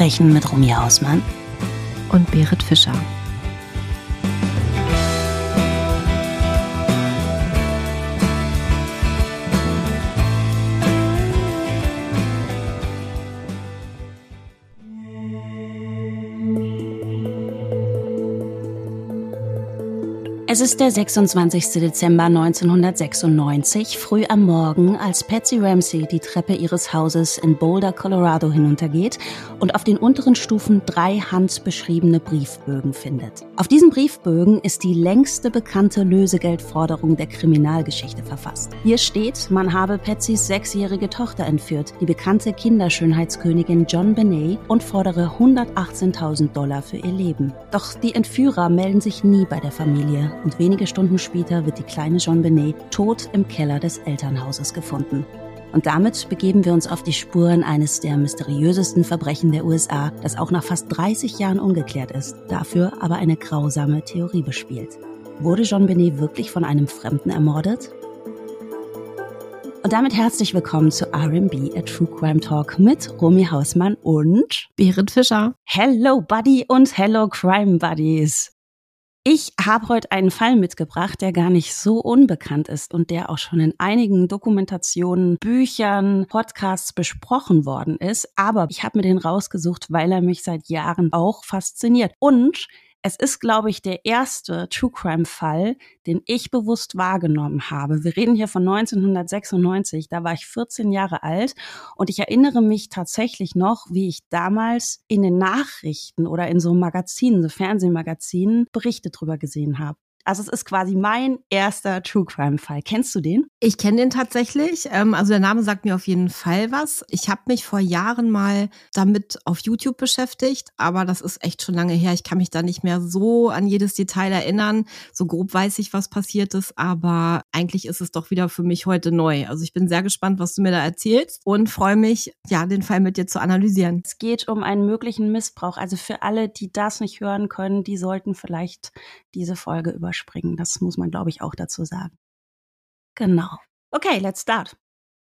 Verbrechen mit Romy Hausmann und Berit Fischer. Es ist der 26. Dezember 1996, früh am Morgen, als Patsy Ramsey die Treppe ihres Hauses in Boulder, Colorado hinuntergeht und auf den unteren Stufen drei handbeschriebene Briefbögen findet. Auf diesen Briefbögen ist die längste bekannte Lösegeldforderung der Kriminalgeschichte verfasst. Hier steht, man habe Patsys sechsjährige Tochter entführt, die bekannte Kinderschönheitskönigin John Benet, und fordere 118.000 Dollar für ihr Leben. Doch die Entführer melden sich nie bei der Familie und wenige Stunden später wird die kleine Jean Benet tot im Keller des Elternhauses gefunden. Und damit begeben wir uns auf die Spuren eines der mysteriösesten Verbrechen der USA, das auch nach fast 30 Jahren ungeklärt ist, dafür aber eine grausame Theorie bespielt. Wurde Jean Benet wirklich von einem Fremden ermordet? Und damit herzlich willkommen zu RB, a True Crime Talk mit Romy Hausmann und Berit Fischer. Hello Buddy und Hello Crime Buddies. Ich habe heute einen Fall mitgebracht, der gar nicht so unbekannt ist und der auch schon in einigen Dokumentationen, Büchern, Podcasts besprochen worden ist. Aber ich habe mir den rausgesucht, weil er mich seit Jahren auch fasziniert. Und es ist, glaube ich, der erste True Crime Fall, den ich bewusst wahrgenommen habe. Wir reden hier von 1996, da war ich 14 Jahre alt und ich erinnere mich tatsächlich noch, wie ich damals in den Nachrichten oder in so Magazinen, so Fernsehmagazinen Berichte drüber gesehen habe. Also es ist quasi mein erster True Crime Fall. Kennst du den? Ich kenne den tatsächlich. Ähm, also der Name sagt mir auf jeden Fall was. Ich habe mich vor Jahren mal damit auf YouTube beschäftigt, aber das ist echt schon lange her. Ich kann mich da nicht mehr so an jedes Detail erinnern. So grob weiß ich, was passiert ist, aber eigentlich ist es doch wieder für mich heute neu. Also ich bin sehr gespannt, was du mir da erzählst und freue mich, ja, den Fall mit dir zu analysieren. Es geht um einen möglichen Missbrauch. Also für alle, die das nicht hören können, die sollten vielleicht diese Folge über überspringen. Das muss man, glaube ich, auch dazu sagen. Genau. Okay, let's start.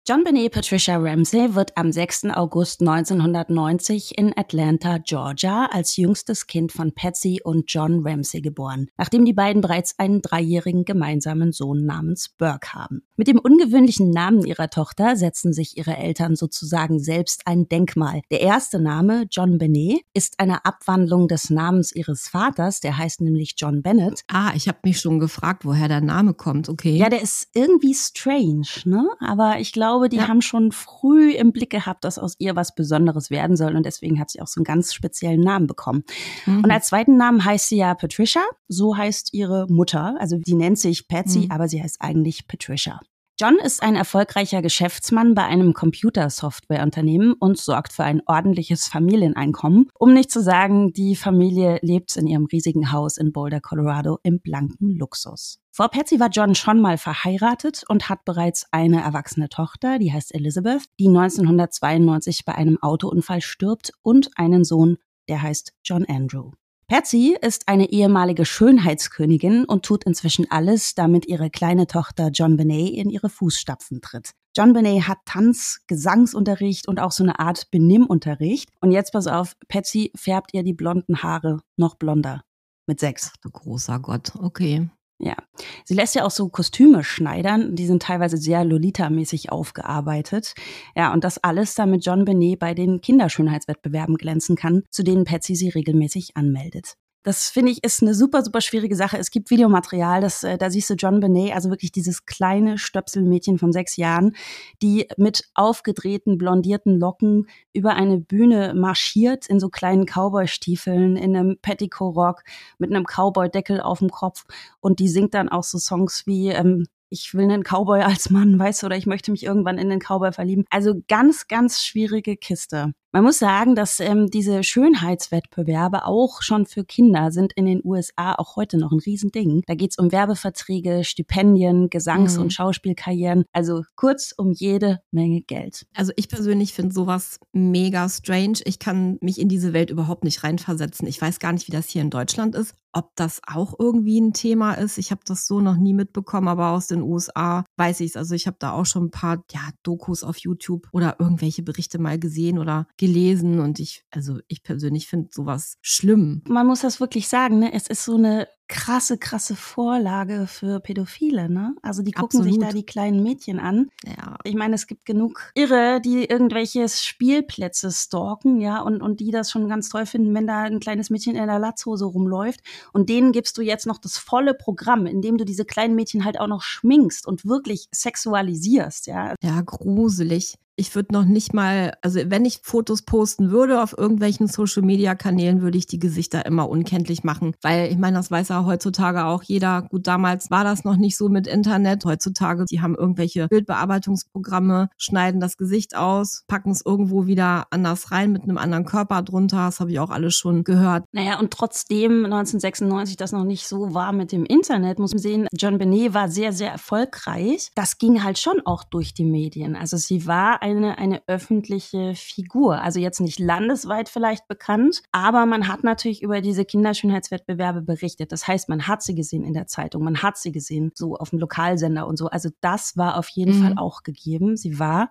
John Benet Patricia Ramsey wird am 6. August 1990 in Atlanta, Georgia, als jüngstes Kind von Patsy und John Ramsey geboren, nachdem die beiden bereits einen dreijährigen gemeinsamen Sohn namens Burke haben. Mit dem ungewöhnlichen Namen ihrer Tochter setzen sich ihre Eltern sozusagen selbst ein Denkmal. Der erste Name, John Benet, ist eine Abwandlung des Namens ihres Vaters, der heißt nämlich John Bennett. Ah, ich habe mich schon gefragt, woher der Name kommt, okay. Ja, der ist irgendwie strange, ne? Aber ich glaube, glaube, die ja. haben schon früh im Blick gehabt, dass aus ihr was Besonderes werden soll. Und deswegen hat sie auch so einen ganz speziellen Namen bekommen. Mhm. Und als zweiten Namen heißt sie ja Patricia. So heißt ihre Mutter. Also die nennt sich Patsy, mhm. aber sie heißt eigentlich Patricia. John ist ein erfolgreicher Geschäftsmann bei einem Computersoftwareunternehmen und sorgt für ein ordentliches Familieneinkommen. Um nicht zu sagen, die Familie lebt in ihrem riesigen Haus in Boulder, Colorado im blanken Luxus. Vor Patsy war John schon mal verheiratet und hat bereits eine erwachsene Tochter, die heißt Elizabeth, die 1992 bei einem Autounfall stirbt und einen Sohn, der heißt John Andrew. Patsy ist eine ehemalige Schönheitskönigin und tut inzwischen alles, damit ihre kleine Tochter John Benet in ihre Fußstapfen tritt. John Benet hat Tanz, Gesangsunterricht und auch so eine Art Benimmunterricht. Und jetzt pass auf, Patsy färbt ihr die blonden Haare noch blonder. Mit sechs. Ach du großer Gott, okay. Ja. Sie lässt ja auch so Kostüme schneidern. Die sind teilweise sehr Lolita-mäßig aufgearbeitet. Ja, und das alles, damit John Benet bei den Kinderschönheitswettbewerben glänzen kann, zu denen Patsy sie regelmäßig anmeldet. Das finde ich ist eine super, super schwierige Sache. Es gibt Videomaterial, das, äh, da siehst du John Benet, also wirklich dieses kleine Stöpselmädchen von sechs Jahren, die mit aufgedrehten, blondierten Locken über eine Bühne marschiert in so kleinen Cowboy-Stiefeln, in einem Petticoat-Rock, mit einem Cowboy-Deckel auf dem Kopf. Und die singt dann auch so Songs wie ähm, ich will einen Cowboy als Mann, weißt du, oder ich möchte mich irgendwann in den Cowboy verlieben. Also ganz, ganz schwierige Kiste. Man muss sagen, dass ähm, diese Schönheitswettbewerbe auch schon für Kinder sind in den USA auch heute noch ein Riesending. Da geht's um Werbeverträge, Stipendien, Gesangs- mhm. und Schauspielkarrieren. Also kurz um jede Menge Geld. Also ich persönlich finde sowas mega strange. Ich kann mich in diese Welt überhaupt nicht reinversetzen. Ich weiß gar nicht, wie das hier in Deutschland ist. Ob das auch irgendwie ein Thema ist, ich habe das so noch nie mitbekommen, aber aus den USA weiß ich es. Also ich habe da auch schon ein paar ja, Dokus auf YouTube oder irgendwelche Berichte mal gesehen oder gelesen und ich, also ich persönlich finde sowas schlimm. Man muss das wirklich sagen, ne? Es ist so eine krasse, krasse Vorlage für Pädophile, ne? Also die gucken Absolut. sich da die kleinen Mädchen an. Ja. Ich meine, es gibt genug Irre, die irgendwelche Spielplätze stalken, ja, und, und die das schon ganz toll finden, wenn da ein kleines Mädchen in der Latzhose rumläuft. Und denen gibst du jetzt noch das volle Programm, indem du diese kleinen Mädchen halt auch noch schminkst und wirklich sexualisierst, ja. Ja, gruselig ich würde noch nicht mal, also wenn ich Fotos posten würde auf irgendwelchen Social Media Kanälen, würde ich die Gesichter immer unkenntlich machen. Weil ich meine, das weiß ja heutzutage auch jeder. Gut, damals war das noch nicht so mit Internet. Heutzutage, die haben irgendwelche Bildbearbeitungsprogramme, schneiden das Gesicht aus, packen es irgendwo wieder anders rein mit einem anderen Körper drunter. Das habe ich auch alles schon gehört. Naja, und trotzdem 1996 das noch nicht so war mit dem Internet, muss man sehen, John Benet war sehr, sehr erfolgreich. Das ging halt schon auch durch die Medien. Also sie war eine, eine öffentliche Figur. Also jetzt nicht landesweit vielleicht bekannt, aber man hat natürlich über diese Kinderschönheitswettbewerbe berichtet. Das heißt, man hat sie gesehen in der Zeitung, man hat sie gesehen, so auf dem Lokalsender und so. Also das war auf jeden mhm. Fall auch gegeben. Sie war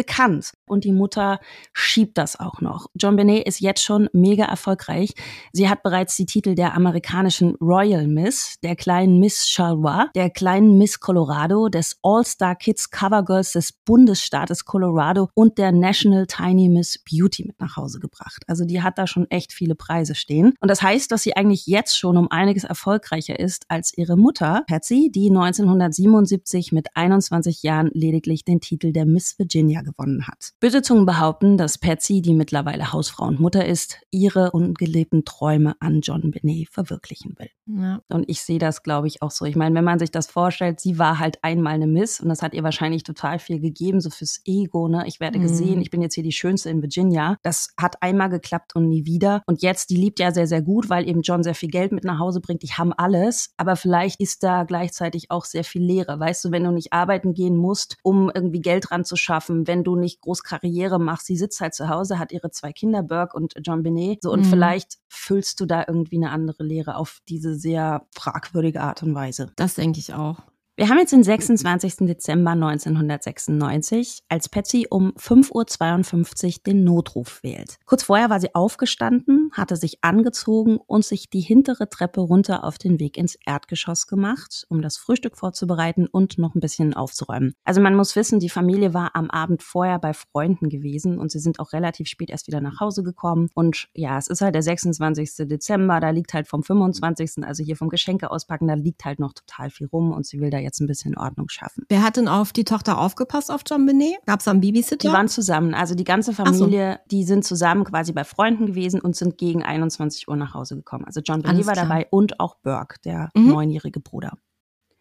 bekannt. Und die Mutter schiebt das auch noch. John Benet ist jetzt schon mega erfolgreich. Sie hat bereits die Titel der amerikanischen Royal Miss, der kleinen Miss Charlois, der kleinen Miss Colorado, des All-Star Kids Covergirls des Bundesstaates Colorado und der National Tiny Miss Beauty mit nach Hause gebracht. Also die hat da schon echt viele Preise stehen. Und das heißt, dass sie eigentlich jetzt schon um einiges erfolgreicher ist als ihre Mutter, Patsy, die 1977 mit 21 Jahren lediglich den Titel der Miss Virginia gewonnen hat. Böse behaupten, dass Patsy, die mittlerweile Hausfrau und Mutter ist, ihre ungelebten Träume an John Benet verwirklichen will. Ja. Und ich sehe das, glaube ich, auch so. Ich meine, wenn man sich das vorstellt, sie war halt einmal eine Miss und das hat ihr wahrscheinlich total viel gegeben, so fürs Ego, ne? Ich werde mhm. gesehen, ich bin jetzt hier die Schönste in Virginia. Das hat einmal geklappt und nie wieder. Und jetzt, die liebt ja sehr, sehr gut, weil eben John sehr viel Geld mit nach Hause bringt. Die haben alles, aber vielleicht ist da gleichzeitig auch sehr viel Leere. Weißt du, wenn du nicht arbeiten gehen musst, um irgendwie Geld ranzuschaffen, wenn du nicht groß Karriere machst, sie sitzt halt zu Hause, hat ihre zwei Kinder, Burke und John Benet, so und mhm. vielleicht füllst du da irgendwie eine andere Lehre auf diese sehr fragwürdige Art und Weise. Das denke ich auch. Wir haben jetzt den 26. Dezember 1996, als Patsy um 5.52 Uhr den Notruf wählt. Kurz vorher war sie aufgestanden, hatte sich angezogen und sich die hintere Treppe runter auf den Weg ins Erdgeschoss gemacht, um das Frühstück vorzubereiten und noch ein bisschen aufzuräumen. Also man muss wissen, die Familie war am Abend vorher bei Freunden gewesen und sie sind auch relativ spät erst wieder nach Hause gekommen. Und ja, es ist halt der 26. Dezember, da liegt halt vom 25., also hier vom Geschenke auspacken, da liegt halt noch total viel rum und sie will da jetzt jetzt ein bisschen Ordnung schaffen. Wer hat denn auf die Tochter aufgepasst, auf John Benet? Gab es einen Babysitter? Die waren zusammen. Also die ganze Familie, so. die sind zusammen quasi bei Freunden gewesen und sind gegen 21 Uhr nach Hause gekommen. Also John Benet war dabei und auch Burke, der mhm. neunjährige Bruder.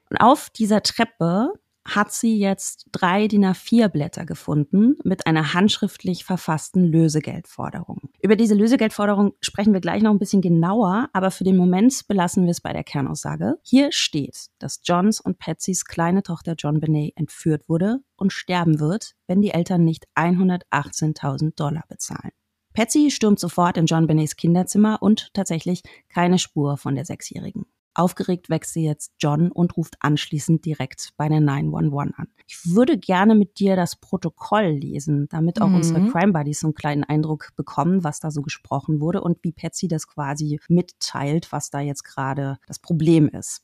Und auf dieser Treppe hat sie jetzt drei DIN A4-Blätter gefunden mit einer handschriftlich verfassten Lösegeldforderung. Über diese Lösegeldforderung sprechen wir gleich noch ein bisschen genauer, aber für den Moment belassen wir es bei der Kernaussage. Hier steht, dass Johns und Patsys kleine Tochter John Benet entführt wurde und sterben wird, wenn die Eltern nicht 118.000 Dollar bezahlen. Patsy stürmt sofort in John Benets Kinderzimmer und tatsächlich keine Spur von der Sechsjährigen. Aufgeregt wächst sie jetzt John und ruft anschließend direkt bei der 911 an. Ich würde gerne mit dir das Protokoll lesen, damit auch mhm. unsere Crime Buddies so einen kleinen Eindruck bekommen, was da so gesprochen wurde und wie Patsy das quasi mitteilt, was da jetzt gerade das Problem ist.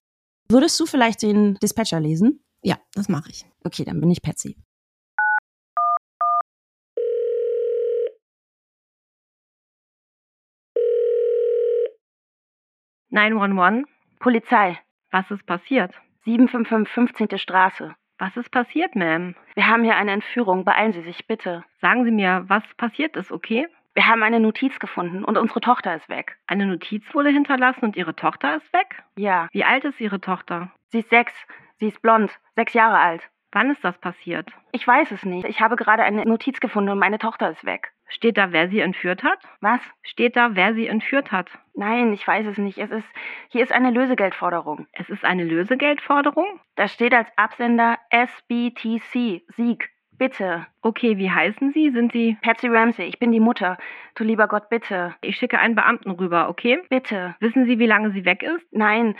Würdest du vielleicht den Dispatcher lesen? Ja, das mache ich. Okay, dann bin ich Patsy. Nine one one. Polizei. Was ist passiert? 755 15. Straße. Was ist passiert, Ma'am? Wir haben hier eine Entführung. Beeilen Sie sich bitte. Sagen Sie mir, was passiert ist, okay? Wir haben eine Notiz gefunden und unsere Tochter ist weg. Eine Notiz wurde hinterlassen und Ihre Tochter ist weg? Ja. Wie alt ist Ihre Tochter? Sie ist sechs. Sie ist blond. Sechs Jahre alt. Wann ist das passiert? Ich weiß es nicht. Ich habe gerade eine Notiz gefunden und meine Tochter ist weg. Steht da, wer sie entführt hat? Was? Steht da, wer sie entführt hat? Nein, ich weiß es nicht. Es ist, hier ist eine Lösegeldforderung. Es ist eine Lösegeldforderung? Da steht als Absender SBTC, Sieg. Bitte. Okay, wie heißen Sie? Sind Sie? Patsy Ramsey, ich bin die Mutter. Du lieber Gott, bitte. Ich schicke einen Beamten rüber, okay? Bitte. Wissen Sie, wie lange sie weg ist? Nein,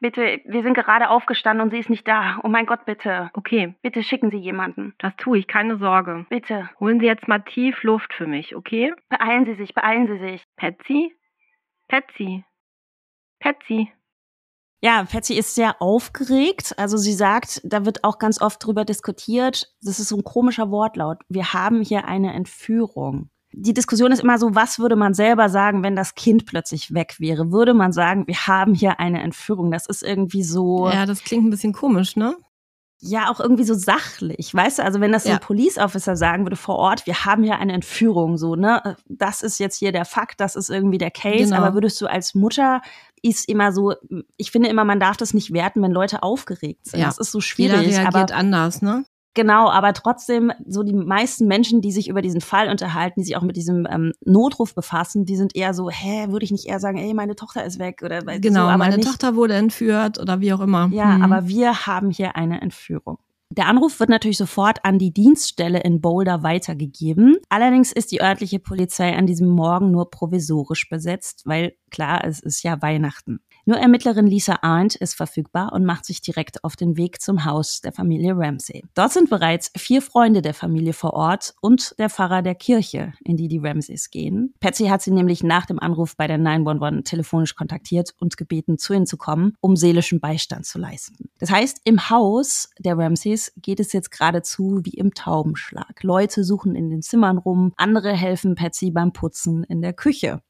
Bitte, wir sind gerade aufgestanden und sie ist nicht da. Oh mein Gott, bitte. Okay, Bitte schicken Sie jemanden. das tue ich, keine Sorge. Bitte. Holen Sie jetzt mal tief Luft für mich, okay? Beeilen Sie sich, beeilen Sie sich. Patsy? Patsy? Patsy? Ja, Patsy ist sehr aufgeregt. Also sie sagt, da wird auch ganz oft drüber diskutiert. Das ist so ein komischer Wortlaut. Wir haben hier eine Entführung. Die Diskussion ist immer so, was würde man selber sagen, wenn das Kind plötzlich weg wäre? Würde man sagen, wir haben hier eine Entführung? Das ist irgendwie so. Ja, das klingt ein bisschen komisch, ne? ja auch irgendwie so sachlich, weißt du? Also wenn das so Ja. ein Police Officer sagen würde vor Ort, wir haben hier eine Entführung, so ne, das ist jetzt hier der Fakt, das ist irgendwie der Case, Genau. aber würdest du als Mutter ist immer so, ich finde immer, man darf das nicht werten, wenn Leute aufgeregt sind. Ja. Das ist so Jeder schwierig, aber reagiert anders, ne? Genau, aber trotzdem, so die meisten Menschen, die sich über diesen Fall unterhalten, die sich auch mit diesem ähm, Notruf befassen, die sind eher so, hä, würde ich nicht eher sagen, ey, meine Tochter ist weg oder Genau, so, aber meine nicht, Tochter wurde entführt oder wie auch immer. ja, Hm. aber wir haben hier eine Entführung. Der Anruf wird natürlich sofort an die Dienststelle in Boulder weitergegeben. Allerdings ist die örtliche Polizei an diesem Morgen nur provisorisch besetzt, weil klar, es ist ja Weihnachten. Nur Ermittlerin Lisa Arndt ist verfügbar und macht sich direkt auf den Weg zum Haus der Familie Ramsey. Dort sind bereits vier Freunde der Familie vor Ort und der Pfarrer der Kirche, in die die Ramseys gehen. Patsy hat sie nämlich nach dem Anruf bei der 911 telefonisch kontaktiert und gebeten, zu ihnen zu kommen, um seelischen Beistand zu leisten. Das heißt, im Haus der Ramseys geht es jetzt geradezu wie im Taubenschlag. Leute suchen in den Zimmern rum, andere helfen Patsy beim Putzen in der Küche.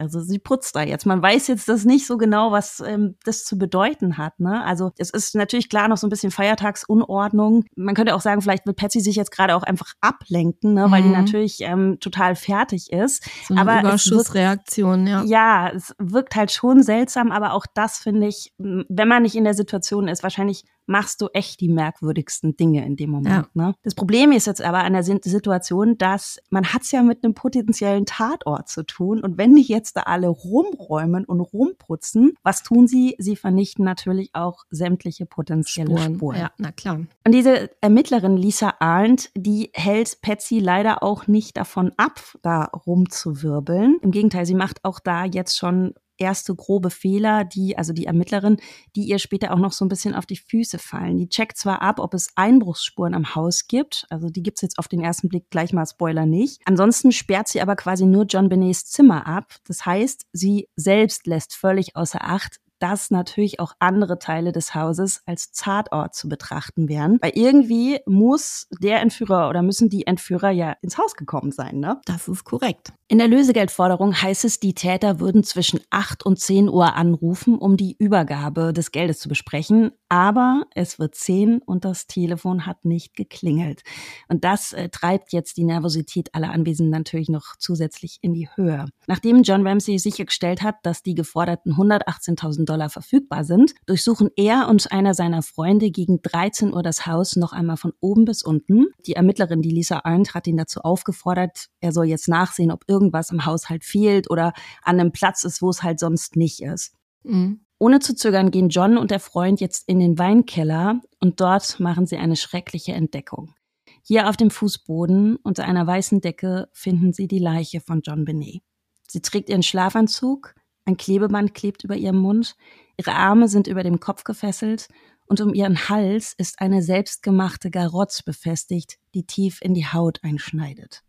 Also sie putzt da jetzt. Man weiß jetzt das nicht so genau, was ähm, das zu bedeuten hat. Ne? Also es ist natürlich klar noch so ein bisschen Feiertagsunordnung. Man könnte auch sagen, vielleicht wird Patsy sich jetzt gerade auch einfach ablenken, ne? weil die Mhm. natürlich ähm, total fertig ist. so eine aber Überschussreaktion, ja. Ja, es wirkt halt schon seltsam, aber auch das finde ich, wenn man nicht in der Situation ist, wahrscheinlich machst du echt die merkwürdigsten Dinge in dem Moment. Ne? Das Problem ist jetzt aber an der Situation, dass man hat es ja mit einem potenziellen Tatort zu tun und wenn die jetzt da alle rumräumen und rumputzen, was tun sie? Sie vernichten natürlich auch sämtliche potenzielle Spuren. Ja, na klar. Und diese Ermittlerin Lisa Arndt, die hält Patsy leider auch nicht davon ab, da rumzuwirbeln. Im Gegenteil, sie macht auch da jetzt schon erste grobe Fehler, die, also die Ermittlerin, die ihr später auch noch so ein bisschen auf die Füße fallen. Die checkt zwar ab, ob es Einbruchsspuren am Haus gibt, also die gibt's jetzt auf den ersten Blick gleich mal Spoiler nicht. Ansonsten sperrt sie aber quasi nur John Benets Zimmer ab. Das heißt, sie selbst lässt völlig außer Acht, dass natürlich auch andere Teile des Hauses als Tatort zu betrachten wären. Weil irgendwie muss der Entführer oder müssen die Entführer ja ins Haus gekommen sein, ne? Das ist korrekt. In der Lösegeldforderung heißt es, die Täter würden zwischen 8 und 10 Uhr anrufen, um die Übergabe des Geldes zu besprechen. Aber es wird 10 und das Telefon hat nicht geklingelt. Und das äh, treibt jetzt die Nervosität aller Anwesenden natürlich noch zusätzlich in die Höhe. Nachdem John Ramsey sichergestellt hat, dass die geforderten 118.000 Dollar verfügbar sind, durchsuchen er und einer seiner Freunde gegen 13 Uhr das Haus noch einmal von oben bis unten. Die Ermittlerin, die Lisa Arndt, hat ihn dazu aufgefordert, er soll jetzt nachsehen, ob irgendwas im Haushalt fehlt oder an einem Platz ist, wo es halt sonst nicht ist. Mhm. Ohne zu zögern gehen John und der Freund jetzt in den Weinkeller und dort machen sie eine schreckliche Entdeckung. Hier auf dem Fußboden unter einer weißen Decke finden sie die Leiche von John Benet. Sie trägt ihren Schlafanzug, ein Klebeband klebt über ihrem Mund, ihre Arme sind über dem Kopf gefesselt und um ihren Hals ist eine selbstgemachte Garotz befestigt, die tief in die Haut einschneidet.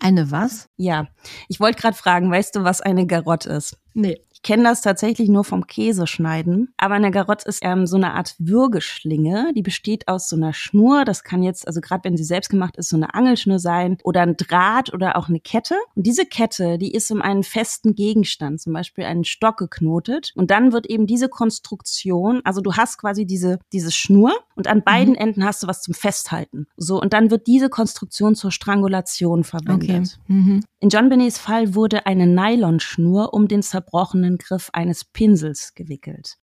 Eine was? Ja, ich wollte gerade fragen, weißt du, was eine Garotte ist? Nee. Ich kenne das tatsächlich nur vom Käseschneiden. Aber eine Garotte ist ähm, so eine Art Würgeschlinge. Die besteht aus so einer Schnur. Das kann jetzt, also gerade wenn sie selbst gemacht ist, so eine Angelschnur sein oder ein Draht oder auch eine Kette. Und diese Kette, die ist um einen festen Gegenstand, zum Beispiel einen Stock geknotet. Und dann wird eben diese Konstruktion, also du hast quasi diese, diese Schnur und an beiden Enden hast du was zum Festhalten. So, und dann wird diese Konstruktion zur Strangulation verwendet. Okay. Mhm. In John Benets Fall wurde eine Nylonschnur um den zerbrochenen Griff eines Pinsels gewickelt.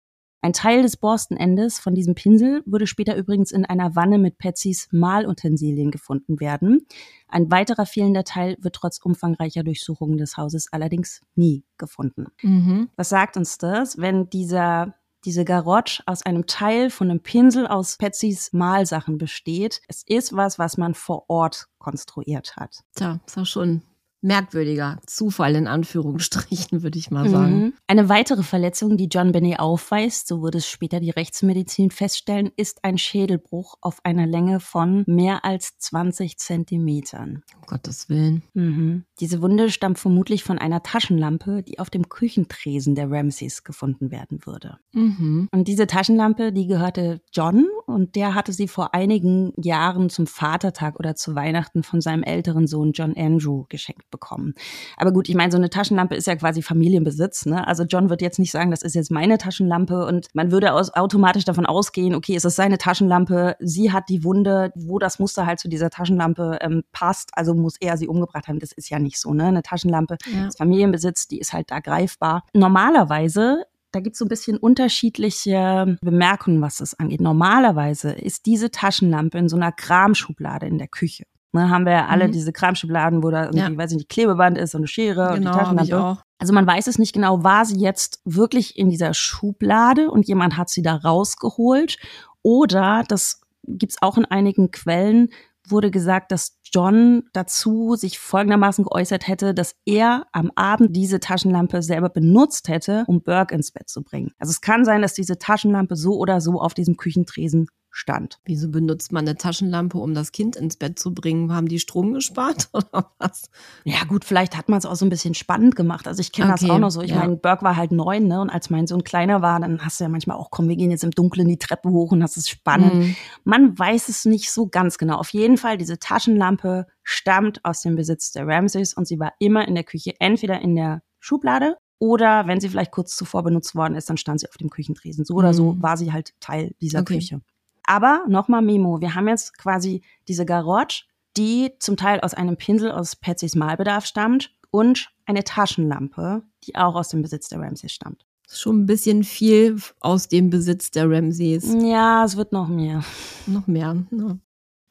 Ein Teil des Borstenendes von diesem Pinsel würde später übrigens in einer Wanne mit Patsys Malutensilien gefunden werden. Ein weiterer fehlender Teil wird trotz umfangreicher Durchsuchungen des Hauses allerdings nie gefunden. Mhm. Was sagt uns das, wenn dieser diese Garotte aus einem Teil von einem Pinsel aus Patsys Malsachen besteht? Es ist was, was man vor Ort konstruiert hat. Tja, ist auch schon merkwürdiger Zufall in Anführungsstrichen, würde ich mal sagen. Mhm. Eine weitere Verletzung, die John Benet aufweist, so würde es später die Rechtsmedizin feststellen, ist ein Schädelbruch auf einer Länge von mehr als 20 Zentimetern. Um Gottes Willen. Mhm. Diese Wunde stammt vermutlich von einer Taschenlampe, die auf dem Küchentresen der Ramseys gefunden werden würde. Mhm. Und diese Taschenlampe, die gehörte John und der hatte sie vor einigen Jahren zum Vatertag oder zu Weihnachten von seinem älteren Sohn John Andrew geschenkt bekommen. Aber gut, ich meine, so eine Taschenlampe ist ja quasi Familienbesitz. Ne? Also John wird jetzt nicht sagen, das ist jetzt meine Taschenlampe und man würde aus, automatisch davon ausgehen, okay, es ist seine Taschenlampe, sie hat die Wunde, wo das Muster halt zu dieser Taschenlampe ähm, passt, also muss er sie umgebracht haben. Das ist ja nicht so. Ne? Eine Taschenlampe ja. ist Familienbesitz, die ist halt da greifbar. Normalerweise da gibt es so ein bisschen unterschiedliche Bemerkungen, was das angeht. Normalerweise ist diese Taschenlampe in so einer Kramschublade in der Küche. Ne, haben wir ja alle mhm. diese Kramschubladen, wo da irgendwie, ja. weiß ich nicht, Klebeband ist und eine Schere genau, und die Taschenlampe. Also man weiß es nicht genau, war sie jetzt wirklich in dieser Schublade und jemand hat sie da rausgeholt oder, das gibt's auch in einigen Quellen, wurde gesagt, dass John dazu sich folgendermaßen geäußert hätte, dass er am Abend diese Taschenlampe selber benutzt hätte, um Burke ins Bett zu bringen. Also es kann sein, dass diese Taschenlampe so oder so auf diesem Küchentresen stand. Wieso benutzt man eine Taschenlampe, um das Kind ins Bett zu bringen? Haben die Strom gespart oder was? Ja gut, vielleicht hat man es auch so ein bisschen spannend gemacht. Also ich kenne okay, das auch noch so. Ich ja. meine, Burke war halt neun, ne? Und als mein Sohn kleiner war, dann hast du ja manchmal auch, komm, wir gehen jetzt im Dunkeln die Treppe hoch und das ist spannend. Mhm. Man weiß es nicht so ganz genau. Auf jeden Fall, diese Taschenlampe stammt aus dem Besitz der Ramses und sie war immer in der Küche, entweder in der Schublade oder wenn sie vielleicht kurz zuvor benutzt worden ist, dann stand sie auf dem Küchentresen. So oder so mhm. war sie halt Teil dieser okay. Küche. Aber nochmal Memo, wir haben jetzt quasi diese Garotte, die zum Teil aus einem Pinsel aus Patsys Malbedarf stammt und eine Taschenlampe, die auch aus dem Besitz der Ramses stammt. Schon ein bisschen viel aus dem Besitz der Ramses. Ja, es wird noch mehr. Noch mehr. Ja.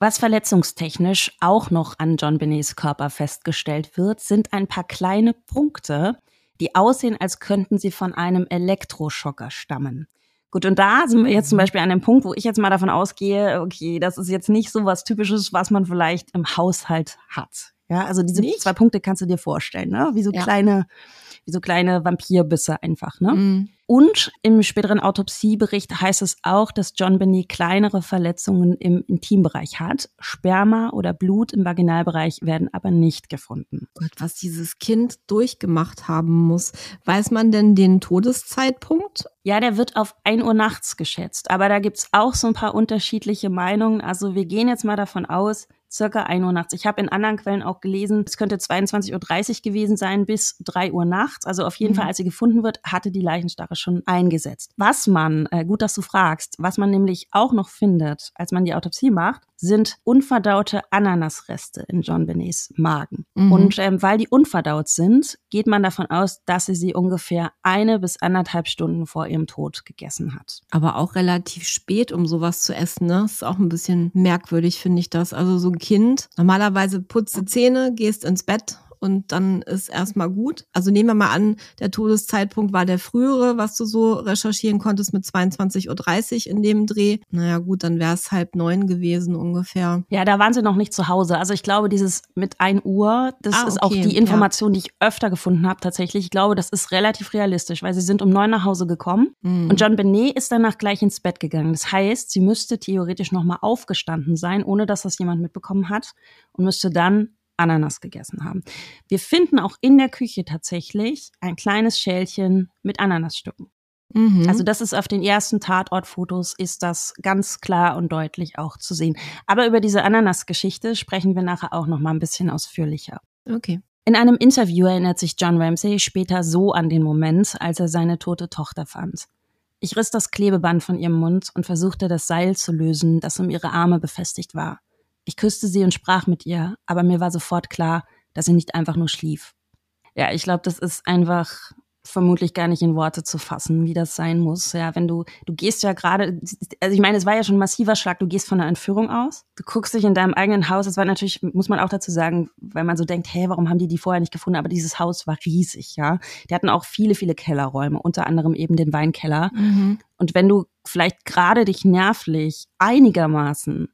Was verletzungstechnisch auch noch an John Benets Körper festgestellt wird, sind ein paar kleine Punkte, die aussehen, als könnten sie von einem Elektroschocker stammen. Gut, und da sind wir jetzt zum. Beispiel an dem Punkt, wo ich jetzt mal davon ausgehe, okay, das ist jetzt nicht so was Typisches, was man vielleicht im Haushalt hat. Ja, also diese nicht? zwei Punkte kannst du dir vorstellen, ne? Wie so ja. kleine, wie so kleine Vampirbisse einfach, ne? Mhm. Und im späteren Autopsiebericht heißt es auch, dass John Benny kleinere Verletzungen im Intimbereich hat. Sperma oder Blut im Vaginalbereich werden aber nicht gefunden. Gott, was dieses Kind durchgemacht haben muss. Weiß man denn den Todeszeitpunkt? Ja, der wird auf 1 Uhr nachts geschätzt. Aber da gibt's auch so ein paar unterschiedliche Meinungen. Also wir gehen jetzt mal davon aus, circa 1 Uhr nachts. Ich habe in anderen Quellen auch gelesen, es könnte 22.30 Uhr gewesen sein bis 3 Uhr nachts. Also auf jeden mhm. Fall, als sie gefunden wird, hatte die Leichenstarre schon eingesetzt. Was man, äh, gut, dass du fragst, was man nämlich auch noch findet, als man die Autopsie macht, sind unverdaute Ananasreste in John Benets Magen. Mhm. Und ähm, weil die unverdaut sind, geht man davon aus, dass sie sie ungefähr eine bis anderthalb Stunden vor ihrem Tod gegessen hat. Aber auch relativ spät, um sowas zu essen, ne? Das ist auch ein bisschen merkwürdig, finde ich das. Also so ein Kind, normalerweise putze Zähne, gehst ins Bett und dann ist erstmal gut. Also nehmen wir mal an, der Todeszeitpunkt war der frühere, was du so recherchieren konntest mit 22.30 Uhr in dem Dreh. Naja gut, dann wäre es halb neun gewesen ungefähr. Ja, da waren sie noch nicht zu Hause. Also ich glaube, dieses mit 1 Uhr, das ah, okay. ist auch die Information, ja. die ich öfter gefunden habe tatsächlich. Ich glaube, das ist relativ realistisch, weil sie sind um neun nach Hause gekommen mhm. und John Benet ist danach gleich ins Bett gegangen. Das heißt, sie müsste theoretisch nochmal aufgestanden sein, ohne dass das jemand mitbekommen hat und müsste dann Ananas gegessen haben. Wir finden auch in der Küche tatsächlich ein kleines Schälchen mit Ananasstücken. Mhm. Also das ist auf den ersten Tatortfotos ist das ganz klar und deutlich auch zu sehen. Aber über diese Ananas-Geschichte sprechen wir nachher auch noch mal ein bisschen ausführlicher. Okay. In einem Interview erinnert sich John Ramsey später so an den Moment, als er seine tote Tochter fand. Ich riss das Klebeband von ihrem Mund und versuchte das Seil zu lösen, das um ihre Arme befestigt war. Ich küsste sie und sprach mit ihr, aber mir war sofort klar, dass sie nicht einfach nur schlief. Ja, ich glaube, das ist einfach vermutlich gar nicht in Worte zu fassen, wie das sein muss. Ja, wenn du, du gehst ja gerade, also ich meine, es war ja schon ein massiver Schlag, du gehst von einer Entführung aus, du guckst dich in deinem eigenen Haus, es war natürlich, muss man auch dazu sagen, weil man so denkt, hey, warum haben die die vorher nicht gefunden? Aber dieses Haus war riesig, ja. Die hatten auch viele, viele Kellerräume, unter anderem eben den Weinkeller. Mhm. Und wenn du vielleicht gerade dich nervlich einigermaßen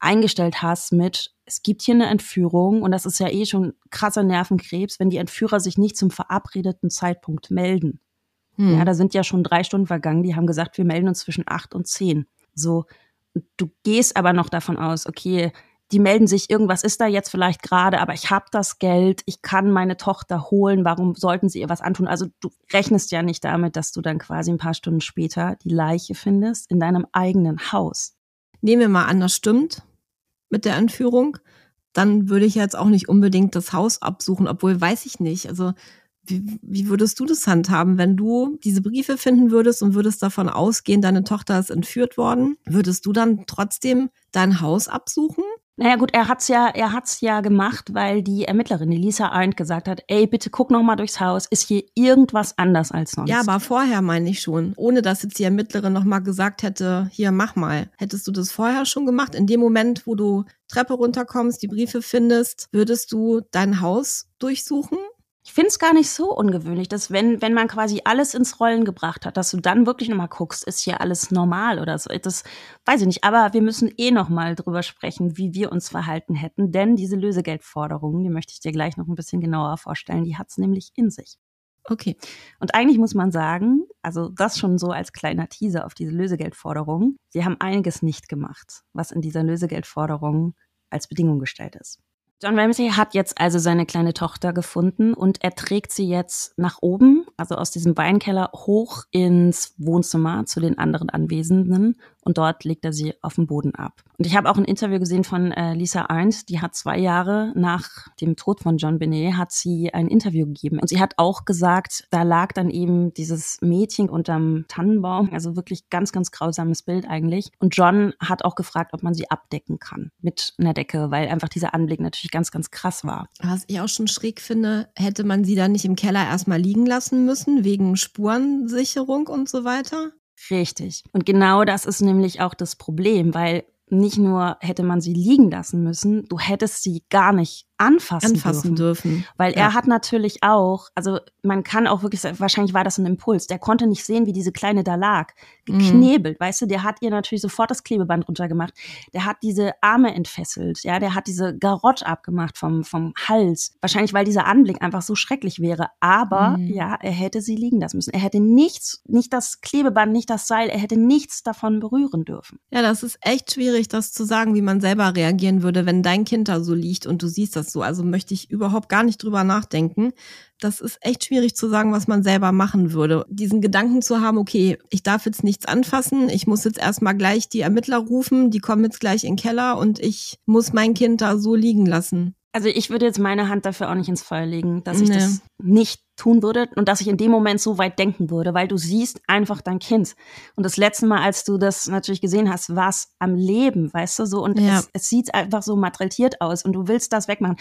eingestellt hast mit, es gibt hier eine Entführung und das ist ja eh schon krasser Nervenkrebs, wenn die Entführer sich nicht zum verabredeten Zeitpunkt melden. Hm. Ja, da sind ja schon drei Stunden vergangen, die haben gesagt, wir melden uns zwischen acht und zehn. So, du gehst aber noch davon aus, okay, die melden sich, irgendwas ist da jetzt vielleicht gerade, aber ich habe das Geld, ich kann meine Tochter holen, warum sollten sie ihr was antun? Also du rechnest ja nicht damit, dass du dann quasi ein paar Stunden später die Leiche findest in deinem eigenen Haus. Nehmen wir mal an, das stimmt mit der Entführung, dann würde ich jetzt auch nicht unbedingt das Haus absuchen, obwohl weiß ich nicht. Also wie, wie würdest du das handhaben, wenn du diese Briefe finden würdest und würdest davon ausgehen, deine Tochter ist entführt worden? Würdest du dann trotzdem dein Haus absuchen? Naja gut, er hat's ja, er hat's ja gemacht, weil die Ermittlerin, die Lisa Arndt, gesagt hat, ey, bitte guck noch mal durchs Haus, ist hier irgendwas anders als sonst? Ja, aber vorher meine ich schon, ohne dass jetzt die Ermittlerin noch mal gesagt hätte, hier mach mal. Hättest du das vorher schon gemacht? In dem Moment, wo du Treppe runterkommst, die Briefe findest, würdest du dein Haus durchsuchen? Ich finde es gar nicht so ungewöhnlich, dass wenn, wenn man quasi alles ins Rollen gebracht hat, dass du dann wirklich nochmal guckst, ist hier alles normal oder so. Das weiß ich nicht. Aber wir müssen eh nochmal drüber sprechen, wie wir uns verhalten hätten. Denn diese Lösegeldforderungen, die möchte ich dir gleich noch ein bisschen genauer vorstellen, die hat es nämlich in sich. Okay. Und eigentlich muss man sagen, also das schon so als kleiner Teaser auf diese Lösegeldforderung, sie haben einiges nicht gemacht, was in dieser Lösegeldforderung als Bedingung gestellt ist. John Ramsey hat jetzt also seine kleine Tochter gefunden und er trägt sie jetzt nach oben, also aus diesem Weinkeller hoch ins Wohnzimmer zu den anderen Anwesenden und dort legt er sie auf den Boden ab. Und ich habe auch ein Interview gesehen von äh, Lisa Arndt, die hat zwei Jahre nach dem Tod von John Benet, hat sie ein Interview gegeben. Und sie hat auch gesagt, da lag dann eben dieses Mädchen unterm Tannenbaum, also wirklich ganz, ganz grausames Bild eigentlich. Und John hat auch gefragt, ob man sie abdecken kann mit einer Decke, weil einfach dieser Anblick natürlich ganz, ganz krass war. Was ich auch schon schräg finde, hätte man sie dann nicht im Keller erstmal liegen lassen müssen, wegen Spurensicherung und so weiter? Richtig. Und genau das ist nämlich auch das Problem, weil nicht nur hätte man sie liegen lassen müssen, du hättest sie gar nicht anfassen, anfassen dürfen. dürfen. Weil ja. er hat natürlich auch, also man kann auch wirklich sagen, wahrscheinlich war das ein Impuls. Der konnte nicht sehen, wie diese Kleine da lag. Geknebelt, mhm. weißt du, der hat ihr natürlich sofort das Klebeband runtergemacht. Der hat diese Arme entfesselt, ja, der hat diese Garotte abgemacht vom, vom Hals. Wahrscheinlich, weil dieser Anblick einfach so schrecklich wäre. Aber mhm. ja, er hätte sie liegen lassen müssen. Er hätte nichts, nicht das Klebeband, nicht das Seil, er hätte nichts davon berühren dürfen. Ja, das ist echt schwierig, das zu sagen, wie man selber reagieren würde, wenn dein Kind da so liegt und du siehst das so. Also möchte ich überhaupt gar nicht drüber nachdenken. Das ist echt schwierig zu sagen, was man selber machen würde. Diesen Gedanken zu haben, okay, ich darf jetzt nichts anfassen, ich muss jetzt erstmal gleich die Ermittler rufen, die kommen jetzt gleich in den Keller und ich muss mein Kind da so liegen lassen. Also ich würde jetzt meine Hand dafür auch nicht ins Feuer legen, dass ich nee. das nicht tun würde und dass ich in dem Moment so weit denken würde, weil du siehst einfach dein Kind. Und das letzte Mal, als du das natürlich gesehen hast, war es am Leben, weißt du so. Und ja. es, es sieht einfach so materialisiert aus und du willst das wegmachen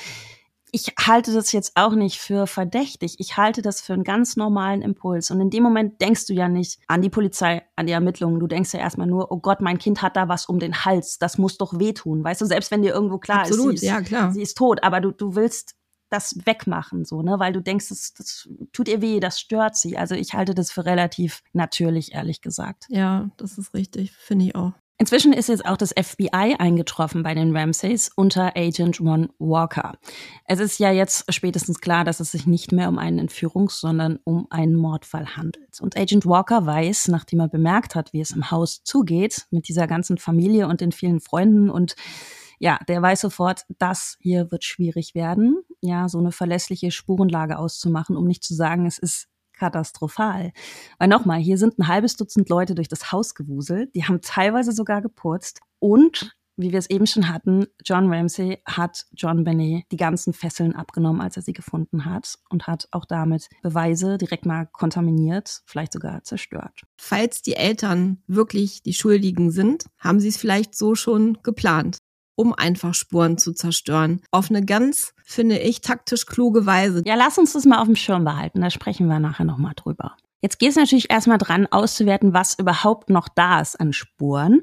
ich halte das jetzt auch nicht für verdächtig. Ich halte das für einen ganz normalen Impuls. Und in dem Moment denkst du ja nicht an die Polizei, an die Ermittlungen. Du denkst ja erstmal nur, oh Gott, mein Kind hat da was um den Hals. Das muss doch wehtun. Weißt du, selbst wenn dir irgendwo klar Absolut, ist, sie ist, ja, klar. sie ist tot, aber du, du willst das wegmachen, so, ne, weil du denkst, das, das tut ihr weh, das stört sie. Also ich halte das für relativ natürlich, ehrlich gesagt. Ja, das ist richtig, finde ich auch. Inzwischen ist jetzt auch das FBI eingetroffen bei den Ramsays unter Agent Ron Walker. Es ist ja jetzt spätestens klar, dass es sich nicht mehr um einen Entführungs-, sondern um einen Mordfall handelt. Und Agent Walker weiß, nachdem er bemerkt hat, wie es im Haus zugeht, mit dieser ganzen Familie und den vielen Freunden und ja, der weiß sofort, das hier wird schwierig werden, ja, so eine verlässliche Spurenlage auszumachen, um nicht zu sagen, es ist katastrophal. Weil nochmal, hier sind ein halbes Dutzend Leute durch das Haus gewuselt, die haben teilweise sogar geputzt und wie wir es eben schon hatten, John Ramsey hat John Benet die ganzen Fesseln abgenommen, als er sie gefunden hat und hat auch damit Beweise direkt mal kontaminiert, vielleicht sogar zerstört. Falls die Eltern wirklich die Schuldigen sind, haben sie es vielleicht so schon geplant um einfach Spuren zu zerstören. Auf eine ganz, finde ich, taktisch kluge Weise. Ja, lass uns das mal auf dem Schirm behalten. Da sprechen wir nachher nochmal drüber. Jetzt geht es natürlich erstmal dran, auszuwerten, was überhaupt noch da ist an Spuren.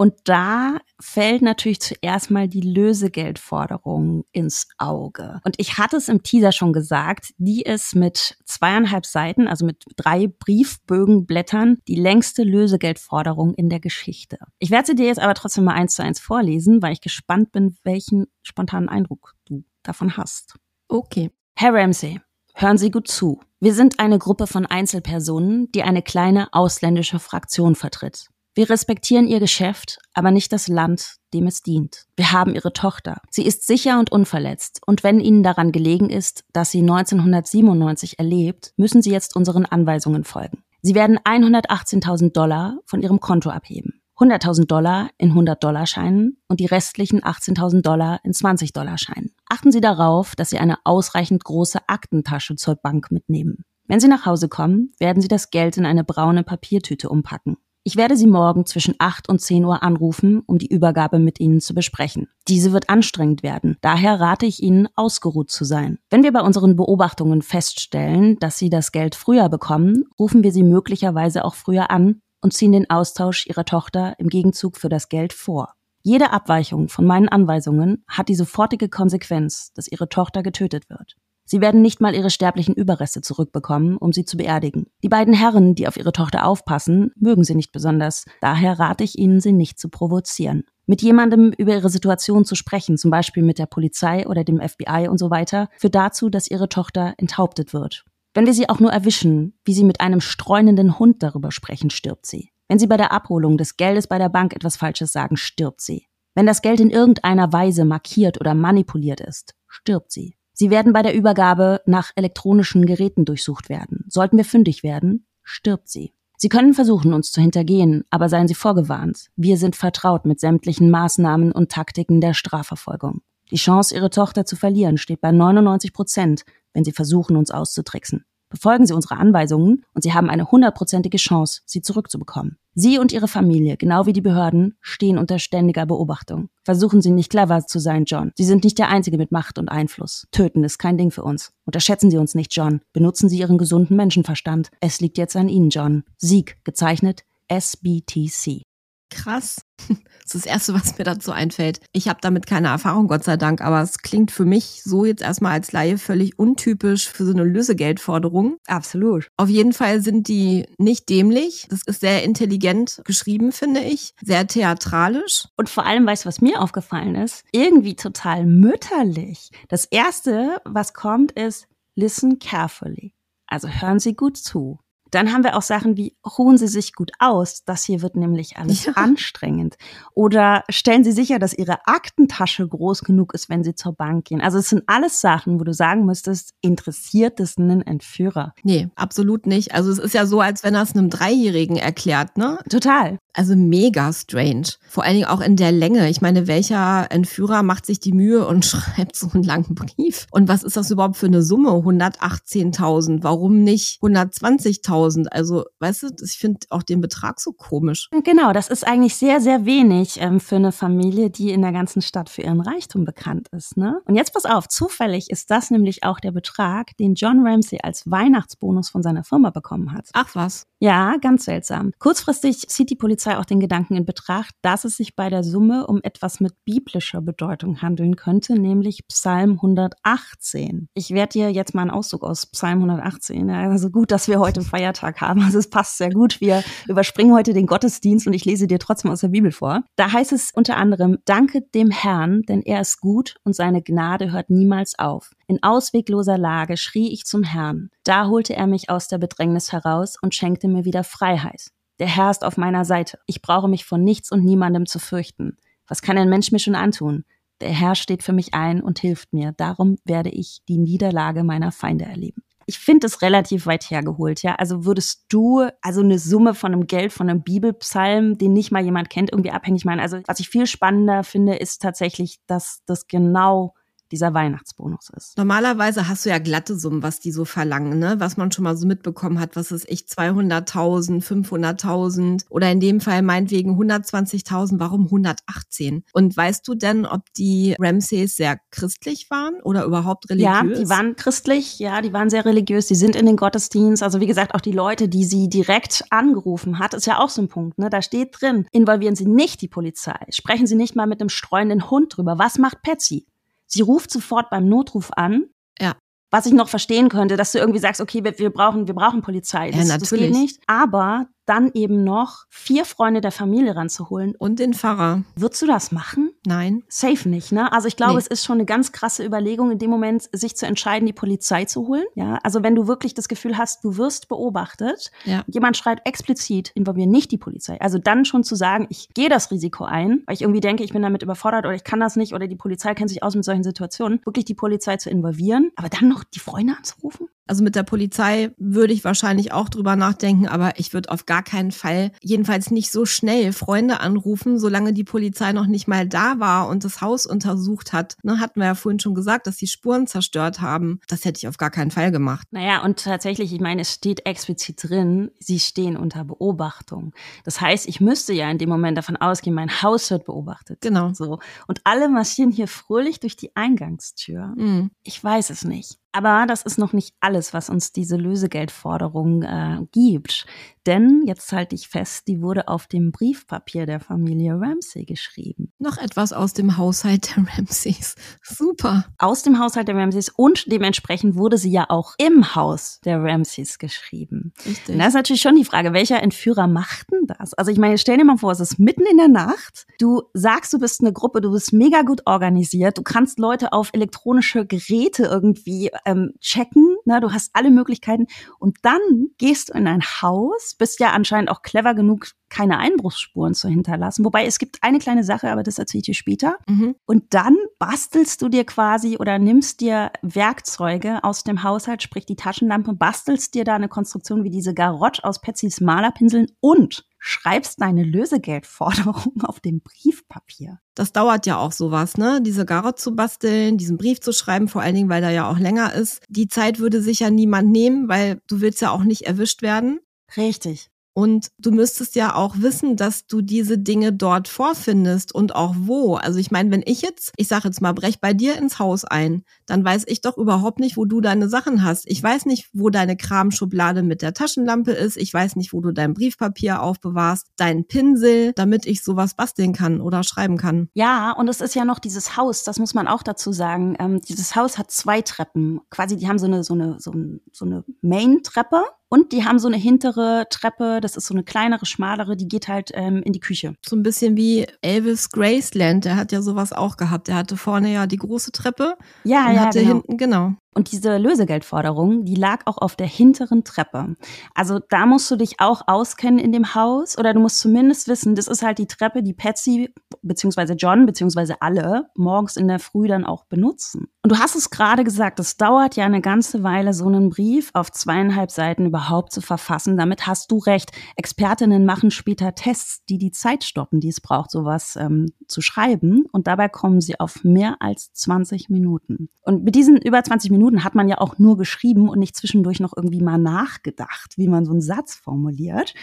Und da fällt natürlich zuerst mal die Lösegeldforderung ins Auge. Und ich hatte es im Teaser schon gesagt, die ist mit zweieinhalb Seiten, also mit drei Briefbögenblättern, die längste Lösegeldforderung in der Geschichte. Ich werde sie dir jetzt aber trotzdem mal eins zu eins vorlesen, weil ich gespannt bin, welchen spontanen Eindruck du davon hast. Okay. Herr Ramsey, hören Sie gut zu. Wir sind eine Gruppe von Einzelpersonen, die eine kleine ausländische Fraktion vertritt. Wir respektieren ihr Geschäft, aber nicht das Land, dem es dient. Wir haben ihre Tochter. Sie ist sicher und unverletzt. Und wenn Ihnen daran gelegen ist, dass sie 1997 erlebt, müssen Sie jetzt unseren Anweisungen folgen. Sie werden 118.000 Dollar von Ihrem Konto abheben. 100.000 Dollar in 100-Dollar-Scheinen und die restlichen 18.000 Dollar in 20-Dollar-Scheinen. Achten Sie darauf, dass Sie eine ausreichend große Aktentasche zur Bank mitnehmen. Wenn Sie nach Hause kommen, werden Sie das Geld in eine braune Papiertüte umpacken. Ich werde Sie morgen zwischen 8 und 10 Uhr anrufen, um die Übergabe mit Ihnen zu besprechen. Diese wird anstrengend werden. Daher rate ich Ihnen, ausgeruht zu sein. Wenn wir bei unseren Beobachtungen feststellen, dass Sie das Geld früher bekommen, rufen wir Sie möglicherweise auch früher an und ziehen den Austausch Ihrer Tochter im Gegenzug für das Geld vor. Jede Abweichung von meinen Anweisungen hat die sofortige Konsequenz, dass Ihre Tochter getötet wird. Sie werden nicht mal ihre sterblichen Überreste zurückbekommen, um sie zu beerdigen. Die beiden Herren, die auf ihre Tochter aufpassen, mögen sie nicht besonders. Daher rate ich ihnen, sie nicht zu provozieren. Mit jemandem über ihre Situation zu sprechen, zum Beispiel mit der Polizei oder dem FBI und so weiter, führt dazu, dass ihre Tochter enthauptet wird. Wenn wir sie auch nur erwischen, wie sie mit einem streunenden Hund darüber sprechen, stirbt sie. Wenn sie bei der Abholung des Geldes bei der Bank etwas Falsches sagen, stirbt sie. Wenn das Geld in irgendeiner Weise markiert oder manipuliert ist, stirbt sie. Sie werden bei der Übergabe nach elektronischen Geräten durchsucht werden. Sollten wir fündig werden, stirbt sie. Sie können versuchen, uns zu hintergehen, aber seien Sie vorgewarnt. Wir sind vertraut mit sämtlichen Maßnahmen und Taktiken der Strafverfolgung. Die Chance, Ihre Tochter zu verlieren, steht bei 99 Prozent, wenn Sie versuchen, uns auszutricksen. Befolgen Sie unsere Anweisungen und Sie haben eine hundertprozentige Chance, sie zurückzubekommen. Sie und Ihre Familie, genau wie die Behörden, stehen unter ständiger Beobachtung. Versuchen Sie nicht clever zu sein, John. Sie sind nicht der Einzige mit Macht und Einfluss. Töten ist kein Ding für uns. Unterschätzen Sie uns nicht, John. Benutzen Sie Ihren gesunden Menschenverstand. Es liegt jetzt an Ihnen, John. Sieg, gezeichnet SBTC. Krass. Das ist das Erste, was mir dazu einfällt. Ich habe damit keine Erfahrung, Gott sei Dank, aber es klingt für mich so jetzt erstmal als Laie völlig untypisch für so eine Lösegeldforderung. Absolut. Auf jeden Fall sind die nicht dämlich. Das ist sehr intelligent geschrieben, finde ich. Sehr theatralisch. Und vor allem, weißt du, was mir aufgefallen ist? Irgendwie total mütterlich. Das Erste, was kommt, ist listen carefully. Also hören Sie gut zu. Dann haben wir auch Sachen wie, ruhen Sie sich gut aus, das hier wird nämlich alles ja. anstrengend. Oder stellen Sie sicher, dass Ihre Aktentasche groß genug ist, wenn Sie zur Bank gehen. Also es sind alles Sachen, wo du sagen müsstest, interessiert es einen Entführer? Nee, absolut nicht. Also es ist ja so, als wenn er es einem Dreijährigen erklärt, ne? Total. Also mega strange. Vor allen Dingen auch in der Länge. Ich meine, welcher Entführer macht sich die Mühe und schreibt so einen langen Brief? Und was ist das überhaupt für eine Summe? 118.000. Warum nicht 120.000? Also, weißt du, ich finde auch den Betrag so komisch. Genau, das ist eigentlich sehr, sehr wenig ähm, für eine Familie, die in der ganzen Stadt für ihren Reichtum bekannt ist. Ne? Und jetzt pass auf, zufällig ist das nämlich auch der Betrag, den John Ramsey als Weihnachtsbonus von seiner Firma bekommen hat. Ach was. Ja, ganz seltsam. Kurzfristig zieht die Polizei auch den Gedanken in Betracht, dass es sich bei der Summe um etwas mit biblischer Bedeutung handeln könnte, nämlich Psalm 118. Ich werde dir jetzt mal einen Auszug aus Psalm 118. Also gut, dass wir heute Feiertag haben. Also es passt sehr gut. Wir überspringen heute den Gottesdienst und ich lese dir trotzdem aus der Bibel vor. Da heißt es unter anderem, danke dem Herrn, denn er ist gut und seine Gnade hört niemals auf. In auswegloser Lage schrie ich zum Herrn. Da holte er mich aus der Bedrängnis heraus und schenkte mir wieder Freiheit. Der Herr ist auf meiner Seite. Ich brauche mich vor nichts und niemandem zu fürchten. Was kann ein Mensch mir schon antun? Der Herr steht für mich ein und hilft mir. Darum werde ich die Niederlage meiner Feinde erleben. Ich finde es relativ weit hergeholt, ja. Also würdest du also eine Summe von einem Geld, von einem Bibelpsalm, den nicht mal jemand kennt, irgendwie abhängig machen? Also was ich viel spannender finde, ist tatsächlich, dass das genau dieser Weihnachtsbonus ist. Normalerweise hast du ja glatte Summen, was die so verlangen, ne? Was man schon mal so mitbekommen hat, was ist ich 200.000, 500.000 oder in dem Fall meinetwegen 120.000, warum 118? Und weißt du denn, ob die Ramsays sehr christlich waren oder überhaupt religiös? Ja, die waren christlich, ja, die waren sehr religiös, die sind in den Gottesdienst, also wie gesagt, auch die Leute, die sie direkt angerufen hat, ist ja auch so ein Punkt, ne? Da steht drin, involvieren Sie nicht die Polizei, sprechen Sie nicht mal mit einem streunenden Hund drüber. Was macht Patsy? Sie ruft sofort beim Notruf an. Ja. Was ich noch verstehen könnte, dass du irgendwie sagst, okay, wir, wir brauchen, wir brauchen Polizei. Das, ja, natürlich. das geht nicht. Aber dann eben noch vier Freunde der Familie ranzuholen. Und den Pfarrer. Würdest du das machen? Nein. Safe nicht, ne? Also ich glaube, Nee. es ist schon eine ganz krasse Überlegung, in dem Moment sich zu entscheiden, die Polizei zu holen. Ja, also wenn du wirklich das Gefühl hast, du wirst beobachtet, Ja. jemand schreibt explizit, involvieren nicht die Polizei. Also dann schon zu sagen, ich gehe das Risiko ein, weil ich irgendwie denke, ich bin damit überfordert oder ich kann das nicht oder die Polizei kennt sich aus mit solchen Situationen, wirklich die Polizei zu involvieren, aber dann noch die Freunde anzurufen? Also mit der Polizei würde ich wahrscheinlich auch drüber nachdenken, aber ich würde auf gar keinen Fall, jedenfalls nicht so schnell, Freunde anrufen, solange die Polizei noch nicht mal da war und das Haus untersucht hat. Ne, hatten wir ja vorhin schon gesagt, dass die Spuren zerstört haben. Das hätte ich auf gar keinen Fall gemacht. Naja, und tatsächlich, ich meine, es steht explizit drin, sie stehen unter Beobachtung. Das heißt, ich müsste ja in dem Moment davon ausgehen, mein Haus wird beobachtet. Genau. So. Und alle marschieren hier fröhlich durch die Eingangstür. Mhm. Ich weiß es nicht. Aber das ist noch nicht alles, was uns diese Lösegeldforderung äh, gibt. Denn, jetzt halte ich fest, die wurde auf dem Briefpapier der Familie Ramsey geschrieben. Noch etwas aus dem Haushalt der Ramsays. Super. Aus dem Haushalt der Ramseys und dementsprechend wurde sie ja auch im Haus der Ramseys geschrieben. Richtig. Und da ist natürlich schon die Frage, welcher Entführer macht denn das? Also ich meine, stell dir mal vor, es ist mitten in der Nacht. Du sagst, du bist eine Gruppe, du bist mega gut organisiert, du kannst Leute auf elektronische Geräte irgendwie ähm, checken, ne? du hast alle Möglichkeiten und dann gehst du in ein Haus, bist ja anscheinend auch clever genug, keine Einbruchsspuren zu hinterlassen. Wobei es gibt eine kleine Sache, aber das erzähle ich dir später. Mhm. Und dann bastelst du dir quasi oder nimmst dir Werkzeuge aus dem Haushalt, sprich die Taschenlampe, bastelst dir da eine Konstruktion wie diese Garotte aus Petsys Malerpinseln und schreibst deine Lösegeldforderung auf dem Briefpapier. Das dauert ja auch sowas, ne? Diese Garot zu basteln, diesen Brief zu schreiben, vor allen Dingen, weil der ja auch länger ist. Die Zeit würde sicher niemand nehmen, weil du willst ja auch nicht erwischt werden. Richtig. Und du müsstest ja auch wissen, dass du diese Dinge dort vorfindest und auch wo. Also ich meine, wenn ich jetzt, ich sage jetzt mal, brech bei dir ins Haus ein, dann weiß ich doch überhaupt nicht, wo du deine Sachen hast. Ich weiß nicht, wo deine Kramschublade mit der Taschenlampe ist. Ich weiß nicht, wo du dein Briefpapier aufbewahrst, deinen Pinsel, damit ich sowas basteln kann oder schreiben kann. Ja, und es ist ja noch dieses Haus, das muss man auch dazu sagen. Ähm, dieses Haus hat zwei Treppen. Quasi, die haben so eine, so eine, so, so eine Main-Treppe und die haben so eine hintere Treppe, das ist so eine kleinere, schmalere, die geht halt ähm, in die Küche. So ein bisschen wie Elvis Graceland, der hat ja sowas auch gehabt. Der hatte vorne ja die große Treppe Ja, und ja, hatte genau. hinten, genau. Und diese Lösegeldforderung, die lag auch auf der hinteren Treppe. Also da musst du dich auch auskennen in dem Haus oder du musst zumindest wissen, das ist halt die Treppe, die Patsy beziehungsweise John beziehungsweise alle morgens in der Früh dann auch benutzen. Und du hast es gerade gesagt, es dauert ja eine ganze Weile, so einen Brief auf zweieinhalb Seiten überhaupt zu verfassen. Damit hast du recht. Expertinnen machen später Tests, die die Zeit stoppen, die es braucht, sowas ähm, zu schreiben. Und dabei kommen sie auf mehr als 20 Minuten. Und mit diesen über 20 Minuten hat man ja auch nur geschrieben und nicht zwischendurch noch irgendwie mal nachgedacht, wie man so einen Satz formuliert.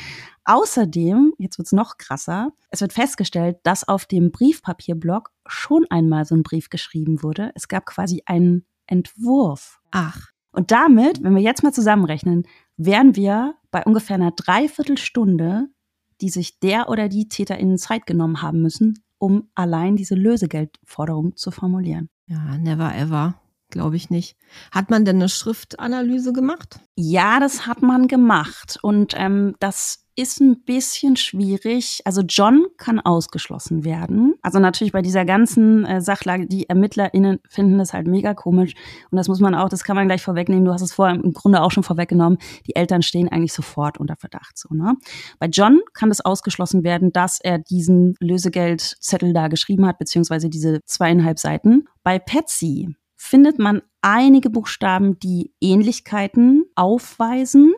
Außerdem, jetzt wird's noch krasser, es wird festgestellt, dass auf dem Briefpapierblock schon einmal so ein Brief geschrieben wurde. Es gab quasi einen Entwurf. Ach, Und damit, wenn wir jetzt mal zusammenrechnen, wären wir bei ungefähr einer Dreiviertelstunde, die sich der oder die TäterInnen Zeit genommen haben müssen, um allein diese Lösegeldforderung zu formulieren. ja, never ever. Glaube ich nicht. Hat man denn eine Schriftanalyse gemacht? Ja, das hat man gemacht. Und ähm, das ist ein bisschen schwierig. Also John kann ausgeschlossen werden. Also natürlich bei dieser ganzen äh, Sachlage, die ErmittlerInnen finden das halt mega komisch. Und das muss man auch, das kann man gleich vorwegnehmen. Du hast es vorher im Grunde auch schon vorweggenommen. Die Eltern stehen eigentlich sofort unter Verdacht. So, ne? Bei John kann es ausgeschlossen werden, dass er diesen Lösegeldzettel da geschrieben hat, beziehungsweise diese zweieinhalb Seiten. Bei Patsy findet man einige Buchstaben, die Ähnlichkeiten aufweisen.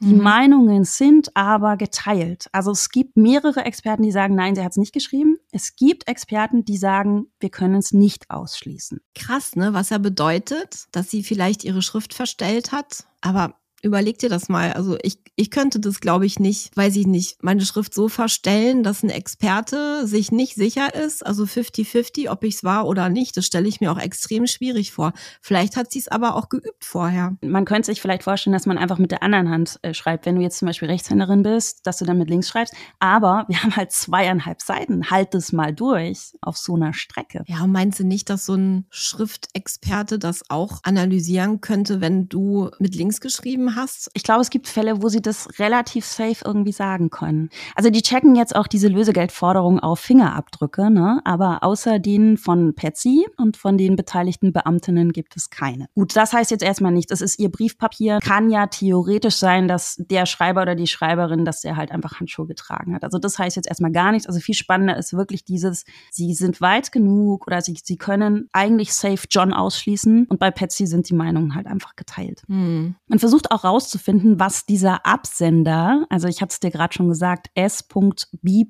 Die mhm. Meinungen sind aber geteilt. Also es gibt mehrere Experten, die sagen, nein, sie hat es nicht geschrieben. Es gibt Experten, die sagen, wir können es nicht ausschließen. Krass, ne? Was ja bedeutet, dass sie vielleicht ihre Schrift verstellt hat. Aber Überleg dir das mal. Also ich, ich könnte das, glaube ich, nicht, weiß ich nicht, meine Schrift so verstellen, dass ein Experte sich nicht sicher ist, also 50-50, ob ich es war oder nicht. Das stelle ich mir auch extrem schwierig vor. Vielleicht hat sie es aber auch geübt vorher. Man könnte sich vielleicht vorstellen, dass man einfach mit der anderen Hand äh, schreibt, wenn du jetzt zum Beispiel Rechtshänderin bist, dass du dann mit links schreibst. Aber wir haben halt zweieinhalb Seiten. Halt es mal durch auf so einer Strecke. Ja, meinst du nicht, dass so ein Schriftexperte das auch analysieren könnte, wenn du mit links geschrieben hast? Ich glaube, es gibt Fälle, wo sie das relativ safe irgendwie sagen können. Also die checken jetzt auch diese Lösegeldforderung auf Fingerabdrücke, ne? aber außer denen von Patsy und von den beteiligten Beamtinnen gibt es keine. Gut, das heißt jetzt erstmal nicht, das ist ihr Briefpapier. Kann ja theoretisch sein, dass der Schreiber oder die Schreiberin, dass der halt einfach Handschuhe getragen hat. Also das heißt jetzt erstmal gar nichts. Also viel spannender ist wirklich dieses, sie sind weit genug oder sie, sie können eigentlich safe John ausschließen und bei Patsy sind die Meinungen halt einfach geteilt. Hm. Man versucht auch rauszufinden, was dieser Absender, also ich hatte es dir gerade schon gesagt, S.B.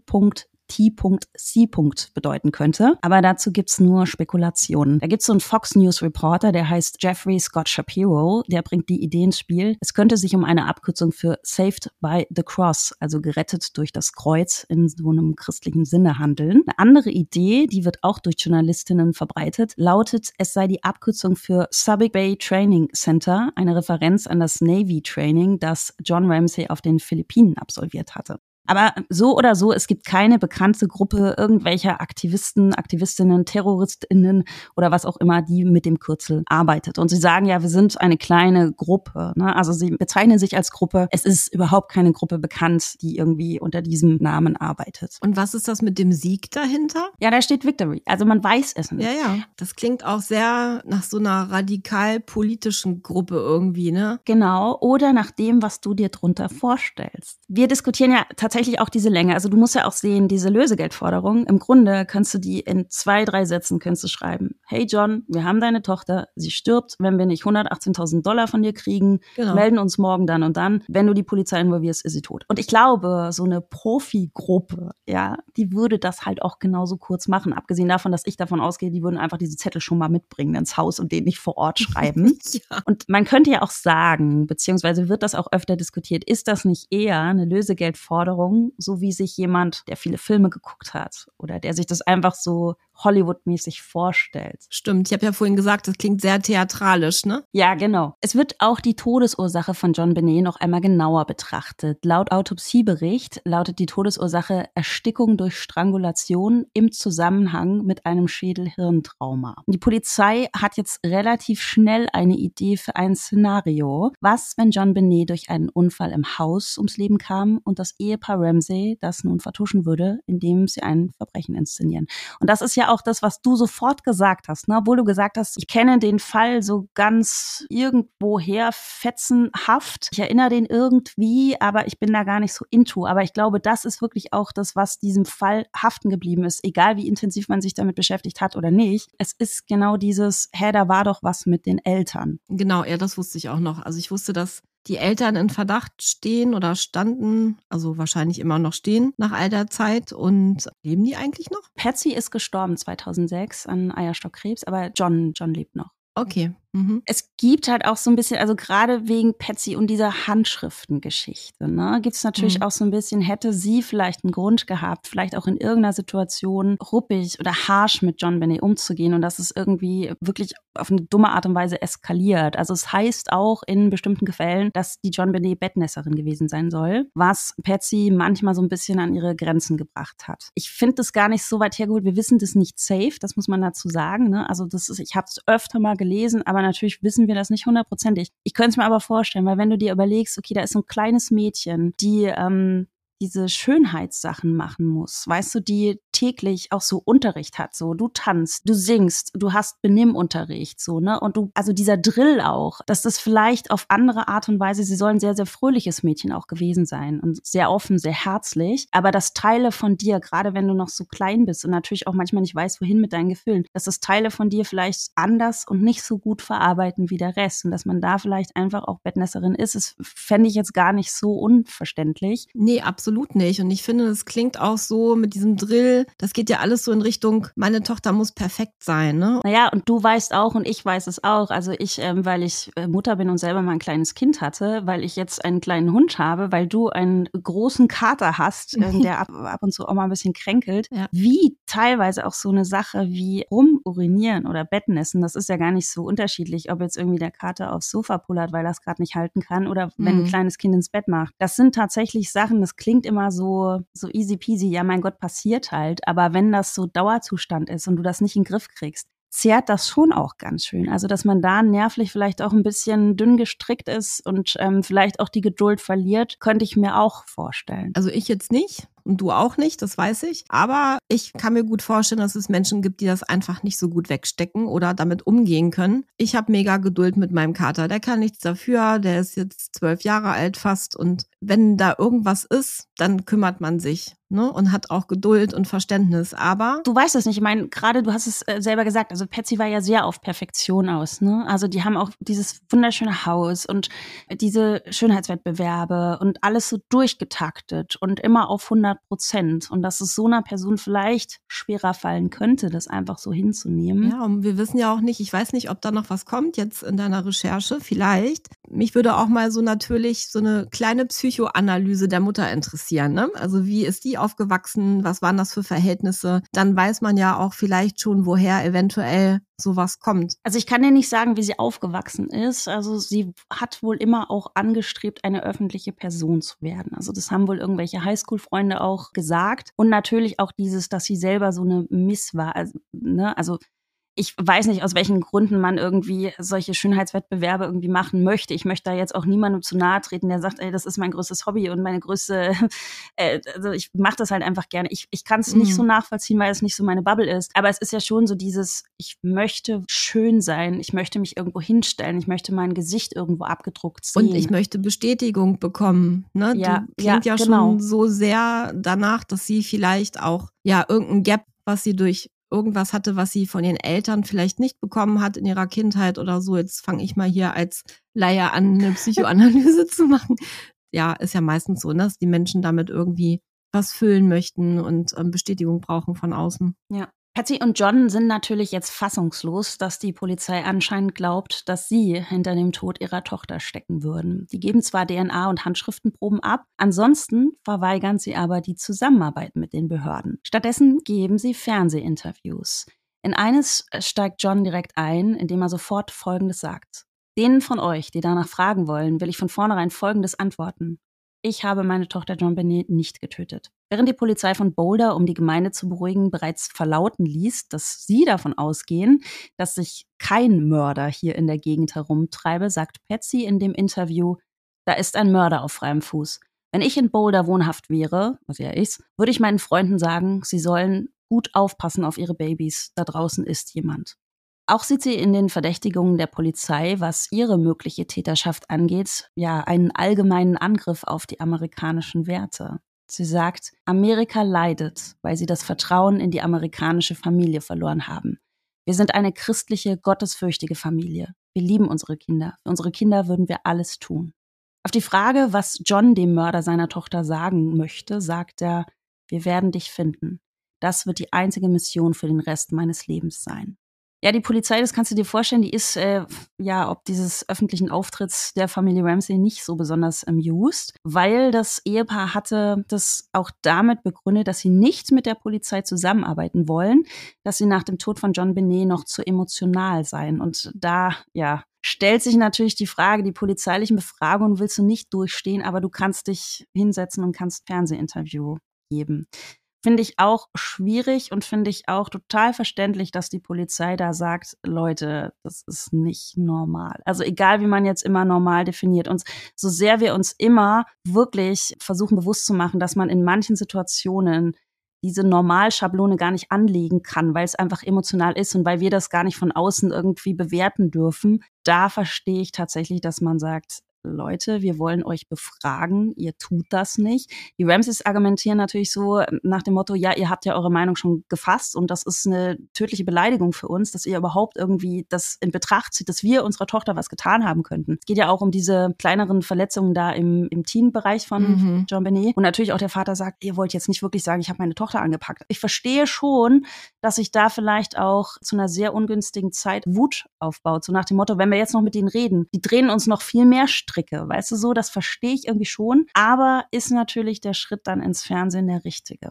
T.C. bedeuten könnte. Aber dazu gibt's nur Spekulationen. Da gibt's so einen Fox News Reporter, der heißt Jeffrey Scott Shapiro, der bringt die Idee ins Spiel. Es könnte sich um eine Abkürzung für Saved by the Cross, also gerettet durch das Kreuz in so einem christlichen Sinne handeln. Eine andere Idee, die wird auch durch Journalistinnen verbreitet, lautet, es sei die Abkürzung für Subic Bay Training Center, eine Referenz an das Navy Training, das John Ramsey auf den Philippinen absolviert hatte. Aber so oder so, es gibt keine bekannte Gruppe irgendwelcher Aktivisten, Aktivistinnen, Terroristinnen oder was auch immer, die mit dem Kürzel arbeitet. Und sie sagen ja, wir sind eine kleine Gruppe. Ne? Also sie bezeichnen sich als Gruppe. Es ist überhaupt keine Gruppe bekannt, die irgendwie unter diesem Namen arbeitet. Und was ist das mit dem Sieg dahinter? Ja, da steht Victory. Also man weiß es nicht. Ja, ja. Das klingt auch sehr nach so einer radikal politischen Gruppe irgendwie, ne? Genau. Oder nach dem, was du dir drunter vorstellst. Wir diskutieren ja tatsächlich tatsächlich auch diese Länge. Also du musst ja auch sehen, diese Lösegeldforderung, im Grunde kannst du die in zwei, drei Sätzen kannst du schreiben. Hey John, wir haben deine Tochter, sie stirbt, wenn wir nicht 118.000 Dollar von dir kriegen, genau. melden uns morgen dann und dann. Wenn du die Polizei involvierst, ist sie tot. Und ich glaube, so eine Profigruppe, ja, die würde das halt auch genauso kurz machen. Abgesehen davon, dass ich davon ausgehe, die würden einfach diese Zettel schon mal mitbringen ins Haus und den nicht vor Ort schreiben. ja. Und man könnte ja auch sagen, beziehungsweise wird das auch öfter diskutiert, ist das nicht eher eine Lösegeldforderung Erinnerung, so wie sich jemand, der viele Filme geguckt hat oder der sich das einfach so Hollywood-mäßig vorstellt. Stimmt, ich habe ja vorhin gesagt, das klingt sehr theatralisch, ne? Ja, genau. Es wird auch die Todesursache von John Benet noch einmal genauer betrachtet. Laut Autopsiebericht lautet die Todesursache Erstickung durch Strangulation im Zusammenhang mit einem Schädelhirntrauma. Die Polizei hat jetzt relativ schnell eine Idee für ein Szenario. Was, wenn John Benet durch einen Unfall im Haus ums Leben kam und das Ehepaar Ramsey das nun vertuschen würde, indem sie ein Verbrechen inszenieren? Und das ist ja auch das, was du sofort gesagt hast, ne? obwohl du gesagt hast, ich kenne den Fall so ganz irgendwoher fetzenhaft. Ich erinnere den irgendwie, aber ich bin da gar nicht so into. Aber ich glaube, das ist wirklich auch das, was diesem Fall haften geblieben ist, egal wie intensiv man sich damit beschäftigt hat oder nicht. Es ist genau dieses, hä, da war doch was mit den Eltern. Genau, ja, das wusste ich auch noch. Also ich wusste, dass die Eltern in Verdacht stehen oder standen, also wahrscheinlich immer noch stehen nach all der Zeit. Und leben die eigentlich noch? Patsy ist gestorben 2006 an Eierstockkrebs, aber John, John lebt noch. Okay. Mhm. Es gibt halt auch so ein bisschen, also gerade wegen Patsy und dieser Handschriftengeschichte, ne, gibt es natürlich mhm. auch so ein bisschen, hätte sie vielleicht einen Grund gehabt, vielleicht auch in irgendeiner Situation ruppig oder harsh mit John Benet umzugehen und dass es irgendwie wirklich auf eine dumme Art und Weise eskaliert. Also es heißt auch in bestimmten Fällen, dass die John Benet Bettnässerin gewesen sein soll, was Patsy manchmal so ein bisschen an ihre Grenzen gebracht hat. Ich finde das gar nicht so weit hergeholt. Wir wissen das nicht safe, das muss man dazu sagen. Ne? Also das ist, ich habe es öfter mal gelesen, aber natürlich wissen wir das nicht hundertprozentig. Ich könnte es mir aber vorstellen, weil wenn du dir überlegst, okay, da ist so ein kleines Mädchen, die ähm, diese Schönheitssachen machen muss, weißt du, die täglich auch so Unterricht hat, so du tanzt, du singst, du hast Benimmunterricht, so, ne? Und du, also dieser Drill auch, dass das vielleicht auf andere Art und Weise, sie sollen sehr, sehr fröhliches Mädchen auch gewesen sein und sehr offen, sehr herzlich, aber das Teile von dir, gerade wenn du noch so klein bist und natürlich auch manchmal nicht weißt, wohin mit deinen Gefühlen, dass das Teile von dir vielleicht anders und nicht so gut verarbeiten wie der Rest und dass man da vielleicht einfach auch Bettnässerin ist, das fände ich jetzt gar nicht so unverständlich. Nee, absolut nicht. Und ich finde, es klingt auch so mit diesem Drill, das geht ja alles so in Richtung, meine Tochter muss perfekt sein, ne? Naja, und du weißt auch und ich weiß es auch. Also ich, ähm, weil ich äh, Mutter bin und selber mal ein kleines Kind hatte, weil ich jetzt einen kleinen Hund habe, weil du einen großen Kater hast, äh, der ab, ab und zu auch mal ein bisschen kränkelt, ja. wie teilweise auch so eine Sache wie rumurinieren oder Betten essen, das ist ja gar nicht so unterschiedlich, ob jetzt irgendwie der Kater aufs Sofa pullert, weil er es gerade nicht halten kann oder wenn mhm. ein kleines Kind ins Bett macht. Das sind tatsächlich Sachen, das klingt immer so, so easy peasy, ja mein Gott, passiert halt. Aber wenn das so Dauerzustand ist und du das nicht in den Griff kriegst, zehrt das schon auch ganz schön. Also, dass man da nervlich vielleicht auch ein bisschen dünn gestrickt ist und ähm, vielleicht auch die Geduld verliert, könnte ich mir auch vorstellen. Also ich jetzt nicht und du auch nicht, das weiß ich. Aber ich kann mir gut vorstellen, dass es Menschen gibt, die das einfach nicht so gut wegstecken oder damit umgehen können. Ich habe mega Geduld mit meinem Kater. Der kann nichts dafür. Der ist jetzt zwölf Jahre alt fast. Und wenn da irgendwas ist, dann kümmert man sich ne? und hat auch Geduld und Verständnis. Aber du weißt es nicht. Ich meine, gerade du hast es äh, selber gesagt. Also Patsy war ja sehr auf Perfektion aus. Ne? Also die haben auch dieses wunderschöne Haus und diese Schönheitswettbewerbe und alles so durchgetaktet und immer auf 100 100 Prozent. Und dass es so einer Person vielleicht schwerer fallen könnte, das einfach so hinzunehmen. Ja, und wir wissen ja auch nicht, ich weiß nicht, ob da noch was kommt jetzt in deiner Recherche, vielleicht. Mich würde auch mal so natürlich so eine kleine Psychoanalyse der Mutter interessieren. Ne? Also wie ist die aufgewachsen? Was waren das für Verhältnisse? Dann weiß man ja auch vielleicht schon, woher eventuell sowas kommt. Also ich kann dir nicht sagen, wie sie aufgewachsen ist. Also sie hat wohl immer auch angestrebt, eine öffentliche Person zu werden. Also das haben wohl irgendwelche Highschool-Freunde auch gesagt. Und natürlich auch dieses, dass sie selber so eine Miss war. Also, ne? also ich weiß nicht, aus welchen Gründen man irgendwie solche Schönheitswettbewerbe irgendwie machen möchte. Ich möchte da jetzt auch niemandem zu nahe treten, der sagt, ey, das ist mein größtes Hobby und meine größte, äh, also ich mache das halt einfach gerne. Ich, ich kann es mhm. nicht so nachvollziehen, weil es nicht so meine Bubble ist. Aber es ist ja schon so dieses, ich möchte schön sein, ich möchte mich irgendwo hinstellen, ich möchte mein Gesicht irgendwo abgedruckt sehen. Und ich möchte Bestätigung bekommen. Ne? Ja, du klingt ja, ja genau. schon so sehr danach, dass sie vielleicht auch ja irgendein Gap was sie durch irgendwas hatte, was sie von ihren Eltern vielleicht nicht bekommen hat in ihrer Kindheit oder so. Jetzt fange ich mal hier als Laie an, eine Psychoanalyse zu machen. Ja, ist ja meistens so, ne, dass die Menschen damit irgendwie was füllen möchten und ähm, Bestätigung brauchen von außen. Ja. Patsy und John sind natürlich jetzt fassungslos, dass die Polizei anscheinend glaubt, dass sie hinter dem Tod ihrer Tochter stecken würden. Die geben zwar DNA- und Handschriftenproben ab, ansonsten verweigern sie aber die Zusammenarbeit mit den Behörden. Stattdessen geben sie Fernsehinterviews. In eines steigt John direkt ein, indem er sofort Folgendes sagt. Denen von euch, die danach fragen wollen, will ich von vornherein Folgendes antworten. Ich habe meine Tochter John Benet nicht getötet. Während die Polizei von Boulder, um die Gemeinde zu beruhigen, bereits verlauten ließ, dass sie davon ausgehen, dass sich kein Mörder hier in der Gegend herumtreibe, sagt Patsy in dem Interview, da ist ein Mörder auf freiem Fuß. Wenn ich in Boulder wohnhaft wäre, was ja ist, würde ich meinen Freunden sagen, sie sollen gut aufpassen auf ihre Babys. Da draußen ist jemand. Auch sieht sie in den Verdächtigungen der Polizei, was ihre mögliche Täterschaft angeht, ja einen allgemeinen Angriff auf die amerikanischen Werte. Sie sagt, Amerika leidet, weil sie das Vertrauen in die amerikanische Familie verloren haben. Wir sind eine christliche, gottesfürchtige Familie. Wir lieben unsere Kinder. Für unsere Kinder würden wir alles tun. Auf die Frage, was John dem Mörder seiner Tochter sagen möchte, sagt er, wir werden dich finden. Das wird die einzige Mission für den Rest meines Lebens sein. Ja, die Polizei, das kannst du dir vorstellen, die ist äh, ja ob dieses öffentlichen Auftritts der Familie Ramsey nicht so besonders amused, weil das Ehepaar hatte das auch damit begründet, dass sie nicht mit der Polizei zusammenarbeiten wollen, dass sie nach dem Tod von John Benet noch zu emotional seien. Und da, ja, stellt sich natürlich die Frage, die polizeilichen Befragungen willst du nicht durchstehen, aber du kannst dich hinsetzen und kannst Fernsehinterview geben. Finde ich auch schwierig und finde ich auch total verständlich, dass die Polizei da sagt, Leute, das ist nicht normal. Also egal, wie man jetzt immer normal definiert, uns, so sehr wir uns immer wirklich versuchen bewusst zu machen, dass man in manchen Situationen diese Normalschablone gar nicht anlegen kann, weil es einfach emotional ist und weil wir das gar nicht von außen irgendwie bewerten dürfen. Da verstehe ich tatsächlich, dass man sagt, Leute, wir wollen euch befragen, ihr tut das nicht. Die Ramses argumentieren natürlich so ähm, nach dem Motto, ja, ihr habt ja eure Meinung schon gefasst und das ist eine tödliche Beleidigung für uns, dass ihr überhaupt irgendwie das in Betracht zieht, dass wir unserer Tochter was getan haben könnten. Es geht ja auch um diese kleineren Verletzungen da im, im Teen-Bereich von mhm. John Benet. Und natürlich auch der Vater sagt, ihr wollt jetzt nicht wirklich sagen, ich habe meine Tochter angepackt. Ich verstehe schon, dass sich da vielleicht auch zu einer sehr ungünstigen Zeit Wut aufbaut. So nach dem Motto, wenn wir jetzt noch mit denen reden, die drehen uns noch viel mehr Stricke. Weißt du so, das verstehe ich irgendwie schon. Aber ist natürlich der Schritt dann ins Fernsehen der richtige?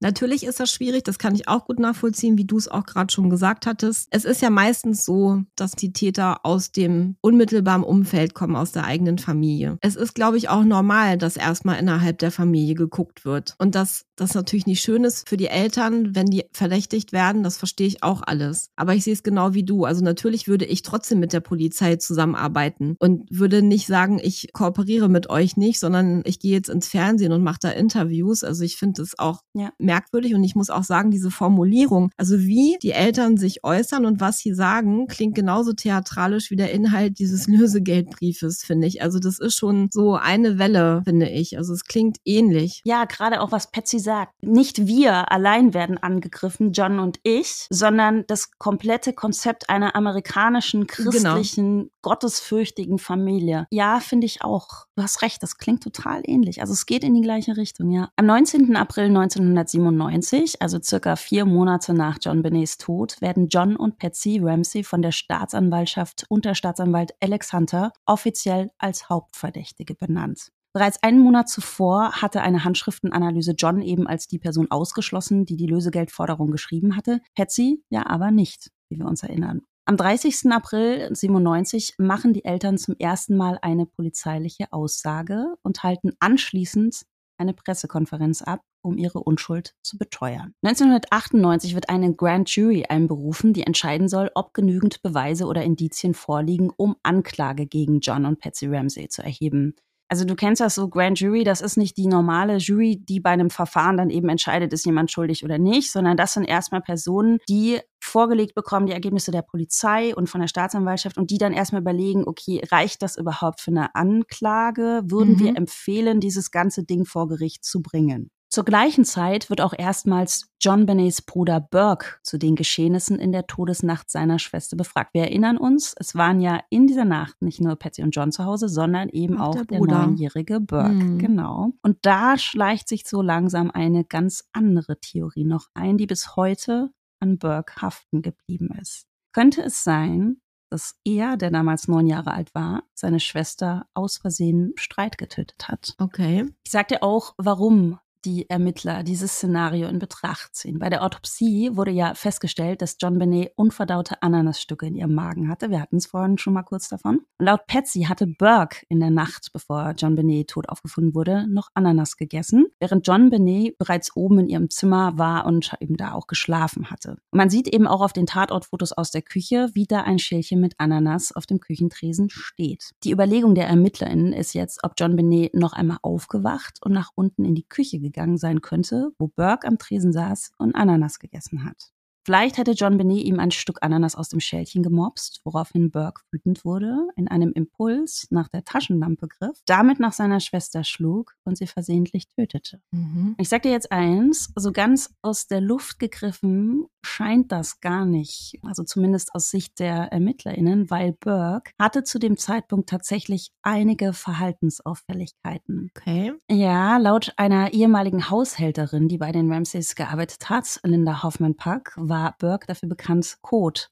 Natürlich ist das schwierig, das kann ich auch gut nachvollziehen, wie du es auch gerade schon gesagt hattest. Es ist ja meistens so, dass die Täter aus dem unmittelbaren Umfeld kommen, aus der eigenen Familie. Es ist, glaube ich, auch normal, dass erstmal innerhalb der Familie geguckt wird. Und dass das natürlich nicht schön ist für die Eltern, wenn die verdächtigt werden, das verstehe ich auch alles. Aber ich sehe es genau wie du. Also natürlich würde ich trotzdem mit der Polizei zusammenarbeiten und würde nicht sagen, ich kooperiere mit euch nicht, sondern ich gehe jetzt ins Fernsehen und mache da Interviews. Also ich finde es auch ja merkwürdig und ich muss auch sagen, diese Formulierung, also wie die Eltern sich äußern und was sie sagen, klingt genauso theatralisch wie der Inhalt dieses Lösegeldbriefes, finde ich. Also das ist schon so eine Welle, finde ich. Also es klingt ähnlich. Ja, gerade auch was Patsy sagt. Nicht wir allein werden angegriffen, John und ich, sondern das komplette Konzept einer amerikanischen, genau. christlichen, genau. gottesfürchtigen Familie. Ja, finde ich auch. Du hast recht, das klingt total ähnlich. Also es geht in die gleiche Richtung, ja. Am 19. April 1997 1997, also circa vier Monate nach John Benets Tod, werden John und Patsy Ramsey von der Staatsanwaltschaft unter Staatsanwalt Alex Hunter offiziell als Hauptverdächtige benannt. Bereits einen Monat zuvor hatte eine Handschriftenanalyse John eben als die Person ausgeschlossen, die die Lösegeldforderung geschrieben hatte, Patsy ja aber nicht, wie wir uns erinnern. Am 30. April 97 machen die Eltern zum ersten Mal eine polizeiliche Aussage und halten anschließend eine Pressekonferenz ab, um ihre Unschuld zu beteuern. 1998 wird eine Grand Jury einberufen, die entscheiden soll, ob genügend Beweise oder Indizien vorliegen, um Anklage gegen John und Patsy Ramsey zu erheben. Also du kennst das so, Grand Jury, das ist nicht die normale Jury, die bei einem Verfahren dann eben entscheidet, ist jemand schuldig oder nicht, sondern das sind erstmal Personen, die vorgelegt bekommen, die Ergebnisse der Polizei und von der Staatsanwaltschaft und die dann erstmal überlegen, okay, reicht das überhaupt für eine Anklage? Würden mhm. wir empfehlen, dieses ganze Ding vor Gericht zu bringen? Zur gleichen Zeit wird auch erstmals John Benets Bruder Burke zu den Geschehnissen in der Todesnacht seiner Schwester befragt. Wir erinnern uns, es waren ja in dieser Nacht nicht nur Patsy und John zu Hause, sondern eben auch, auch der, der neunjährige Burke. Mhm. Genau. Und da schleicht sich so langsam eine ganz andere Theorie noch ein, die bis heute an Burke haften geblieben ist. Könnte es sein, dass er, der damals neun Jahre alt war, seine Schwester aus Versehen Streit getötet hat. Okay. Ich sagte auch, warum die Ermittler dieses Szenario in Betracht ziehen. Bei der Autopsie wurde ja festgestellt, dass John Benet unverdaute Ananasstücke in ihrem Magen hatte. Wir hatten es vorhin schon mal kurz davon. Laut Patsy hatte Burke in der Nacht, bevor John Benet tot aufgefunden wurde, noch Ananas gegessen, während John Benet bereits oben in ihrem Zimmer war und eben da auch geschlafen hatte. Man sieht eben auch auf den Tatortfotos aus der Küche, wie da ein Schälchen mit Ananas auf dem Küchentresen steht. Die Überlegung der ErmittlerInnen ist jetzt, ob John Benet noch einmal aufgewacht und nach unten in die Küche gegangen gegangen sein könnte, wo Burke am Tresen saß und Ananas gegessen hat. Vielleicht hätte John Benet ihm ein Stück Ananas aus dem Schälchen gemobst, woraufhin Burke wütend wurde, in einem Impuls nach der Taschenlampe griff, damit nach seiner Schwester schlug und sie versehentlich tötete. Mhm. Ich sag dir jetzt eins, so ganz aus der Luft gegriffen scheint das gar nicht, also zumindest aus Sicht der ErmittlerInnen, weil Burke hatte zu dem Zeitpunkt tatsächlich einige Verhaltensauffälligkeiten. Okay. Ja, laut einer ehemaligen Haushälterin, die bei den Ramsays gearbeitet hat, Linda Hoffman-Pack, war Burke dafür bekannt, Code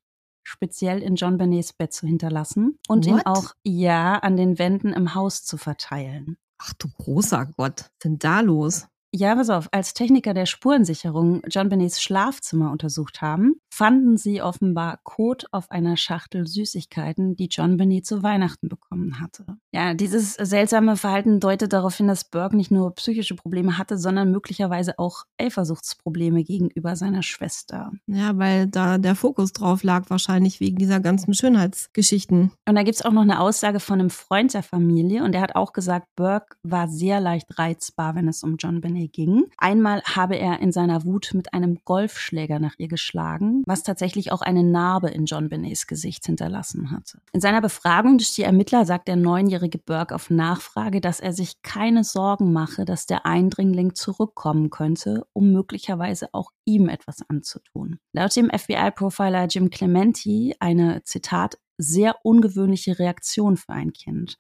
speziell in John Benets Bett zu hinterlassen und What? ihn auch ja an den Wänden im Haus zu verteilen. Ach du großer Gott, was ist denn da los? Ja, pass auf, als Techniker der Spurensicherung John Benets Schlafzimmer untersucht haben, fanden sie offenbar Kot auf einer Schachtel Süßigkeiten, die John Benet zu Weihnachten bekommen hatte. Ja, dieses seltsame Verhalten deutet darauf hin, dass Burke nicht nur psychische Probleme hatte, sondern möglicherweise auch Eifersuchtsprobleme gegenüber seiner Schwester. Ja, weil da der Fokus drauf lag, wahrscheinlich wegen dieser ganzen Schönheitsgeschichten. Und da gibt's auch noch eine Aussage von einem Freund der Familie und der hat auch gesagt, Burke war sehr leicht reizbar, wenn es um John Benet ging. Einmal habe er in seiner Wut mit einem Golfschläger nach ihr geschlagen, was tatsächlich auch eine Narbe in John Benets Gesicht hinterlassen hatte. In seiner Befragung durch die Ermittler sagt der neunjährige Burke auf Nachfrage, dass er sich keine Sorgen mache, dass der Eindringling zurückkommen könnte, um möglicherweise auch ihm etwas anzutun. Laut dem FBI-Profiler Jim Clementi eine, Zitat, sehr ungewöhnliche Reaktion für ein Kind.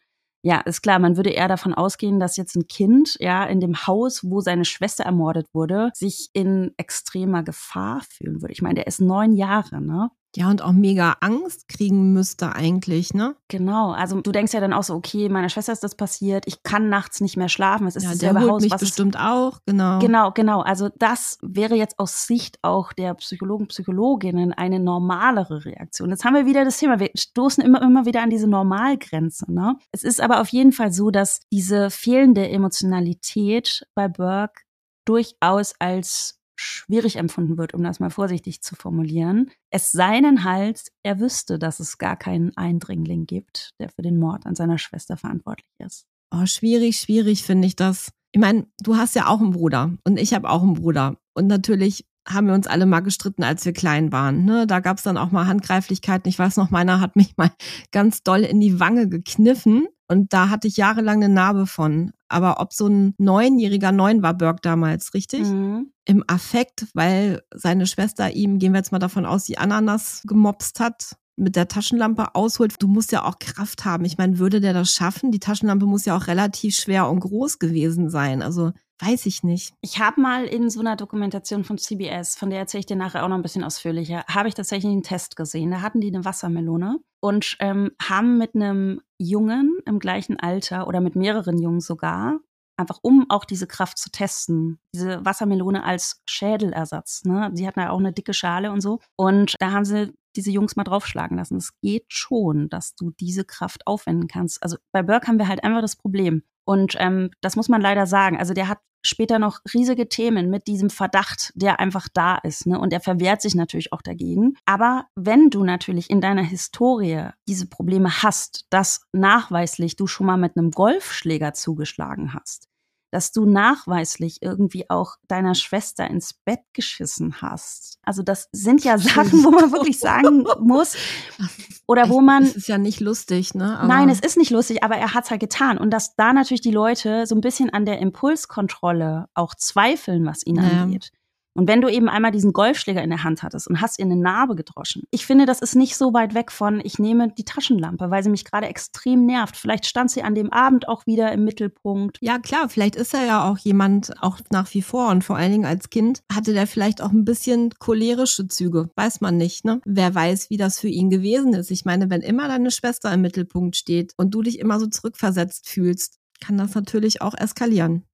Ja, ist klar, man würde eher davon ausgehen, dass jetzt ein Kind, ja, in dem Haus, wo seine Schwester ermordet wurde, sich in extremer Gefahr fühlen würde. Ich meine, der ist neun Jahre, ne? Ja, und auch mega Angst kriegen müsste eigentlich, ne? Genau. Also du denkst ja dann auch so, okay, meiner Schwester ist das passiert, ich kann nachts nicht mehr schlafen. Es ist ja, der Haus. mich bestimmt ist, auch, genau. Genau, genau. Also das wäre jetzt aus Sicht auch der Psychologen, Psychologinnen eine normalere Reaktion. Jetzt haben wir wieder das Thema. Wir stoßen immer, immer wieder an diese Normalgrenze. Ne? Es ist aber auf jeden Fall so, dass diese fehlende Emotionalität bei Burke durchaus als schwierig empfunden wird, um das mal vorsichtig zu formulieren. Es sei denn halt, er wüsste, dass es gar keinen Eindringling gibt, der für den Mord an seiner Schwester verantwortlich ist. Oh, schwierig, schwierig finde ich das. Ich meine, du hast ja auch einen Bruder und ich habe auch einen Bruder. Und natürlich haben wir uns alle mal gestritten, als wir klein waren. Ne? Da gab es dann auch mal Handgreiflichkeiten. Ich weiß noch, meiner hat mich mal ganz doll in die Wange gekniffen und da hatte ich jahrelang eine Narbe von. Aber ob so ein Neunjähriger, neun war Burke damals, richtig? Mhm. Im Affekt, weil seine Schwester ihm, gehen wir jetzt mal davon aus, die Ananas gemopst hat, mit der Taschenlampe ausholt. Du musst ja auch Kraft haben. Ich meine, würde der das schaffen? Die Taschenlampe muss ja auch relativ schwer und groß gewesen sein. Also Weiß ich nicht. Ich habe mal in so einer Dokumentation von CBS, von der erzähle ich dir nachher auch noch ein bisschen ausführlicher, habe ich tatsächlich einen Test gesehen. Da hatten die eine Wassermelone und ähm, haben mit einem Jungen im gleichen Alter oder mit mehreren Jungen sogar, einfach um auch diese Kraft zu testen, diese Wassermelone als Schädelersatz. Ne? Sie hatten ja auch eine dicke Schale und so. Und da haben sie diese Jungs mal draufschlagen lassen. Es geht schon, dass du diese Kraft aufwenden kannst. Also bei Burke haben wir halt einfach das Problem. Und ähm, das muss man leider sagen. Also der hat später noch riesige Themen mit diesem Verdacht, der einfach da ist. Ne? Und er verwehrt sich natürlich auch dagegen. Aber wenn du natürlich in deiner Historie diese Probleme hast, dass nachweislich du schon mal mit einem Golfschläger zugeschlagen hast, dass du nachweislich irgendwie auch deiner Schwester ins Bett geschissen hast. Also das sind ja Sachen, wo man wirklich sagen muss oder wo man Das ist ja nicht lustig, ne? Aber Nein, es ist nicht lustig, aber er hat's halt getan und dass da natürlich die Leute so ein bisschen an der Impulskontrolle auch zweifeln, was ihn Naja. angeht. Und wenn du eben einmal diesen Golfschläger in der Hand hattest und hast ihr eine Narbe gedroschen, ich finde, das ist nicht so weit weg von, ich nehme die Taschenlampe, weil sie mich gerade extrem nervt. Vielleicht stand sie an dem Abend auch wieder im Mittelpunkt. Ja, klar, vielleicht ist er ja auch jemand, auch nach wie vor und vor allen Dingen als Kind, hatte der vielleicht auch ein bisschen cholerische Züge. Weiß man nicht, ne? Wer weiß, wie das für ihn gewesen ist. Ich meine, wenn immer deine Schwester im Mittelpunkt steht und du dich immer so zurückversetzt fühlst, kann das natürlich auch eskalieren.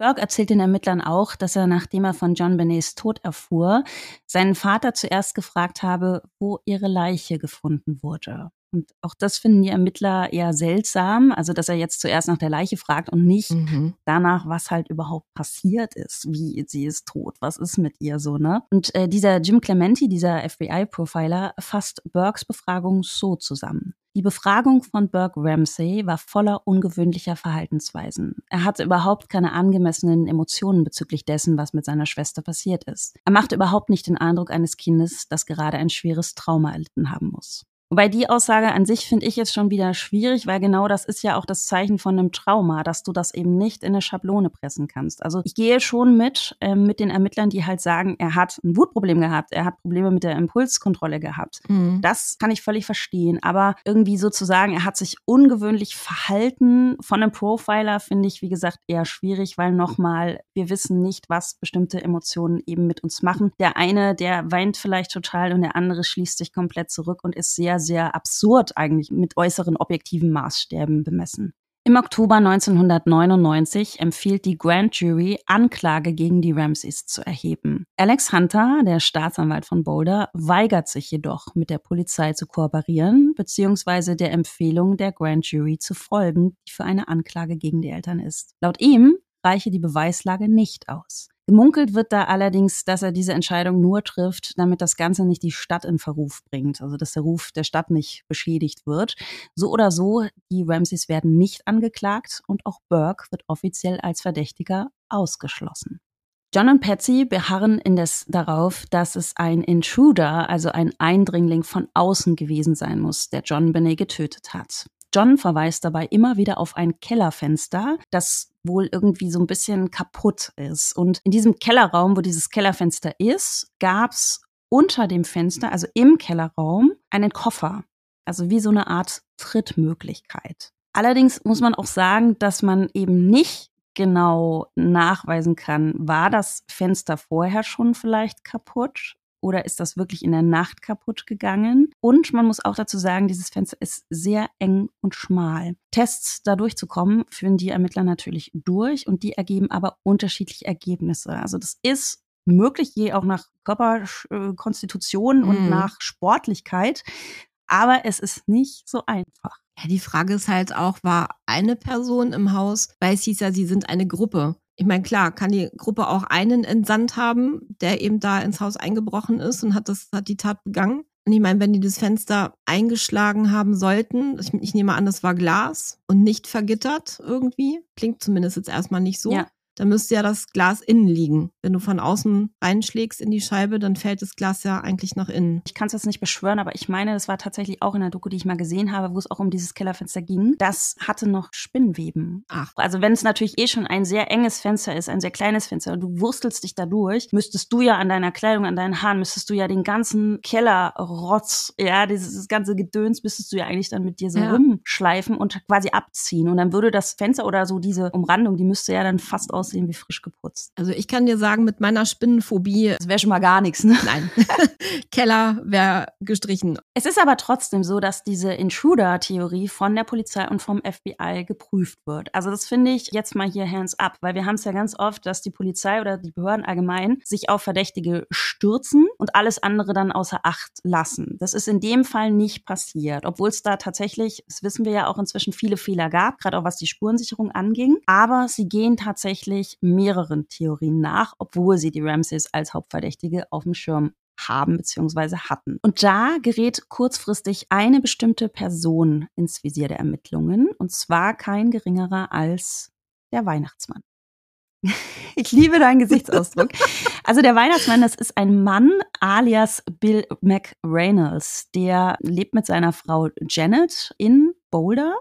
Burke erzählt den Ermittlern auch, dass er, nachdem er von John Benets Tod erfuhr, seinen Vater zuerst gefragt habe, wo ihre Leiche gefunden wurde. Und auch das finden die Ermittler eher seltsam, also dass er jetzt zuerst nach der Leiche fragt und nicht Mhm. danach, was halt überhaupt passiert ist, wie sie ist tot, was ist mit ihr so, ne? Und äh, dieser Jim Clementi, dieser FBI-Profiler, fasst Burkes Befragung so zusammen. Die Befragung von Burke Ramsey war voller ungewöhnlicher Verhaltensweisen. Er hatte überhaupt keine angemessenen Emotionen bezüglich dessen, was mit seiner Schwester passiert ist. Er machte überhaupt nicht den Eindruck eines Kindes, das gerade ein schweres Trauma erlitten haben muss. Wobei die Aussage an sich finde ich jetzt schon wieder schwierig, weil genau das ist ja auch das Zeichen von einem Trauma, dass du das eben nicht in eine Schablone pressen kannst. Also ich gehe schon mit, ähm, mit den Ermittlern, die halt sagen, er hat ein Wutproblem gehabt, er hat Probleme mit der Impulskontrolle gehabt. Mhm. Das kann ich völlig verstehen. Aber irgendwie sozusagen, er hat sich ungewöhnlich verhalten von einem Profiler, finde ich, wie gesagt, eher schwierig, weil nochmal, wir wissen nicht, was bestimmte Emotionen eben mit uns machen. Der eine, der weint vielleicht total und der andere schließt sich komplett zurück und ist sehr, sehr absurd eigentlich mit äußeren objektiven Maßstäben bemessen. Im Oktober 1999 empfiehlt die Grand Jury, Anklage gegen die Ramseys zu erheben. Alex Hunter, der Staatsanwalt von Boulder, weigert sich jedoch, mit der Polizei zu kooperieren bzw. der Empfehlung der Grand Jury zu folgen, die für eine Anklage gegen die Eltern ist. Laut ihm reiche die Beweislage nicht aus. Gemunkelt wird da allerdings, dass er diese Entscheidung nur trifft, damit das Ganze nicht die Stadt in Verruf bringt, also dass der Ruf der Stadt nicht beschädigt wird. So oder so, die Ramseys werden nicht angeklagt und auch Burke wird offiziell als Verdächtiger ausgeschlossen. John und Patsy beharren indes darauf, dass es ein Intruder, also ein Eindringling von außen gewesen sein muss, der John Benet getötet hat. John verweist dabei immer wieder auf ein Kellerfenster, das wohl irgendwie so ein bisschen kaputt ist. Und in diesem Kellerraum, wo dieses Kellerfenster ist, gab's unter dem Fenster, also im Kellerraum, einen Koffer. Also wie so eine Art Trittmöglichkeit. Allerdings muss man auch sagen, dass man eben nicht genau nachweisen kann, war das Fenster vorher schon vielleicht kaputt oder ist das wirklich in der Nacht kaputt gegangen? Und man muss auch dazu sagen, dieses Fenster ist sehr eng und schmal. Tests da durchzukommen, führen die Ermittler natürlich durch und die ergeben aber unterschiedliche Ergebnisse. Also das ist möglich, je auch nach Körperkonstitution und mhm. nach Sportlichkeit. Aber es ist nicht so einfach. Ja, die Frage ist halt auch, war eine Person im Haus, weil es hieß ja, sie sind eine Gruppe ich meine, klar, kann die Gruppe auch einen entsandt haben, der eben da ins Haus eingebrochen ist und hat das, hat die Tat begangen. Und ich meine, wenn die das Fenster eingeschlagen haben sollten, ich, ich nehme an, das war Glas und nicht vergittert irgendwie. Klingt zumindest jetzt erstmal nicht so. Ja dann müsste ja das Glas innen liegen. Wenn du von außen reinschlägst in die Scheibe, dann fällt das Glas ja eigentlich nach innen. Ich kann es jetzt nicht beschwören, aber ich meine, das war tatsächlich auch in der Doku, die ich mal gesehen habe, wo es auch um dieses Kellerfenster ging. Das hatte noch Spinnweben. Ach. Also wenn es natürlich eh schon ein sehr enges Fenster ist, ein sehr kleines Fenster und du wurstelst dich da durch, müsstest du ja an deiner Kleidung, an deinen Haaren, müsstest du ja den ganzen Kellerrotz, ja, dieses ganze Gedöns, müsstest du ja eigentlich dann mit dir so ja. rumschleifen und quasi abziehen. Und dann würde das Fenster oder so diese Umrandung, die müsste ja dann fast aus aussehen wie frisch geputzt. Also ich kann dir sagen, mit meiner Spinnenphobie. Das wäre schon mal gar nichts, ne? Nein. Keller wäre gestrichen. Es ist aber trotzdem so, dass diese Intruder-Theorie von der Polizei und vom FBI geprüft wird. Also das finde ich jetzt mal hier hands up, weil wir haben es ja ganz oft, dass die Polizei oder die Behörden allgemein sich auf Verdächtige stürzen und alles andere dann außer Acht lassen. Das ist in dem Fall nicht passiert, obwohl es da tatsächlich, das wissen wir ja auch inzwischen, viele Fehler gab, gerade auch was die Spurensicherung anging. Aber sie gehen tatsächlich tatsächlich mehreren Theorien nach, obwohl sie die Ramses als Hauptverdächtige auf dem Schirm haben bzw. hatten. Und da gerät kurzfristig eine bestimmte Person ins Visier der Ermittlungen, und zwar kein geringerer als der Weihnachtsmann. Ich liebe deinen Gesichtsausdruck. Also der Weihnachtsmann, das ist ein Mann alias Bill McReynolds. Der lebt mit seiner Frau Janet in Boulder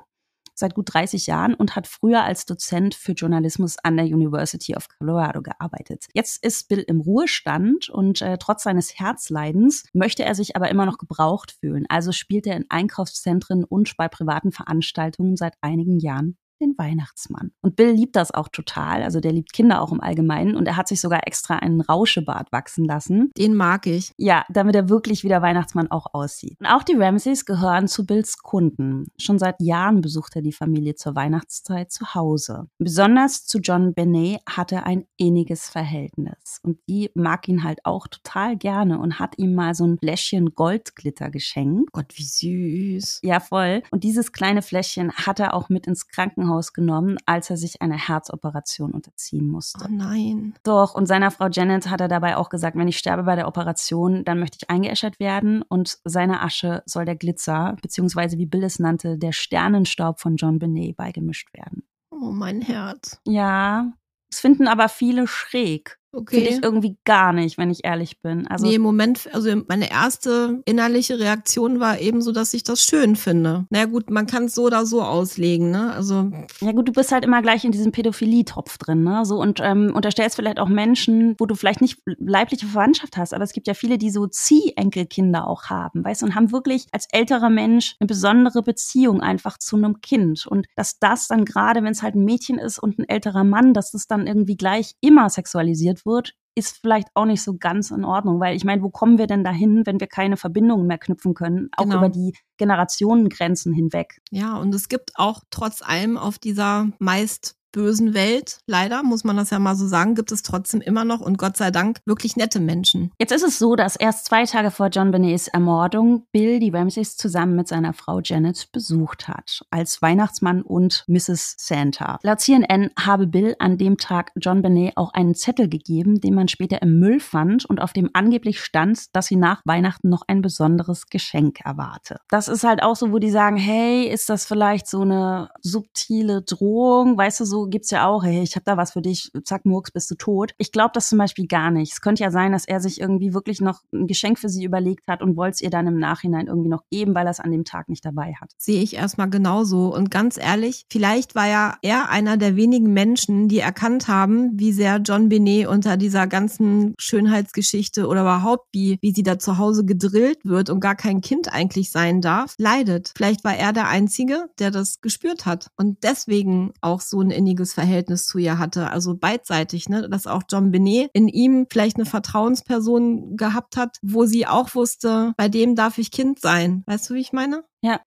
seit gut 30 Jahren und hat früher als Dozent für Journalismus an der University of Colorado gearbeitet. Jetzt ist Bill im Ruhestand und äh, trotz seines Herzleidens möchte er sich aber immer noch gebraucht fühlen. Also spielt er in Einkaufszentren und bei privaten Veranstaltungen seit einigen Jahren den Weihnachtsmann. Und Bill liebt das auch total. Also der liebt Kinder auch im Allgemeinen. Und er hat sich sogar extra einen Rauschebart wachsen lassen. Den mag ich. Ja, damit er wirklich wie der Weihnachtsmann auch aussieht. Und auch die Ramseys gehören zu Bills Kunden. Schon seit Jahren besucht er die Familie zur Weihnachtszeit zu Hause. Besonders zu John Benet hat er ein inniges Verhältnis. Und die mag ihn halt auch total gerne und hat ihm mal so ein Fläschchen Goldglitter geschenkt. Gott, wie süß. Ja, voll. Und dieses kleine Fläschchen hat er auch mit ins Krankenhaus Krankenhaus genommen, als er sich einer Herzoperation unterziehen musste. Oh nein. Doch, und seiner Frau Janet hat er dabei auch gesagt, wenn ich sterbe bei der Operation, dann möchte ich eingeäschert werden und seiner Asche soll der Glitzer, beziehungsweise wie Bill es nannte, der Sternenstaub von John Benet beigemischt werden. Oh, mein Herz. Ja, es finden aber viele schräg. Okay. Finde ich irgendwie gar nicht, wenn ich ehrlich bin. Also nee, im Moment, also meine erste innerliche Reaktion war eben so, dass ich das schön finde. Na naja, gut, man kann es so oder so auslegen, ne? Also. Ja gut, du bist halt immer gleich in diesem Pädophilie-Topf drin, ne? So und ähm, unterstellst vielleicht auch Menschen, wo du vielleicht nicht leibliche Verwandtschaft hast, aber es gibt ja viele, die so Ziehenkelkinder auch haben, weißt du, und haben wirklich als älterer Mensch eine besondere Beziehung einfach zu einem Kind. Und dass das dann gerade, wenn es halt ein Mädchen ist und ein älterer Mann, dass das dann irgendwie gleich immer sexualisiert wird, ist vielleicht auch nicht so ganz in Ordnung, weil ich meine, wo kommen wir denn dahin, wenn wir keine Verbindungen mehr knüpfen können, auch genau. über die Generationengrenzen hinweg? Ja, und es gibt auch trotz allem auf dieser meist bösen Welt, leider muss man das ja mal so sagen, gibt es trotzdem immer noch und Gott sei Dank wirklich nette Menschen. Jetzt ist es so, dass erst zwei Tage vor John Benets Ermordung Bill die Ramsays zusammen mit seiner Frau Janet besucht hat, als Weihnachtsmann und Mrs. Santa. Laut CNN habe Bill an dem Tag John Benet auch einen Zettel gegeben, den man später im Müll fand und auf dem angeblich stand, dass sie nach Weihnachten noch ein besonderes Geschenk erwarte. Das ist halt auch so, wo die sagen, hey, ist das vielleicht so eine subtile Drohung, weißt du, so gibt's ja auch, hey, ich habe da was für dich, zack, Murks, bist du tot. Ich glaube das zum Beispiel gar nicht. Es könnte ja sein, dass er sich irgendwie wirklich noch ein Geschenk für sie überlegt hat und wollte es ihr dann im Nachhinein irgendwie noch geben, weil er es an dem Tag nicht dabei hat. Sehe ich erstmal genauso. Und ganz ehrlich, vielleicht war ja er einer der wenigen Menschen, die erkannt haben, wie sehr John Benet unter dieser ganzen Schönheitsgeschichte oder überhaupt wie, wie sie da zu Hause gedrillt wird und gar kein Kind eigentlich sein darf, leidet. Vielleicht war er der Einzige, der das gespürt hat und deswegen auch so ein inniges Verhältnis zu ihr hatte. Also beidseitig, ne? dass auch John Benet in ihm vielleicht eine Vertrauensperson gehabt hat, wo sie auch wusste, bei dem darf ich Kind sein. Weißt du, wie ich meine? Ja.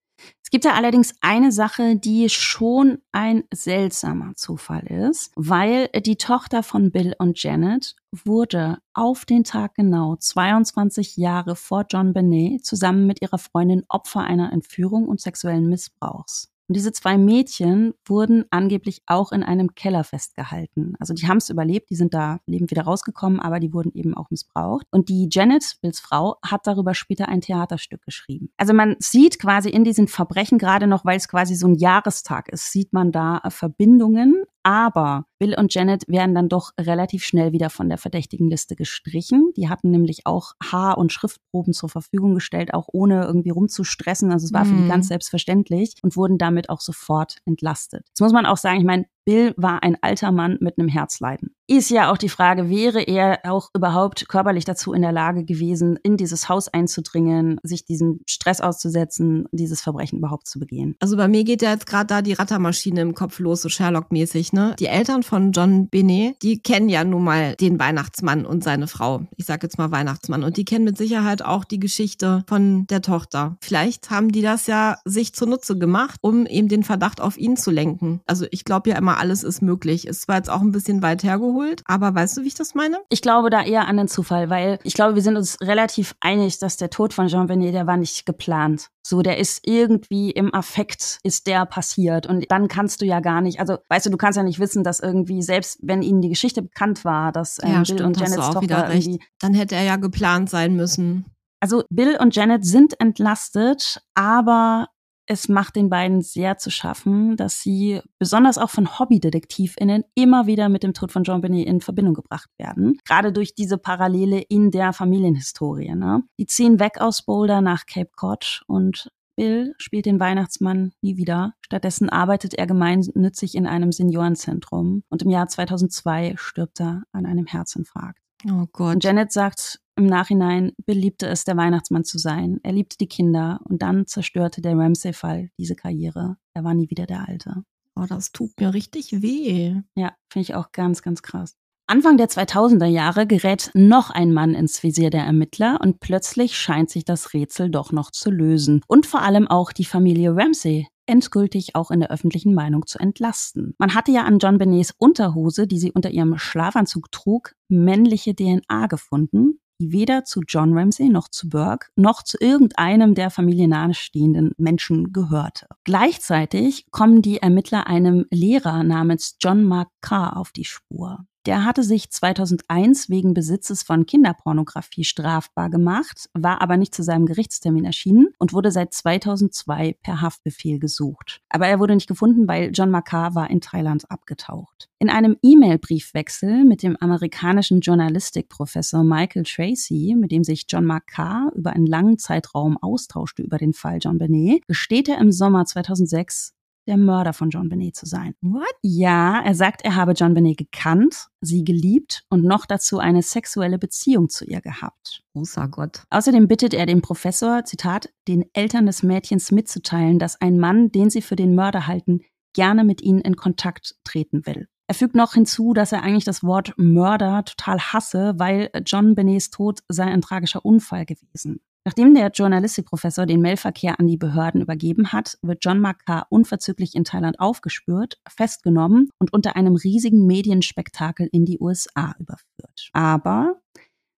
Es gibt ja allerdings eine Sache, die schon ein seltsamer Zufall ist, weil die Tochter von Bill und Janet wurde auf den Tag genau 22 Jahre vor John Benet zusammen mit ihrer Freundin Opfer einer Entführung und sexuellen Missbrauchs. Und diese zwei Mädchen wurden angeblich auch in einem Keller festgehalten. Also die haben es überlebt, die sind da lebend wieder rausgekommen, aber die wurden eben auch missbraucht. Und die Janet, Bills Frau, hat darüber später ein Theaterstück geschrieben. Also man sieht quasi in diesen Verbrechen gerade noch, weil es quasi so ein Jahrestag ist, sieht man da Verbindungen aber Bill und Janet werden dann doch relativ schnell wieder von der verdächtigen Liste gestrichen. Die hatten nämlich auch Haar- und Schriftproben zur Verfügung gestellt, auch ohne irgendwie rumzustressen. Also es war für die mhm. ganz selbstverständlich und wurden damit auch sofort entlastet. Jetzt muss man auch sagen, ich meine, Bill war ein alter Mann mit einem Herzleiden. Ist ja auch die Frage, wäre er auch überhaupt körperlich dazu in der Lage gewesen, in dieses Haus einzudringen, sich diesen Stress auszusetzen, dieses Verbrechen überhaupt zu begehen? Also bei mir geht ja jetzt gerade da die Rattermaschine im Kopf los, so Sherlock-mäßig, ne? Die Eltern von John Benet, die kennen ja nun mal den Weihnachtsmann und seine Frau. Ich sag jetzt mal Weihnachtsmann. Und die kennen mit Sicherheit auch die Geschichte von der Tochter. Vielleicht haben die das ja sich zunutze gemacht, um eben den Verdacht auf ihn zu lenken. Also ich glaube ja immer, mal, alles ist möglich. Ist zwar jetzt auch ein bisschen weit hergeholt, aber weißt du, wie ich das meine? Ich glaube da eher an den Zufall, weil ich glaube, wir sind uns relativ einig, dass der Tod von Jean Benet, der war nicht geplant. So, der ist irgendwie im Affekt, ist der passiert. Und dann kannst du ja gar nicht, also weißt du, du kannst ja nicht wissen, dass irgendwie, selbst wenn ihnen die Geschichte bekannt war, dass ähm, ja, Bill stimmt, und Janets Tochter irgendwie. Dann hätte er ja geplant sein müssen. Also Bill und Janet sind entlastet, aber es macht den beiden sehr zu schaffen, dass sie besonders auch von Hobbydetektivinnen immer wieder mit dem Tod von Jean Benet in Verbindung gebracht werden. Gerade durch diese Parallele in der Familienhistorie. Ne? Die ziehen weg aus Boulder nach Cape Cod und Bill spielt den Weihnachtsmann nie wieder. Stattdessen arbeitet er gemeinnützig in einem Seniorenzentrum und im Jahr 2002 stirbt er an einem Herzinfarkt. Oh Gott. Und Janet sagt im Nachhinein beliebte es, der Weihnachtsmann zu sein. Er liebte die Kinder und dann zerstörte der Ramsay-Fall diese Karriere. Er war nie wieder der Alte. Oh, das tut mir richtig weh. Ja, finde ich auch ganz, ganz krass. Anfang der 2000er Jahre gerät noch ein Mann ins Visier der Ermittler und plötzlich scheint sich das Rätsel doch noch zu lösen. Und vor allem auch die Familie Ramsay endgültig auch in der öffentlichen Meinung zu entlasten. Man hatte ja an John Benets Unterhose, die sie unter ihrem Schlafanzug trug, männliche DNA gefunden, die weder zu John Ramsey noch zu Burke noch zu irgendeinem der Familie nahestehenden Menschen gehörte. Gleichzeitig kommen die Ermittler einem Lehrer namens John Mark Carr auf die Spur. Der hatte sich 2001 wegen Besitzes von Kinderpornografie strafbar gemacht, war aber nicht zu seinem Gerichtstermin erschienen und wurde seit 2002 per Haftbefehl gesucht. Aber er wurde nicht gefunden, weil John Makar war in Thailand abgetaucht. In einem E-Mail-Briefwechsel mit dem amerikanischen Journalistikprofessor Michael Tracy, mit dem sich John Makar über einen langen Zeitraum austauschte über den Fall John Benet, gesteht er im Sommer 2006, der Mörder von John Benet zu sein. What? Ja, er sagt, er habe John Benet gekannt, sie geliebt und noch dazu eine sexuelle Beziehung zu ihr gehabt. Großer Gott. Außerdem bittet er den Professor, Zitat, den Eltern des Mädchens mitzuteilen, dass ein Mann, den sie für den Mörder halten, gerne mit ihnen in Kontakt treten will. Er fügt noch hinzu, dass er eigentlich das Wort Mörder total hasse, weil John Benets Tod sei ein tragischer Unfall gewesen. Nachdem der Journalistikprofessor den Mailverkehr an die Behörden übergeben hat, wird John Makar unverzüglich in Thailand aufgespürt, festgenommen und unter einem riesigen Medienspektakel in die USA überführt. Aber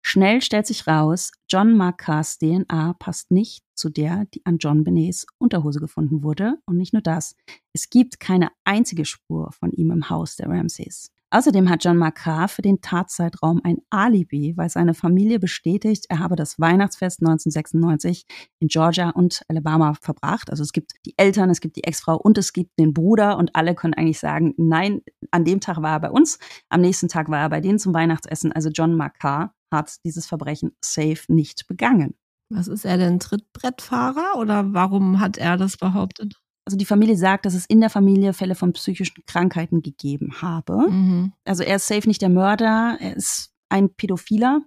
schnell stellt sich raus, John Makars DNA passt nicht zu der, die an John Benets Unterhose gefunden wurde. Und nicht nur das, es gibt keine einzige Spur von ihm im Haus der Ramsays. Außerdem hat John Makar für den Tatzeitraum ein Alibi, weil seine Familie bestätigt, er habe das Weihnachtsfest 1996 in Georgia und Alabama verbracht. Also es gibt die Eltern, es gibt die Ex-Frau und es gibt den Bruder und alle können eigentlich sagen, nein, an dem Tag war er bei uns, am nächsten Tag war er bei denen zum Weihnachtsessen. Also John Makar hat dieses Verbrechen safe nicht begangen. Was ist er denn? Trittbrettfahrer oder warum hat er das behauptet? Also die Familie sagt, dass es in der Familie Fälle von psychischen Krankheiten gegeben habe. Mhm. Also er ist safe nicht der Mörder, er ist ein Pädophiler,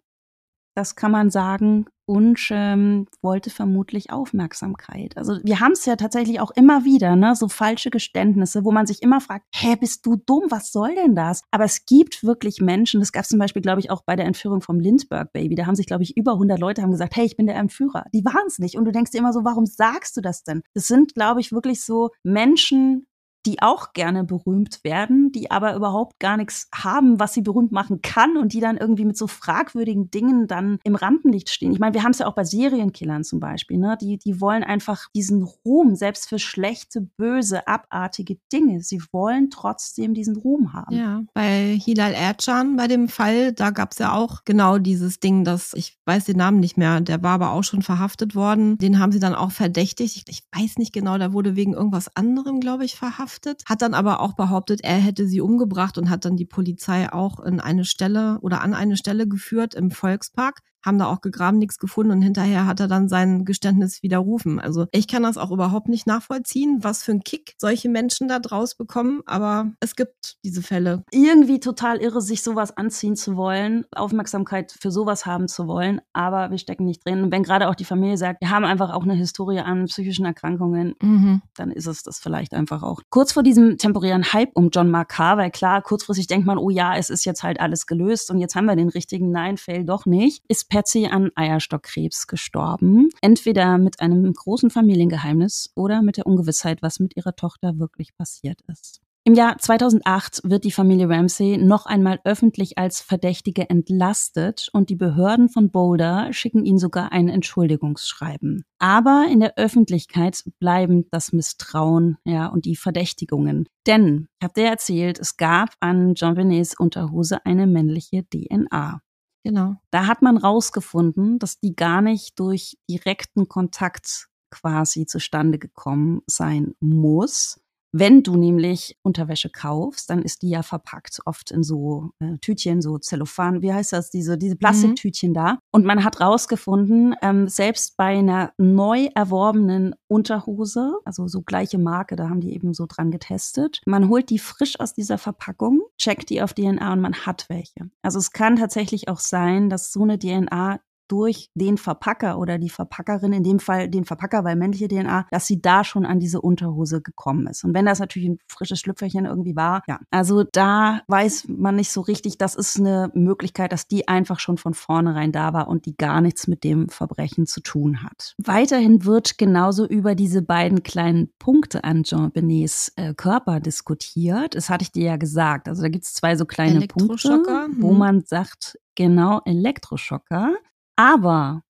das kann man sagen und ähm, wollte vermutlich Aufmerksamkeit. Also wir haben es ja tatsächlich auch immer wieder, ne, so falsche Geständnisse, wo man sich immer fragt, hä, bist du dumm? Was soll denn das? Aber es gibt wirklich Menschen, das gab es zum Beispiel, glaube ich, auch bei der Entführung vom Lindbergh Baby. Da haben sich, glaube ich, über 100 Leute haben gesagt, hey, ich bin der Entführer. Die waren es nicht. Und du denkst dir immer so, warum sagst du das denn? Das sind, glaube ich, wirklich so Menschen, die auch gerne berühmt werden, die aber überhaupt gar nichts haben, was sie berühmt machen kann und die dann irgendwie mit so fragwürdigen Dingen dann im Rampenlicht stehen. Ich meine, wir haben es ja auch bei Serienkillern zum Beispiel, ne? Die, die wollen einfach diesen Ruhm, selbst für schlechte, böse, abartige Dinge. Sie wollen trotzdem diesen Ruhm haben. Ja, bei Hilal Ercan, bei dem Fall, da gab es ja auch genau dieses Ding, dass, ich weiß den Namen nicht mehr, der war aber auch schon verhaftet worden. Den haben sie dann auch verdächtigt. Ich, ich weiß nicht genau, der wurde wegen irgendwas anderem, glaube ich, verhaftet verhaftet, hat dann aber auch behauptet, er hätte sie umgebracht und hat dann die Polizei auch in eine Stelle oder an eine Stelle geführt im Volkspark haben da auch gegraben, nichts gefunden und hinterher hat er dann sein Geständnis widerrufen. Also ich kann das auch überhaupt nicht nachvollziehen, was für einen Kick solche Menschen da draus bekommen, aber es gibt diese Fälle. Irgendwie total irre, sich sowas anziehen zu wollen, Aufmerksamkeit für sowas haben zu wollen, aber wir stecken nicht drin. Und wenn gerade auch die Familie sagt, wir haben einfach auch eine Historie an psychischen Erkrankungen, mhm. dann ist es das vielleicht einfach auch. Kurz vor diesem temporären Hype um John Marcar, weil klar, kurzfristig denkt man, oh ja, es ist jetzt halt alles gelöst und jetzt haben wir den richtigen Nein-Fail doch nicht, ist Patsy an Eierstockkrebs gestorben. Entweder mit einem großen Familiengeheimnis oder mit der Ungewissheit, was mit ihrer Tochter wirklich passiert ist. Im Jahr 2008 wird die Familie Ramsey noch einmal öffentlich als Verdächtige entlastet und die Behörden von Boulder schicken ihnen sogar ein Entschuldigungsschreiben. Aber in der Öffentlichkeit bleiben das Misstrauen ja, und die Verdächtigungen. Denn, ich habe dir erzählt, es gab an Jean Benets Unterhose eine männliche DNA. Genau. Da hat man rausgefunden, dass die gar nicht durch direkten Kontakt quasi zustande gekommen sein muss, wenn du nämlich Unterwäsche kaufst, dann ist die ja verpackt, oft in so äh, Tütchen, so Zellophan, wie heißt das, diese, diese mhm. Plastiktütchen mhm. da. Und man hat rausgefunden, ähm, selbst bei einer neu erworbenen Unterhose, also so gleiche Marke, da haben die eben so dran getestet, man holt die frisch aus dieser Verpackung, checkt die auf DNA und man hat welche. Also es kann tatsächlich auch sein, dass so eine DNA durch den Verpacker oder die Verpackerin, in dem Fall den Verpacker, weil männliche DNA, dass sie da schon an diese Unterhose gekommen ist. Und wenn das natürlich ein frisches Schlüpferchen irgendwie war, ja, also da weiß man nicht so richtig, das ist eine Möglichkeit, dass die einfach schon von vornherein da war und die gar nichts mit dem Verbrechen zu tun hat. Weiterhin wird genauso über diese beiden kleinen Punkte an Jean Benets äh, Körper diskutiert. Das hatte ich dir ja gesagt. Also da gibt es zwei so kleine Punkte, wo mhm. man sagt, genau Elektroschocker. Aber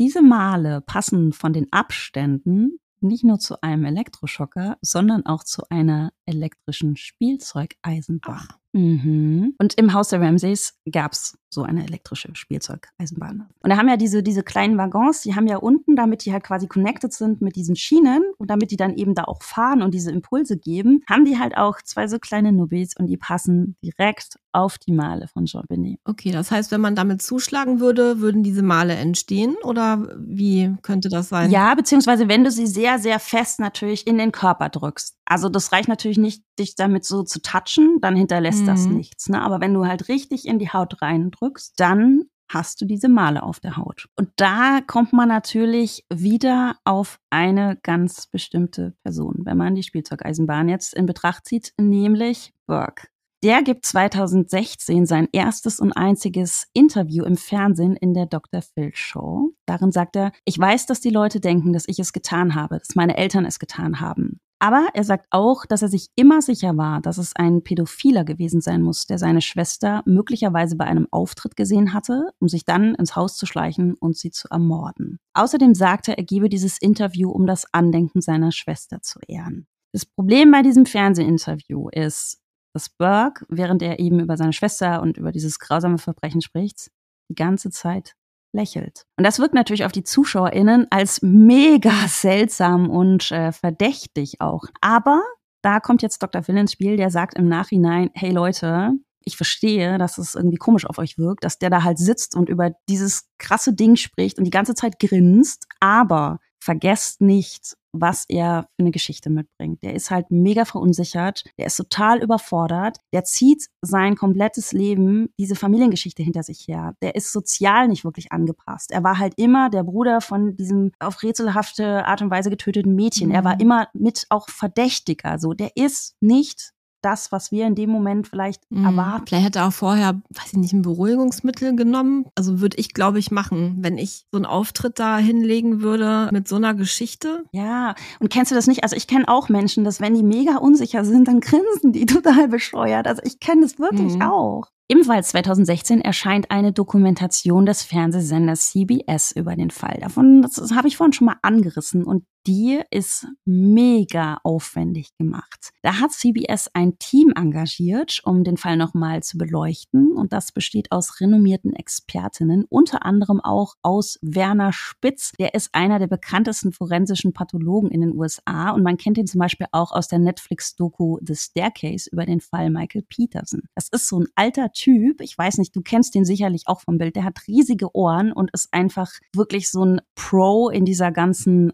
diese Male passen von den Abständen nicht nur zu einem Elektroschocker, sondern auch zu einer elektrischen Spielzeugeisenbahn. Mhm. Und im Haus der Ramsays gab es so eine elektrische Spielzeugeisenbahn. Und da haben ja diese, diese kleinen Waggons, die haben ja unten, damit die halt quasi connected sind mit diesen Schienen und damit die dann eben da auch fahren und diese Impulse geben, haben die halt auch zwei so kleine Nubbis und die passen direkt auf die Male von Jean Benet. Okay, das heißt, wenn man damit zuschlagen würde, würden diese Male entstehen oder wie könnte das sein? Ja, beziehungsweise wenn du sie sehr, sehr fest natürlich in den Körper drückst. Also das reicht natürlich nicht, dich damit so zu touchen, dann hinterlässt mhm. das nichts. Ne? Aber wenn du halt richtig in die Haut reindrückst, dann hast du diese Male auf der Haut. Und da kommt man natürlich wieder auf eine ganz bestimmte Person, wenn man die Spielzeugeisenbahn jetzt in Betracht zieht, nämlich Burke. Der gibt 2016 sein erstes und einziges Interview im Fernsehen in der Dr. Phil Show. Darin sagt er, ich weiß, dass die Leute denken, dass ich es getan habe, dass meine Eltern es getan haben. Aber er sagt auch, dass er sich immer sicher war, dass es ein Pädophiler gewesen sein muss, der seine Schwester möglicherweise bei einem Auftritt gesehen hatte, um sich dann ins Haus zu schleichen und sie zu ermorden. Außerdem sagte er, er gebe dieses Interview, um das Andenken seiner Schwester zu ehren. Das Problem bei diesem Fernsehinterview ist, Burke, während er eben über seine Schwester und über dieses grausame Verbrechen spricht, die ganze Zeit lächelt. Und das wirkt natürlich auf die ZuschauerInnen als mega seltsam und äh, verdächtig auch. Aber da kommt jetzt Dr. Phil ins Spiel, der sagt im Nachhinein, hey Leute, ich verstehe, dass es irgendwie komisch auf euch wirkt, dass der da halt sitzt und über dieses krasse Ding spricht und die ganze Zeit grinst, aber vergesst nicht, was er für eine Geschichte mitbringt. Der ist halt mega verunsichert, der ist total überfordert, der zieht sein komplettes Leben, diese Familiengeschichte hinter sich her. Der ist sozial nicht wirklich angepasst. Er war halt immer der Bruder von diesem auf rätselhafte Art und Weise getöteten Mädchen. Mhm. Er war mhm. immer mit auch Verdächtiger. So, der ist nicht das, was wir in dem Moment vielleicht mhm. erwarten. Vielleicht hätte er auch vorher, weiß ich nicht, ein Beruhigungsmittel genommen. Also würde ich, glaube ich, machen, wenn ich so einen Auftritt da hinlegen würde mit so einer Geschichte. Ja, und kennst du das nicht? Also ich kenne auch Menschen, dass wenn die mega unsicher sind, dann grinsen die total bescheuert. Also ich kenne das wirklich mhm. auch. Ebenfalls 2016 erscheint eine Dokumentation des Fernsehsenders CBS über den Fall. Davon, das, das habe ich vorhin schon mal angerissen und die ist mega aufwendig gemacht. Da hat CBS ein Team engagiert, um den Fall nochmal zu beleuchten und das besteht aus renommierten Expertinnen, unter anderem auch aus Werner Spitz. Der ist einer der bekanntesten forensischen Pathologen in den USA und man kennt ihn zum Beispiel auch aus der Netflix-Doku The Staircase über den Fall Michael Peterson. Das ist so ein alter Typ, ich weiß nicht, du kennst den sicherlich auch vom Bild, der hat riesige Ohren und ist einfach wirklich so ein Pro in dieser ganzen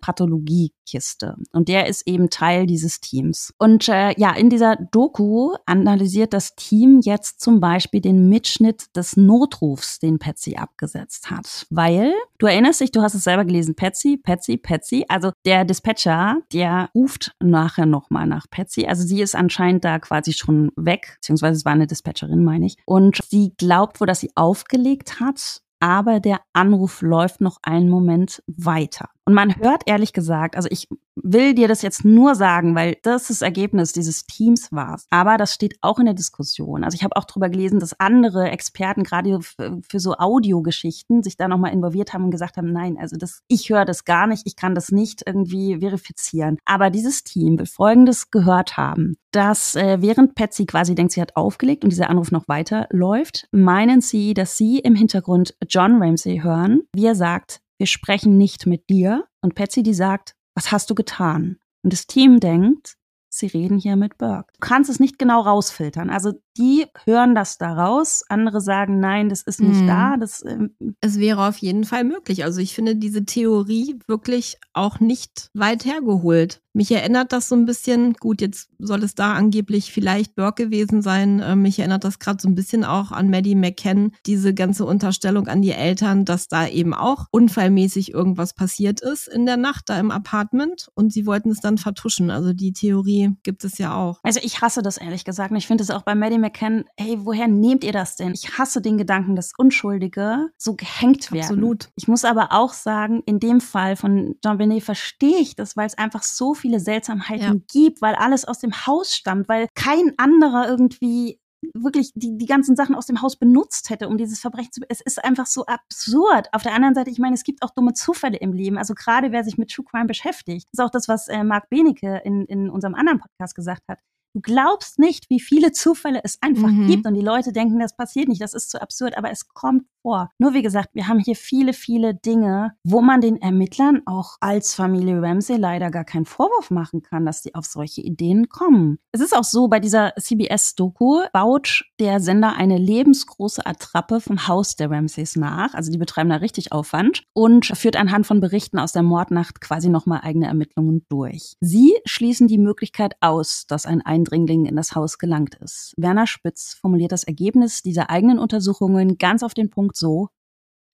Pathologiekiste. Und der ist eben Teil dieses Teams. Und äh, ja, in dieser Doku analysiert das Team jetzt zum Beispiel den Mitschnitt des Notrufs, den Patsy abgesetzt hat. Weil, du erinnerst dich, du hast es selber gelesen, Patsy, Patsy, Patsy. Also der Dispatcher, der ruft nachher nochmal nach Patsy. Also sie ist anscheinend da quasi schon weg, beziehungsweise es war eine Dispatcherin, meine ich. Und sie glaubt wohl, dass sie aufgelegt hat, aber der Anruf läuft noch einen Moment weiter. Und man hört ehrlich gesagt, also ich will dir das jetzt nur sagen, weil das das Ergebnis dieses Teams war. Aber das steht auch in der Diskussion. Also ich habe auch drüber gelesen, dass andere Experten gerade für so Audiogeschichten sich da nochmal involviert haben und gesagt haben, nein, also das, ich höre das gar nicht, ich kann das nicht irgendwie verifizieren. Aber dieses Team will Folgendes gehört haben, dass äh, während Patsy quasi denkt, sie hat aufgelegt und dieser Anruf noch weiter läuft, meinen sie, dass sie im Hintergrund John Ramsey hören, wie er sagt, wir sprechen nicht mit dir. Und Patsy, die sagt, was hast du getan? Und das Team denkt, sie reden hier mit Burke. Du kannst es nicht genau rausfiltern. Also die hören das da raus, andere sagen, nein, das ist nicht mhm. da. Das, ähm, es wäre auf jeden Fall möglich. Also ich finde diese Theorie wirklich auch nicht weit hergeholt. Mich erinnert das so ein bisschen, gut, jetzt soll es da angeblich vielleicht Burke gewesen sein. Ähm, mich erinnert das gerade so ein bisschen auch an Maddie McCann, diese ganze Unterstellung an die Eltern, dass da eben auch unfallmäßig irgendwas passiert ist in der Nacht da im Apartment und sie wollten es dann vertuschen. Also die Theorie gibt es ja auch. Also ich hasse das ehrlich gesagt. Und ich finde es auch bei Maddie McCann, hey, woher nehmt ihr das denn? Ich hasse den Gedanken, dass Unschuldige so gehängt werden. Absolut. Ich muss aber auch sagen, in dem Fall von Jean Benet verstehe ich das, weil es einfach so viele Seltsamheiten ja. gibt, weil alles aus dem Haus stammt, weil kein anderer irgendwie wirklich die, die ganzen Sachen aus dem Haus benutzt hätte, um dieses Verbrechen zu. Es ist einfach so absurd. Auf der anderen Seite, ich meine, es gibt auch dumme Zufälle im Leben. Also gerade wer sich mit True Crime beschäftigt, ist auch das, was äh, Marc Benecke in, in unserem anderen Podcast gesagt hat. Du glaubst nicht, wie viele Zufälle es einfach mhm. gibt und die Leute denken, das passiert nicht, das ist zu absurd, aber es kommt vor. Nur wie gesagt, wir haben hier viele, viele Dinge, wo man den Ermittlern auch als Familie Ramsey leider gar keinen Vorwurf machen kann, dass sie auf solche Ideen kommen. Es ist auch so, bei dieser CBS-Doku baut der Sender eine lebensgroße Attrappe vom Haus der Ramseys nach. Also die betreiben da richtig Aufwand und führt anhand von Berichten aus der Mordnacht quasi nochmal eigene Ermittlungen durch. Sie schließen die Möglichkeit aus, dass ein Eindringling in das Haus gelangt ist. Werner Spitz formuliert das Ergebnis dieser eigenen Untersuchungen ganz auf den Punkt so,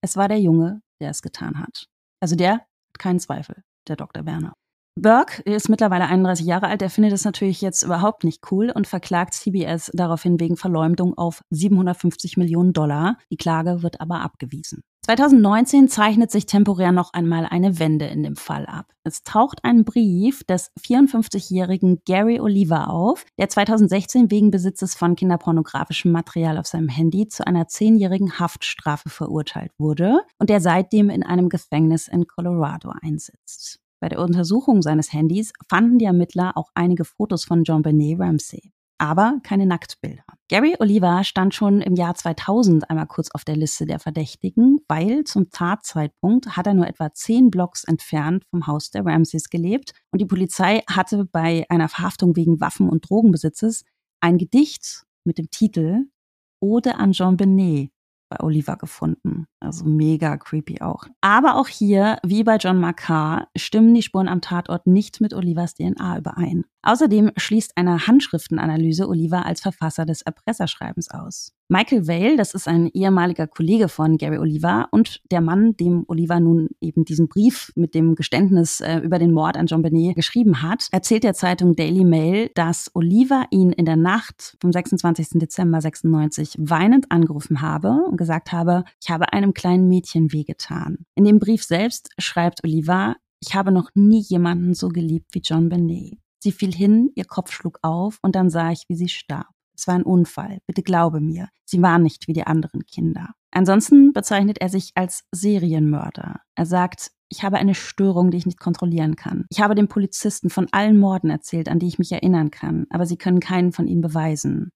es war der Junge, der es getan hat. Also der hat keinen Zweifel, der Dr. Werner. Burke ist mittlerweile 31 Jahre alt. Er findet es natürlich jetzt überhaupt nicht cool und verklagt CBS daraufhin wegen Verleumdung auf 750 Millionen Dollar. Die Klage wird aber abgewiesen. 2019 zeichnet sich temporär noch einmal eine Wende in dem Fall ab. Es taucht ein Brief des 54-jährigen Gary Oliver auf, der 2016 wegen Besitzes von kinderpornografischem Material auf seinem Handy zu einer zehnjährigen Haftstrafe verurteilt wurde und der seitdem in einem Gefängnis in Colorado einsitzt. Bei der Untersuchung seines Handys fanden die Ermittler auch einige Fotos von John Benet Ramsey, aber keine Nacktbilder. Gary Oliver stand schon im Jahr 2000 einmal kurz auf der Liste der Verdächtigen, weil zum Tatzeitpunkt hat er nur etwa zehn Blocks entfernt vom Haus der Ramseys gelebt und die Polizei hatte bei einer Verhaftung wegen Waffen- und Drogenbesitzes ein Gedicht mit dem Titel Ode an Jean Benet bei Oliver gefunden. Also mega creepy auch. Aber auch hier, wie bei John Makar, stimmen die Spuren am Tatort nicht mit Olivers DNA überein. Außerdem schließt eine Handschriftenanalyse Oliver als Verfasser des Erpresserschreibens aus. Michael Vale, das ist ein ehemaliger Kollege von Gary Oliver und der Mann, dem Oliver nun eben diesen Brief mit dem Geständnis äh, über den Mord an John Benet geschrieben hat, erzählt der Zeitung Daily Mail, dass Oliver ihn in der Nacht vom 26. Dezember 96 weinend angerufen habe und gesagt habe, ich habe einem kleinen Mädchen wehgetan. In dem Brief selbst schreibt Oliver, ich habe noch nie jemanden so geliebt wie John Benet. Sie fiel hin, ihr Kopf schlug auf und dann sah ich, wie sie starb. Es war ein Unfall. Bitte glaube mir. Sie war nicht wie die anderen Kinder. Ansonsten bezeichnet er sich als Serienmörder. Er sagt, ich habe eine Störung, die ich nicht kontrollieren kann. Ich habe den Polizisten von allen Morden erzählt, an die ich mich erinnern kann, aber sie können keinen von ihnen beweisen.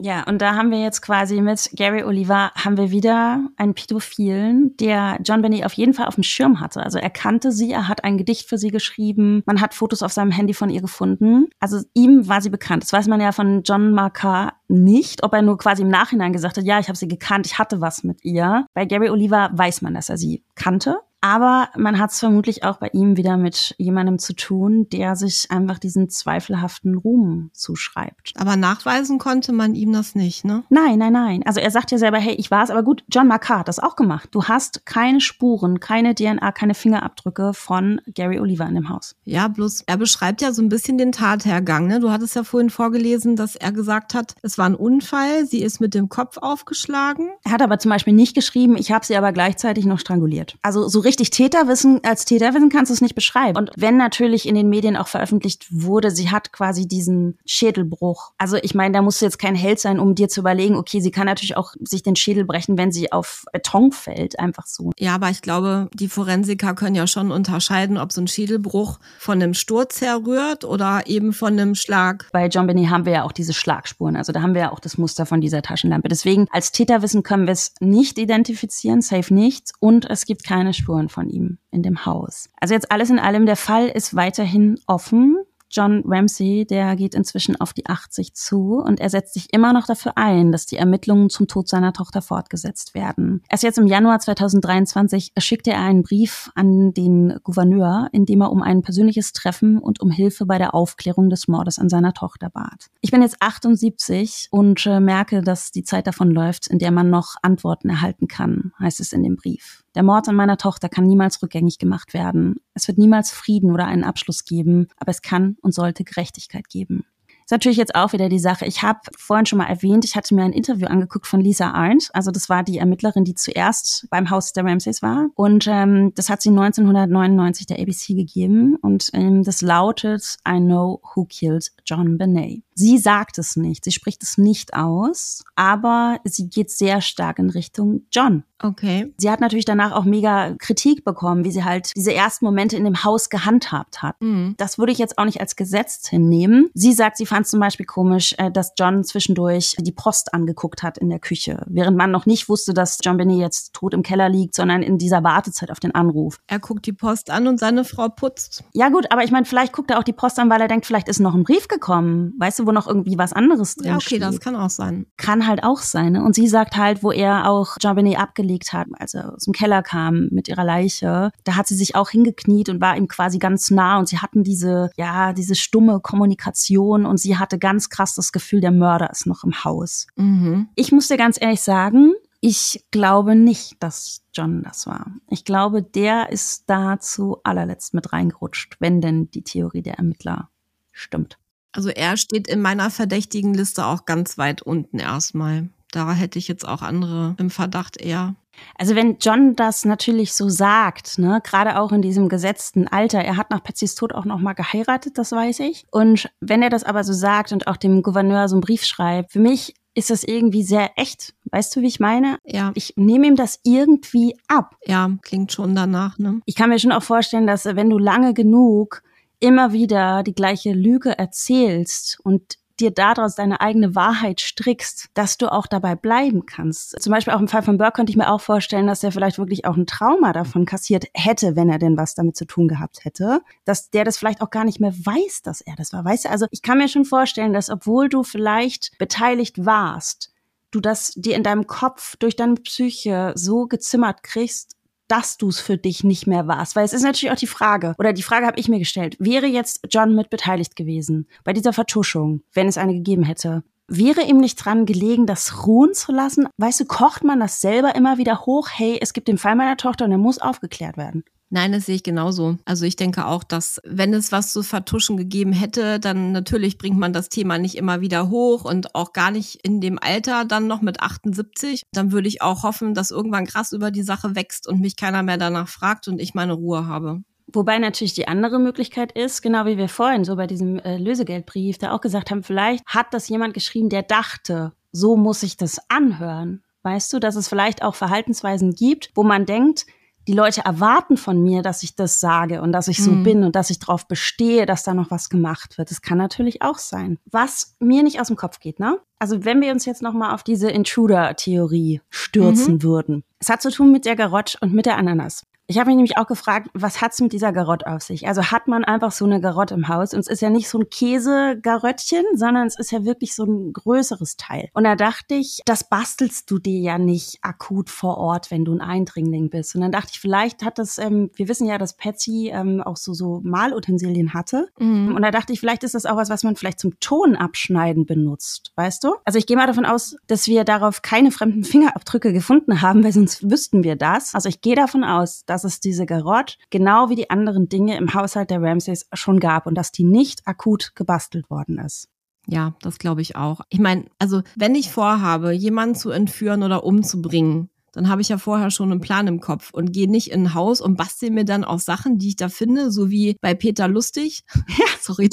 Ja, und da haben wir jetzt quasi mit Gary Oliver haben wir wieder einen Pädophilen, der John Benny auf jeden Fall auf dem Schirm hatte. Also er kannte sie, er hat ein Gedicht für sie geschrieben, man hat Fotos auf seinem Handy von ihr gefunden. Also ihm war sie bekannt. Das weiß man ja von John Marcar nicht, ob er nur quasi im Nachhinein gesagt hat, ja, ich habe sie gekannt, ich hatte was mit ihr. Bei Gary Oliver weiß man, dass er sie kannte. Aber man hat es vermutlich auch bei ihm wieder mit jemandem zu tun, der sich einfach diesen zweifelhaften Ruhm zuschreibt. Aber nachweisen konnte man ihm das nicht, ne? Nein, nein, nein. Also er sagt ja selber, hey, ich war es, aber gut, John Marcar hat das auch gemacht. Du hast keine Spuren, keine DNA, keine Fingerabdrücke von Gary Oliver in dem Haus. Ja, bloß er beschreibt ja so ein bisschen den Tathergang, ne? Du hattest ja vorhin vorgelesen, dass er gesagt hat, es war ein Unfall, sie ist mit dem Kopf aufgeschlagen. Er hat aber zum Beispiel nicht geschrieben, ich habe sie aber gleichzeitig noch stranguliert. Also so richtig Täterwissen, als Täterwissen kannst du es nicht beschreiben. Und wenn natürlich in den Medien auch veröffentlicht wurde, sie hat quasi diesen Schädelbruch. Also ich meine, da musst du jetzt kein Held sein, um dir zu überlegen, okay, sie kann natürlich auch sich den Schädel brechen, wenn sie auf Beton fällt, einfach so. Ja, aber ich glaube, die Forensiker können ja schon unterscheiden, ob so ein Schädelbruch von einem Sturz herrührt oder eben von einem Schlag. Bei John Benny haben wir ja auch diese Schlagspuren. Also da haben wir ja auch das Muster von dieser Taschenlampe. Deswegen als Täterwissen können wir es nicht identifizieren, safe nichts. Und es gibt keine Spuren Spuren von ihm in dem Haus. Also jetzt alles in allem, der Fall ist weiterhin offen. John Ramsey, der geht inzwischen auf die 80 zu und er setzt sich immer noch dafür ein, dass die Ermittlungen zum Tod seiner Tochter fortgesetzt werden. Erst jetzt im Januar 2023 schickte er einen Brief an den Gouverneur, in dem er um ein persönliches Treffen und um Hilfe bei der Aufklärung des Mordes an seiner Tochter bat. Ich bin jetzt 78 und äh, merke, dass die Zeit davon läuft, in der man noch Antworten erhalten kann, heißt es in dem Brief. Der Mord an meiner Tochter kann niemals rückgängig gemacht werden. Es wird niemals Frieden oder einen Abschluss geben, aber es kann und sollte Gerechtigkeit geben. Ist natürlich jetzt auch wieder die Sache. Ich habe vorhin schon mal erwähnt, ich hatte mir ein Interview angeguckt von Lisa Arndt. Also das war die Ermittlerin, die zuerst beim Haus der Ramsays war. Und ähm, das hat sie 1999 der ABC gegeben. Und ähm, das lautet I know who killed John Benet. Sie sagt es nicht, sie spricht es nicht aus, aber sie geht sehr stark in Richtung John. Okay. Sie hat natürlich danach auch mega Kritik bekommen, wie sie halt diese ersten Momente in dem Haus gehandhabt hat. Mhm. Das würde ich jetzt auch nicht als Gesetz hinnehmen. Sie sagt, sie fand es zum Beispiel komisch, äh, dass John zwischendurch die Post angeguckt hat in der Küche, während man noch nicht wusste, dass John Benny jetzt tot im Keller liegt, sondern in dieser Wartezeit auf den Anruf. Er guckt die Post an und seine Frau putzt. Ja gut, aber ich meine, vielleicht guckt er auch die Post an, weil er denkt, vielleicht ist noch ein Brief gekommen. Weißt du, wo noch irgendwie was anderes drin Ja, okay, steht. das kann auch sein. Kann halt auch sein. Ne? Und sie sagt halt, wo er auch John Benny abgelegt hat, als er aus dem Keller kam mit ihrer Leiche, da hat sie sich auch hingekniet und war ihm quasi ganz nah und sie hatten diese, ja, diese stumme Kommunikation und sie hatte ganz krass das Gefühl, der Mörder ist noch im Haus. Mhm. Ich muss dir ganz ehrlich sagen, Ich glaube nicht, dass John das war. Ich glaube, der ist da zu allerletzt mit reingerutscht, wenn denn die Theorie der Ermittler stimmt. Also er steht in meiner verdächtigen Liste auch ganz weit unten erstmal. Da hätte ich jetzt auch andere im Verdacht eher. Also wenn John das natürlich so sagt, ne, gerade auch in diesem gesetzten Alter, er hat nach Patsys Tod auch noch mal geheiratet, das weiß ich. Und wenn er das aber so sagt und auch dem Gouverneur so einen Brief schreibt, für mich ist das irgendwie sehr echt. Weißt du, wie ich meine? Ja. Ich nehme ihm das irgendwie ab. Ja, klingt schon danach, ne? Ich kann mir schon auch vorstellen, dass wenn du lange genug immer wieder die gleiche Lüge erzählst und dir daraus deine eigene Wahrheit strickst, dass du auch dabei bleiben kannst. Zum Beispiel auch im Fall von Burke könnte ich mir auch vorstellen, dass er vielleicht wirklich auch ein Trauma davon kassiert hätte, wenn er denn was damit zu tun gehabt hätte, dass der das vielleicht auch gar nicht mehr weiß, dass er das war. Weißt du, also ich kann mir schon vorstellen, dass obwohl du vielleicht beteiligt warst, du das dir in deinem Kopf durch deine Psyche so gezimmert kriegst, dass du es für dich nicht mehr warst. Weil es ist natürlich auch die Frage, oder die Frage habe ich mir gestellt, wäre jetzt John mit beteiligt gewesen bei dieser Vertuschung, wenn es eine gegeben hätte? Wäre ihm nicht dran gelegen, das ruhen zu lassen? Weißt du, kocht man das selber immer wieder hoch? Hey, es gibt den Fall meiner Tochter und er muss aufgeklärt werden. Nein, das sehe ich genauso. Also ich denke auch, dass wenn es was zu vertuschen gegeben hätte, dann natürlich bringt man das Thema nicht immer wieder hoch und auch gar nicht in dem Alter dann noch mit 78. Dann würde ich auch hoffen, dass irgendwann krass über die Sache wächst und mich keiner mehr danach fragt und ich meine Ruhe habe. Wobei natürlich die andere Möglichkeit ist, genau wie wir vorhin so bei diesem äh, Lösegeldbrief da auch gesagt haben, vielleicht hat das jemand geschrieben, der dachte, so muss ich das anhören. Weißt du, dass es vielleicht auch Verhaltensweisen gibt, wo man denkt, die Leute erwarten von mir, dass ich das sage und dass ich so mhm. bin und dass ich darauf bestehe, dass da noch was gemacht wird. Das kann natürlich auch sein. Was mir nicht aus dem Kopf geht, ne? Also wenn wir uns jetzt noch mal auf diese Intruder-Theorie stürzen mhm. würden. Es hat zu tun mit der Garotte und mit der Ananas. Ich habe mich nämlich auch gefragt, was hat's mit dieser Garotte auf sich? Also hat man einfach so eine Garotte im Haus und es ist ja nicht so ein Käsegaröttchen, sondern es ist ja wirklich so ein größeres Teil. Und da dachte ich, das bastelst du dir ja nicht akut vor Ort, wenn du ein Eindringling bist. Und dann dachte ich, vielleicht hat das, ähm, wir wissen ja, dass Patsy ähm, auch so, so Malutensilien hatte. Mhm. Und da dachte ich, vielleicht ist das auch was, was man vielleicht zum Ton abschneiden benutzt, weißt du? Also ich gehe mal davon aus, dass wir darauf keine fremden Fingerabdrücke gefunden haben, weil sonst wüssten wir das. Also ich gehe davon aus, dass dass es diese Garotte genau wie die anderen Dinge im Haushalt der Ramsays schon gab und dass die nicht akut gebastelt worden ist. Ja, das glaube ich auch. Ich meine, also wenn ich vorhabe, jemanden zu entführen oder umzubringen, dann habe ich ja vorher schon einen Plan im Kopf und gehe nicht in ein Haus und bastel mir dann aus Sachen, die ich da finde, so wie bei Peter Lustig. Ja, sorry.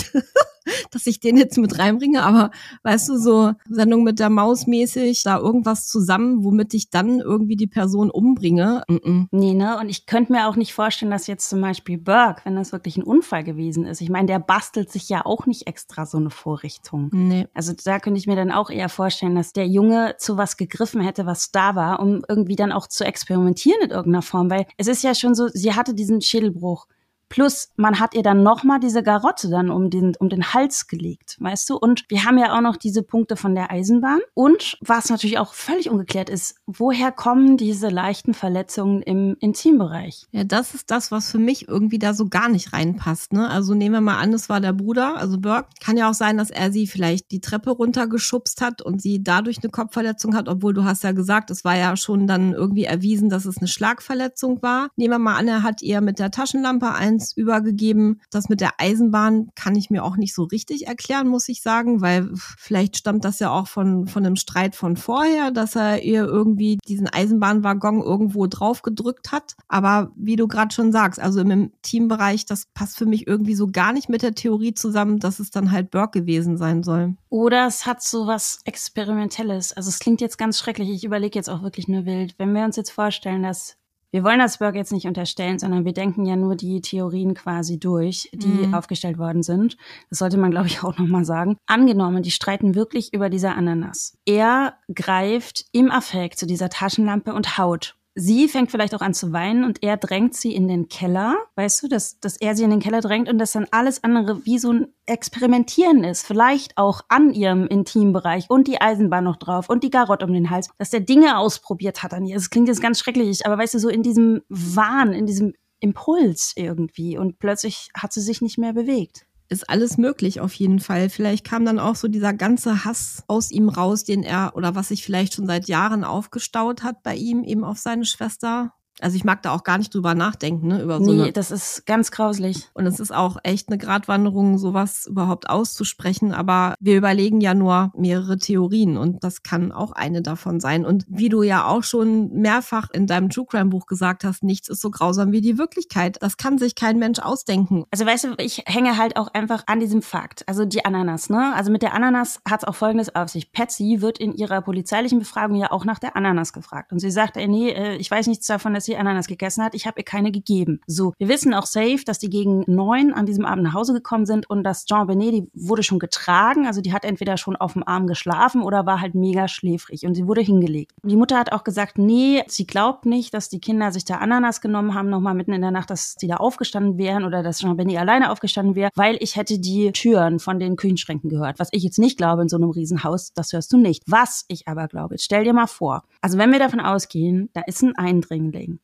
dass ich den jetzt mit reinbringe, aber weißt du, so Sendung mit der Maus mäßig, da irgendwas zusammen, womit ich dann irgendwie die Person umbringe. Mm -mm. Nee, ne? Und ich könnte mir auch nicht vorstellen, dass jetzt zum Beispiel Burke, wenn das wirklich ein Unfall gewesen ist, ich meine, der bastelt sich ja auch nicht extra so eine Vorrichtung. Nee. Also da könnte ich mir dann auch eher vorstellen, dass der Junge zu was gegriffen hätte, was da war, um irgendwie dann auch zu experimentieren in irgendeiner Form, weil es ist ja schon so, sie hatte diesen Schädelbruch Plus, man hat ihr dann nochmal diese Garotte dann um den, um den Hals gelegt, weißt du? Und wir haben ja auch noch diese Punkte von der Eisenbahn. Und was natürlich auch völlig ungeklärt ist, woher kommen diese leichten Verletzungen im Intimbereich? Ja, das ist das, was für mich irgendwie da so gar nicht reinpasst, ne? Also nehmen wir mal an, es war der Bruder, also Burke. Kann ja auch sein, dass er sie vielleicht die Treppe runtergeschubst hat und sie dadurch eine Kopfverletzung hat, obwohl du hast ja gesagt, es war ja schon dann irgendwie erwiesen, dass es eine Schlagverletzung war. Nehmen wir mal an, er hat ihr mit der Taschenlampe ein eins übergegeben. Das mit der Eisenbahn kann ich mir auch nicht so richtig erklären, muss ich sagen, weil vielleicht stammt das ja auch von, von einem Streit von vorher, dass er ihr irgendwie diesen Eisenbahnwaggon irgendwo drauf gedrückt hat. Aber wie du gerade schon sagst, also im Teambereich, das passt für mich irgendwie so gar nicht mit der Theorie zusammen, dass es dann halt Burke gewesen sein soll. Oder es hat so was Experimentelles. Also es klingt jetzt ganz schrecklich. Ich überlege jetzt auch wirklich nur wild. Wenn wir uns jetzt vorstellen, dass wir wollen das Burke jetzt nicht unterstellen, sondern wir denken ja nur die Theorien quasi durch, die mhm. aufgestellt worden sind. Das sollte man, glaube ich, auch nochmal sagen. Angenommen, die streiten wirklich über diese Ananas. Er greift im Affekt zu dieser Taschenlampe und haut sie fängt vielleicht auch an zu weinen und er drängt sie in den Keller, weißt du, dass, dass er sie in den Keller drängt und dass dann alles andere wie so ein Experimentieren ist, vielleicht auch an ihrem Intimbereich und die Eisenbahn noch drauf und die Garotte um den Hals, dass der Dinge ausprobiert hat an ihr. Das klingt jetzt ganz schrecklich, aber weißt du, so in diesem Wahn, in diesem Impuls irgendwie und plötzlich hat sie sich nicht mehr bewegt. Ist alles möglich auf jeden Fall. Vielleicht kam dann auch so dieser ganze Hass aus ihm raus, den er oder was sich vielleicht schon seit Jahren aufgestaut hat bei ihm, eben auf seine Schwester. Also ich mag da auch gar nicht drüber nachdenken, ne, über so Nee, das ist ganz grauslich. und es ist auch echt eine Gratwanderung, sowas überhaupt auszusprechen. Aber wir überlegen ja nur mehrere Theorien und das kann auch eine davon sein. Und wie du ja auch schon mehrfach in deinem True Crime Buch gesagt hast, nichts ist so grausam wie die Wirklichkeit. Das kann sich kein Mensch ausdenken. Also weißt du, ich hänge halt auch einfach an diesem Fakt. Also die Ananas, ne? Also mit der Ananas hat es auch Folgendes auf sich. Patsy wird in ihrer polizeilichen Befragung ja auch nach der Ananas gefragt. Und sie sagt, ey, nee, äh, ich weiß nichts davon, dass sie Ananas gegessen hat. Ich habe ihr keine gegeben. So, wir wissen auch safe, dass die gegen neun an diesem Abend nach Hause gekommen sind und dass Jean Benet, die wurde schon getragen. Also die hat entweder schon auf dem Arm geschlafen oder war halt mega schläfrig und sie wurde hingelegt. Die Mutter hat auch gesagt, nee, sie glaubt nicht, dass die Kinder sich da Ananas genommen haben, nochmal mitten in der Nacht, dass die da aufgestanden wären oder dass Jean Benet alleine aufgestanden wäre, weil ich hätte die Türen von den Küchenschränken gehört. Was ich jetzt nicht glaube in so einem Riesenhaus, das hörst du nicht. Was ich aber glaube, stell dir mal vor, also wenn wir davon ausgehen, da ist ein Eindringling,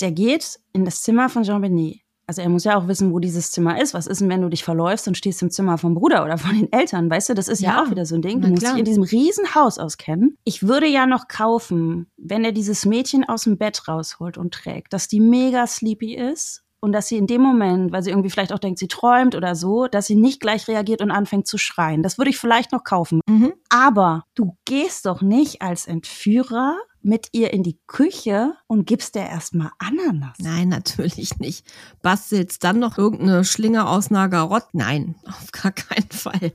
der geht in das Zimmer von Jean Benet. Also er muss ja auch wissen, wo dieses Zimmer ist. Was ist denn, wenn du dich verläufst und stehst im Zimmer vom Bruder oder von den Eltern? Weißt du, das ist ja, Ja, auch wieder so ein Ding. Du musst dich in diesem riesen Haus auskennen. Ich würde ja noch kaufen, wenn er dieses Mädchen aus dem Bett rausholt und trägt, dass die mega sleepy ist und dass sie in dem Moment, weil sie irgendwie vielleicht auch denkt, sie träumt oder so, dass sie nicht gleich reagiert und anfängt zu schreien. Das würde ich vielleicht noch kaufen. Mhm. Aber du gehst doch nicht als Entführer mit ihr in die Küche und gibst der erstmal Ananas. Nein, natürlich nicht. Bastelst dann noch irgendeine Schlinge aus Nagarott? Nein, auf gar keinen Fall.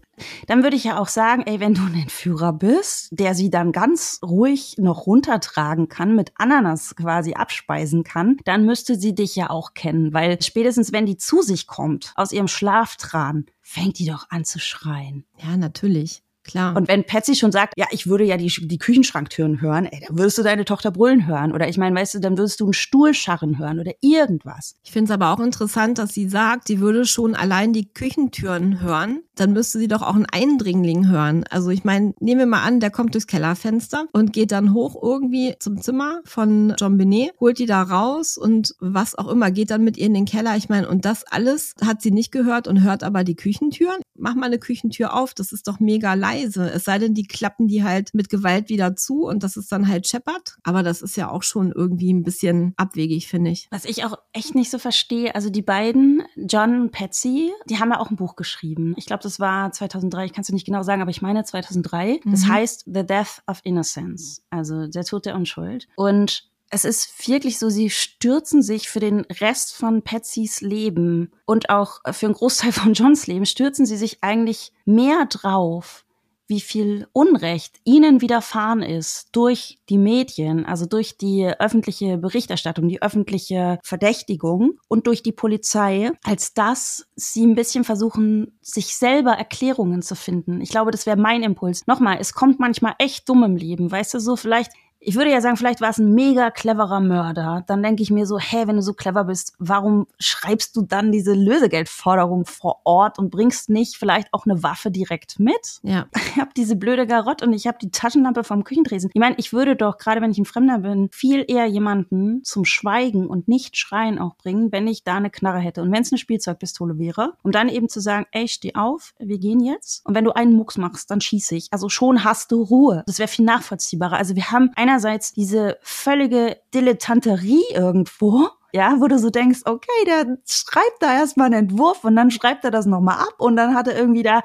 Dann würde ich ja auch sagen, ey, wenn du ein Entführer bist, der sie dann ganz ruhig noch runtertragen kann, mit Ananas quasi abspeisen kann, dann müsste sie dich ja auch kennen, weil spätestens wenn die zu sich kommt, aus ihrem Schlaftran, fängt die doch an zu schreien. Ja, natürlich. Klar. Und wenn Patsy schon sagt, ja, ich würde ja die, die Küchenschranktüren hören, ey, dann würdest du deine Tochter brüllen hören. Oder ich meine, weißt du, dann würdest du einen Stuhl scharren hören oder irgendwas. Ich finde es aber auch interessant, dass sie sagt, sie würde schon allein die Küchentüren hören. Dann müsste sie doch auch einen Eindringling hören. Also ich meine, nehmen wir mal an, der kommt durchs Kellerfenster und geht dann hoch irgendwie zum Zimmer von John Benet, holt die da raus und was auch immer, geht dann mit ihr in den Keller. Ich meine, und das alles hat sie nicht gehört und hört aber die Küchentüren. Mach mal eine Küchentür auf, das ist doch mega leise. Es sei denn, die klappen die halt mit Gewalt wieder zu und das ist dann halt scheppert. Aber das ist ja auch schon irgendwie ein bisschen abwegig, finde ich. Was ich auch echt nicht so verstehe, also die beiden, John und Patsy, die haben ja auch ein Buch geschrieben. Ich glaube, das war 2003, ich kann es nicht genau sagen, aber ich meine 2003. Das Mhm. heißt The Death of Innocence, also der Tod der Unschuld. Und es ist wirklich so, sie stürzen sich für den Rest von Patsys Leben und auch für einen Großteil von Johns Leben, stürzen sie sich eigentlich mehr drauf, wie viel Unrecht ihnen widerfahren ist durch die Medien, also durch die öffentliche Berichterstattung, die öffentliche Verdächtigung und durch die Polizei, als dass sie ein bisschen versuchen, sich selber Erklärungen zu finden. Ich glaube, das wäre mein Impuls. Nochmal, es kommt manchmal echt dumm im Leben, weißt du, so vielleicht ich würde ja sagen, vielleicht war es ein mega cleverer Mörder. Dann denke ich mir so, hä, wenn du so clever bist, warum schreibst du dann diese Lösegeldforderung vor Ort und bringst nicht vielleicht auch eine Waffe direkt mit? Ja. Ich habe diese blöde Garotte und ich habe die Taschenlampe vom Küchentresen. Ich meine, ich würde doch, gerade wenn ich ein Fremder bin, viel eher jemanden zum Schweigen und nicht schreien auch bringen, wenn ich da eine Knarre hätte. Und wenn es eine Spielzeugpistole wäre, um dann eben zu sagen, ey, steh auf, wir gehen jetzt. Und wenn du einen Mucks machst, dann schieße ich. Also schon hast du Ruhe. Das wäre viel nachvollziehbarer. Also wir haben einerseits diese völlige Dilettanterie irgendwo, ja, wo du so denkst, okay, der schreibt da erstmal einen Entwurf und dann schreibt er das nochmal ab und dann hat er irgendwie da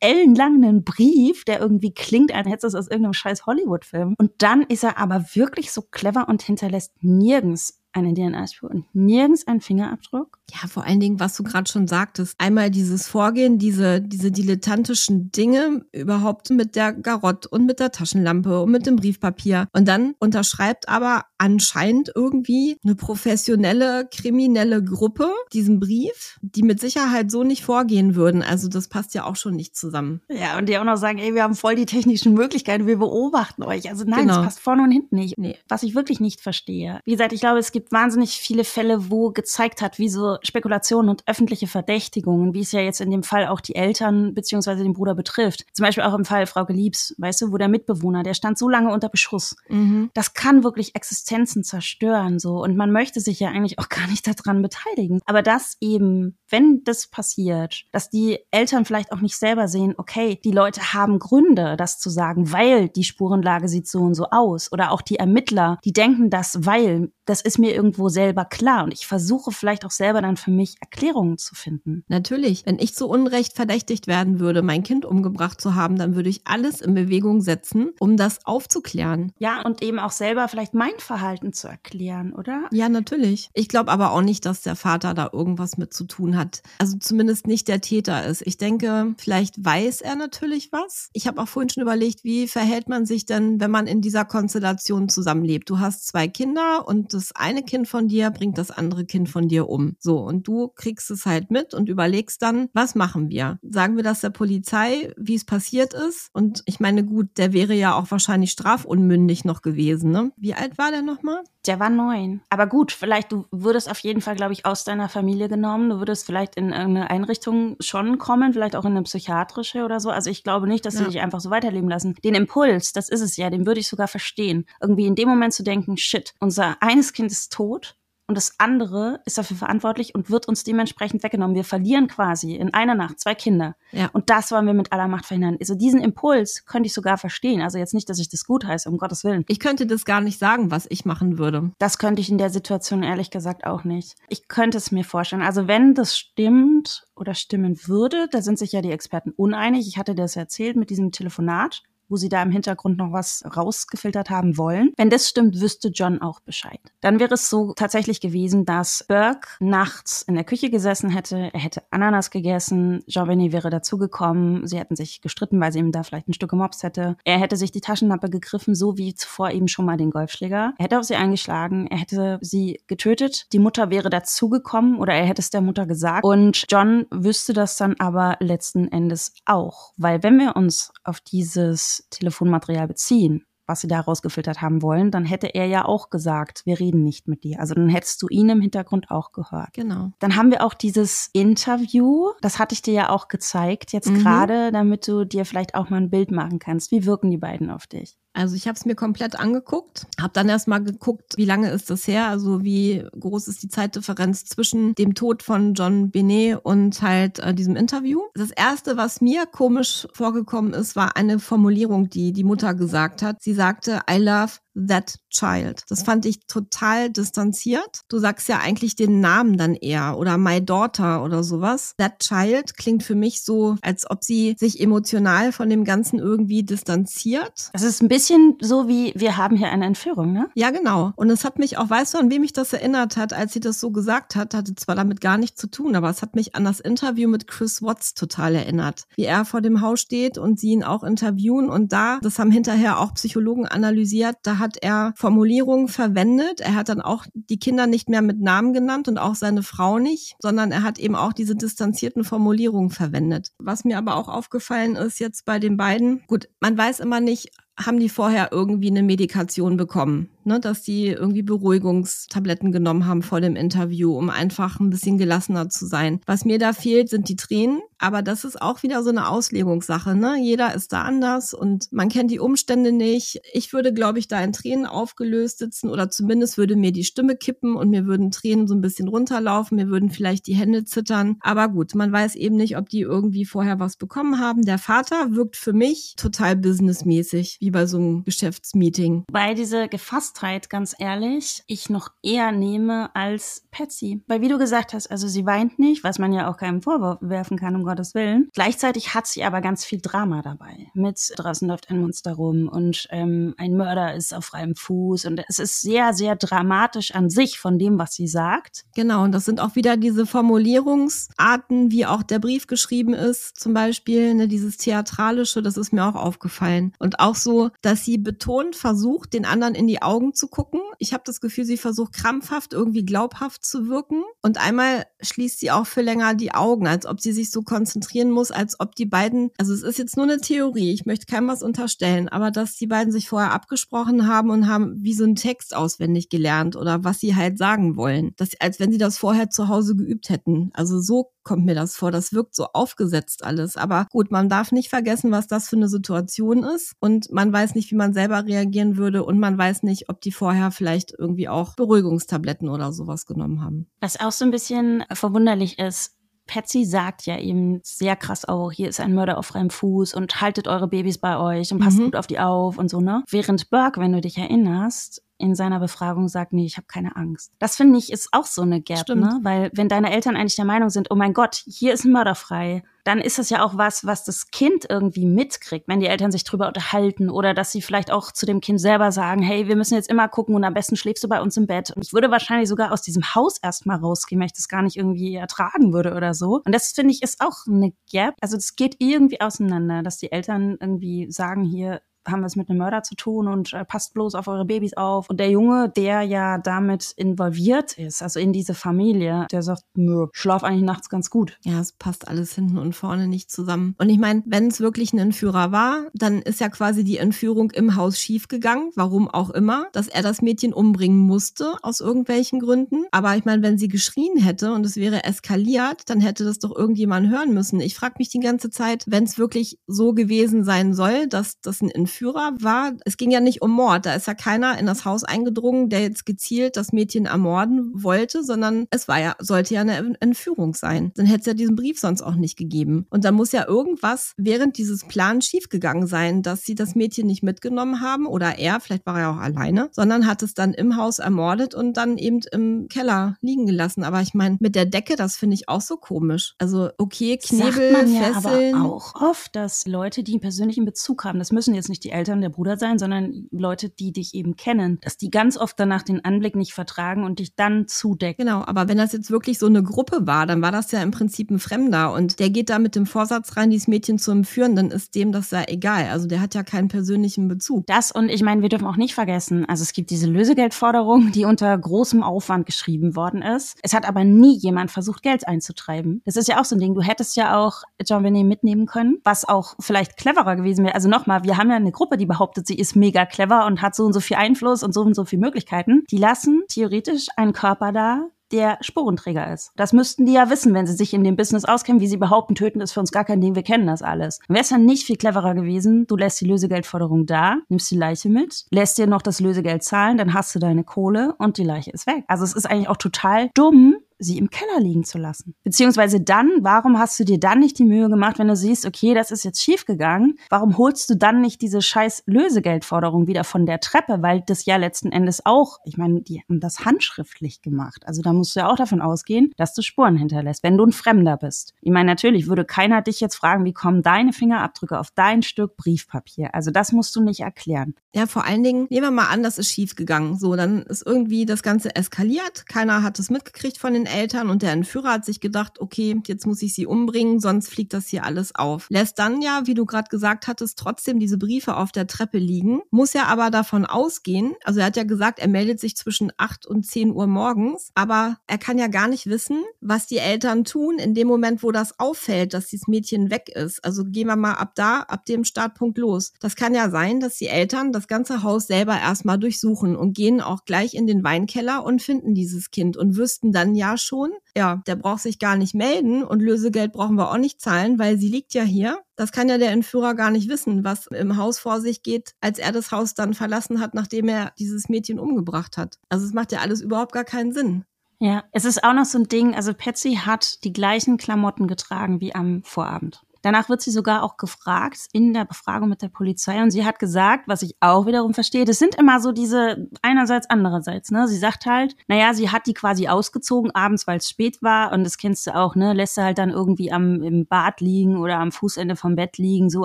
ellenlang einen Brief, der irgendwie klingt, als hätte es aus irgendeinem scheiß Hollywood-Film. Und dann ist er aber wirklich so clever und hinterlässt nirgends eine DNA-Spur und nirgends einen Fingerabdruck. Ja, vor allen Dingen, was du gerade schon sagtest, einmal dieses Vorgehen, diese, diese dilettantischen Dinge überhaupt mit der Garotte und mit der Taschenlampe und mit dem Briefpapier. Und dann unterschreibt aber anscheinend irgendwie eine professionelle kriminelle Gruppe diesen Brief, die mit Sicherheit so nicht vorgehen würden. Also das passt ja auch schon nicht zusammen. Ja, und die auch noch sagen, ey, wir haben voll die technischen Möglichkeiten, wir beobachten euch. Also nein, Genau. das passt vorne und hinten nicht. Nee. Was ich wirklich nicht verstehe. Wie gesagt, ich glaube, es gibt wahnsinnig viele Fälle, wo gezeigt hat, wie so Spekulationen und öffentliche Verdächtigungen, wie es ja jetzt in dem Fall auch die Eltern beziehungsweise den Bruder betrifft. Zum Beispiel auch im Fall Frau Geliebs, weißt du, wo der Mitbewohner, der stand so lange unter Beschuss. Mhm. Das kann wirklich Existenzen zerstören, so. Und man möchte sich ja eigentlich auch gar nicht daran beteiligen. Aber das eben, wenn das passiert, dass die Eltern vielleicht auch nicht selber sehen, okay, die Leute haben Gründe, das zu sagen, weil die Spurenlage sieht so und so aus. Oder auch die Ermittler, die denken das, weil das ist mir irgendwo selber klar. Und ich versuche vielleicht auch selber dann für mich Erklärungen zu finden. Natürlich. Wenn ich zu Unrecht verdächtigt werden würde, mein Kind umgebracht zu haben, dann würde ich alles in Bewegung setzen, um das aufzuklären. Ja, und eben auch selber vielleicht mein Verhalten zu erklären, oder? Ja, natürlich. Ich glaube aber auch nicht, dass der Vater da irgendwas mit zu tun hat. Also zumindest nicht der Täter ist. Ich denke, vielleicht weiß er natürlich was. Ich habe auch vorhin schon überlegt, wie verhält man sich denn, wenn man in dieser Konstellation zusammenlebt? Du hast zwei Kinder und das eine Kind von dir bringt das andere Kind von dir um. So, und du kriegst es halt mit und überlegst dann, was machen wir? Sagen wir das der Polizei, wie es passiert ist? Und ich meine, gut, der wäre ja auch wahrscheinlich strafunmündig noch gewesen, ne? Wie alt war der nochmal? Der war neun. Aber gut, vielleicht du würdest auf jeden Fall, glaube ich, aus deiner Familie genommen. Du würdest vielleicht in irgendeine Einrichtung schon kommen, vielleicht auch in eine psychiatrische oder so. Also ich glaube nicht, dass sie ja. dich einfach so weiterleben lassen. Den Impuls, das ist es ja, den würde ich sogar verstehen. Irgendwie in dem Moment zu denken, shit, unser eines Kind ist tot und das andere ist dafür verantwortlich und wird uns dementsprechend weggenommen. Wir verlieren quasi in einer Nacht zwei Kinder. Ja. Und das wollen wir mit aller Macht verhindern. Also diesen Impuls könnte ich sogar verstehen. Also jetzt nicht, dass ich das gut heiße, um Gottes Willen. Ich könnte das gar nicht sagen, was ich machen würde. Das könnte ich in der Situation ehrlich gesagt auch nicht. Ich könnte es mir vorstellen. Also wenn das stimmt oder stimmen würde, da sind sich ja die Experten uneinig. Ich hatte das erzählt mit diesem Telefonat wo sie da im Hintergrund noch was rausgefiltert haben wollen. Wenn das stimmt, wüsste John auch Bescheid. Dann wäre es so tatsächlich gewesen, dass Burke nachts in der Küche gesessen hätte, er hätte Ananas gegessen, Giovanni wäre dazugekommen, sie hätten sich gestritten, weil sie ihm da vielleicht ein Stück gemobst hätte. Er hätte sich die Taschenlampe gegriffen, so wie zuvor eben schon mal den Golfschläger. Er hätte auf sie eingeschlagen, er hätte sie getötet. Die Mutter wäre dazugekommen oder er hätte es der Mutter gesagt. Und John wüsste das dann aber letzten Endes auch. Weil wenn wir uns auf dieses Telefonmaterial beziehen, was sie da rausgefiltert haben wollen, dann hätte er ja auch gesagt, wir reden nicht mit dir. Also dann hättest du ihn im Hintergrund auch gehört. Genau. Dann haben wir auch dieses Interview, das hatte ich dir ja auch gezeigt, jetzt mhm. gerade, damit du dir vielleicht auch mal ein Bild machen kannst. Wie wirken die beiden auf dich? Also ich habe es mir komplett angeguckt, habe dann erstmal geguckt, wie lange ist das her, also wie groß ist die Zeitdifferenz zwischen dem Tod von John Benet und halt äh, diesem Interview. Das erste, was mir komisch vorgekommen ist, war eine Formulierung, die die Mutter gesagt hat. Sie sagte, I love that child. Das fand ich total distanziert. Du sagst ja eigentlich den Namen dann eher oder my daughter oder sowas. That child klingt für mich so, als ob sie sich emotional von dem Ganzen irgendwie distanziert. Das ist ein bisschen so wie, wir haben hier eine Entführung, ne? Ja, genau. Und es hat mich auch, weißt du, an wem mich das erinnert hat, als sie das so gesagt hat, hatte zwar damit gar nichts zu tun, aber es hat mich an das Interview mit Chris Watts total erinnert. Wie er vor dem Haus steht und sie ihn auch interviewen und da, das haben hinterher auch Psychologen analysiert, da hat er Formulierungen verwendet. Er hat dann auch die Kinder nicht mehr mit Namen genannt und auch seine Frau nicht, sondern er hat eben auch diese distanzierten Formulierungen verwendet. Was mir aber auch aufgefallen ist jetzt bei den beiden, gut, man weiß immer nicht, haben die vorher irgendwie eine Medikation bekommen, ne, dass die irgendwie Beruhigungstabletten genommen haben vor dem Interview, um einfach ein bisschen gelassener zu sein. Was mir da fehlt, sind die Tränen, aber das ist auch wieder so eine Auslegungssache, ne? Jeder ist da anders und man kennt die Umstände nicht. Ich würde, glaube ich, da in Tränen aufgelöst sitzen oder zumindest würde mir die Stimme kippen und mir würden Tränen so ein bisschen runterlaufen, mir würden vielleicht die Hände zittern, aber gut, man weiß eben nicht, ob die irgendwie vorher was bekommen haben. Der Vater wirkt für mich total businessmäßig, wie bei so einem Geschäftsmeeting. Bei dieser Gefasstheit, ganz ehrlich, ich noch eher nehme als Patsy. Weil wie du gesagt hast, also sie weint nicht, was man ja auch keinem vorwerfen kann, um Gottes Willen. Gleichzeitig hat sie aber ganz viel Drama dabei. Mit draußen läuft ein Monster rum und ähm, ein Mörder ist auf freiem Fuß und es ist sehr, sehr dramatisch an sich von dem, was sie sagt. Genau, und das sind auch wieder diese Formulierungsarten, wie auch der Brief geschrieben ist, zum Beispiel, ne, dieses Theatralische, das ist mir auch aufgefallen. Und auch so dass sie betont versucht, den anderen in die Augen zu gucken. Ich habe das Gefühl, sie versucht krampfhaft irgendwie glaubhaft zu wirken. Und einmal schließt sie auch für länger die Augen, als ob sie sich so konzentrieren muss, als ob die beiden, also es ist jetzt nur eine Theorie, ich möchte keinem was unterstellen, aber dass die beiden sich vorher abgesprochen haben und haben wie so einen Text auswendig gelernt oder was sie halt sagen wollen. Das, als wenn sie das vorher zu Hause geübt hätten. Also so kommt mir das vor. Das wirkt so aufgesetzt alles. Aber gut, man darf nicht vergessen, was das für eine Situation ist. Und man weiß nicht, wie man selber reagieren würde. Und man weiß nicht, ob die vorher vielleicht irgendwie auch Beruhigungstabletten oder sowas genommen haben. Was auch so ein bisschen verwunderlich ist, Patsy sagt ja eben sehr krass auch, hier ist ein Mörder auf freiem Fuß und haltet eure Babys bei euch und passt mhm. gut auf die auf und so, ne? Während Burke, wenn du dich erinnerst, in seiner Befragung sagt, nee, ich habe keine Angst. Das finde ich ist auch so eine Gap, Stimmt. ne? Weil wenn deine Eltern eigentlich der Meinung sind, oh mein Gott, hier ist ein Mörder frei, dann ist das ja auch was, was das Kind irgendwie mitkriegt, wenn die Eltern sich drüber unterhalten oder dass sie vielleicht auch zu dem Kind selber sagen, hey, wir müssen jetzt immer gucken und am besten schläfst du bei uns im Bett. Und ich würde wahrscheinlich sogar aus diesem Haus erstmal rausgehen, weil ich das gar nicht irgendwie ertragen würde oder so. Und das finde ich ist auch eine Gap. Also es geht irgendwie auseinander, dass die Eltern irgendwie sagen hier, haben wir es mit einem Mörder zu tun und äh, passt bloß auf eure Babys auf. Und der Junge, der ja damit involviert ist, also in diese Familie, der sagt, nö, schlaf eigentlich nachts ganz gut. Ja, es passt alles hinten und vorne nicht zusammen. Und ich meine, wenn es wirklich ein Entführer war, dann ist ja quasi die Entführung im Haus schiefgegangen, warum auch immer, dass er das Mädchen umbringen musste, aus irgendwelchen Gründen. Aber ich meine, wenn sie geschrien hätte und es wäre eskaliert, dann hätte das doch irgendjemand hören müssen. Ich frage mich die ganze Zeit, wenn es wirklich so gewesen sein soll, dass das ein Entführer Entführer war, es ging ja nicht um Mord. Da ist ja keiner in das Haus eingedrungen, der jetzt gezielt das Mädchen ermorden wollte, sondern es war ja, sollte ja eine Entführung sein. Dann hätte es ja diesen Brief sonst auch nicht gegeben. Und da muss ja irgendwas während dieses Plans schiefgegangen sein, dass sie das Mädchen nicht mitgenommen haben oder er, vielleicht war er auch alleine, sondern hat es dann im Haus ermordet und dann eben im Keller liegen gelassen. Aber ich meine, mit der Decke, das finde ich auch so komisch. Also okay, Knebel, Sagt man ja Fesseln. aber auch oft, dass Leute, die einen persönlichen Bezug haben, das müssen jetzt nicht die die Eltern, der Bruder sein, sondern Leute, die dich eben kennen, dass die ganz oft danach den Anblick nicht vertragen und dich dann zudecken. Genau, aber wenn das jetzt wirklich so eine Gruppe war, dann war das ja im Prinzip ein Fremder und der geht da mit dem Vorsatz rein, dieses Mädchen zu entführen, dann ist dem das ja egal. Also der hat ja keinen persönlichen Bezug. Das und ich meine, wir dürfen auch nicht vergessen, also es gibt diese Lösegeldforderung, die unter großem Aufwand geschrieben worden ist. Es hat aber nie jemand versucht, Geld einzutreiben. Das ist ja auch so ein Ding. Du hättest ja auch John Benet mitnehmen können, was auch vielleicht cleverer gewesen wäre. Also nochmal, wir haben ja eine Gruppe, die behauptet, sie ist mega clever und hat so und so viel Einfluss und so und so viele Möglichkeiten, die lassen theoretisch einen Körper da, der Spurenträger ist. Das müssten die ja wissen, wenn sie sich in dem Business auskennen, wie sie behaupten, töten ist für uns gar kein Ding, wir kennen das alles. Wäre es dann nicht viel cleverer gewesen, du lässt die Lösegeldforderung da, nimmst die Leiche mit, lässt dir noch das Lösegeld zahlen, dann hast du deine Kohle und die Leiche ist weg. Also es ist eigentlich auch total dumm, sie im Keller liegen zu lassen. Beziehungsweise dann, warum hast du dir dann nicht die Mühe gemacht, wenn du siehst, okay, das ist jetzt schiefgegangen, warum holst du dann nicht diese scheiß Lösegeldforderung wieder von der Treppe, weil das ja letzten Endes auch, ich meine, die haben das handschriftlich gemacht. Also da musst du ja auch davon ausgehen, dass du Spuren hinterlässt, wenn du ein Fremder bist. Ich meine, natürlich würde keiner dich jetzt fragen, wie kommen deine Fingerabdrücke auf dein Stück Briefpapier. Also das musst du nicht erklären. Ja, vor allen Dingen, nehmen wir mal an, das ist schiefgegangen. So, dann ist irgendwie das Ganze eskaliert. Keiner hat es mitgekriegt von den Eltern und der Entführer hat sich gedacht, okay, jetzt muss ich sie umbringen, sonst fliegt das hier alles auf. Lässt dann ja, wie du gerade gesagt hattest, trotzdem diese Briefe auf der Treppe liegen, muss ja aber davon ausgehen, also er hat ja gesagt, er meldet sich zwischen 8 und 10 Uhr morgens, aber er kann ja gar nicht wissen, was die Eltern tun in dem Moment, wo das auffällt, dass dieses Mädchen weg ist. Also gehen wir mal ab da, ab dem Startpunkt los. Das kann ja sein, dass die Eltern das ganze Haus selber erstmal durchsuchen und gehen auch gleich in den Weinkeller und finden dieses Kind und wüssten dann ja schon, ja, der braucht sich gar nicht melden und Lösegeld brauchen wir auch nicht zahlen, weil sie liegt ja hier. Das kann ja der Entführer gar nicht wissen, was im Haus vor sich geht, als er das Haus dann verlassen hat, nachdem er dieses Mädchen umgebracht hat. Also es macht ja alles überhaupt gar keinen Sinn. Ja, es ist auch noch so ein Ding, also Patsy hat die gleichen Klamotten getragen wie am Vorabend. Danach wird sie sogar auch gefragt in der Befragung mit der Polizei und sie hat gesagt, was ich auch wiederum verstehe, das sind immer so diese einerseits, andererseits, ne? Sie sagt halt, naja, sie hat die quasi ausgezogen abends, weil es spät war und das kennst du auch, ne? Lässt sie halt dann irgendwie am, im Bad liegen oder am Fußende vom Bett liegen, so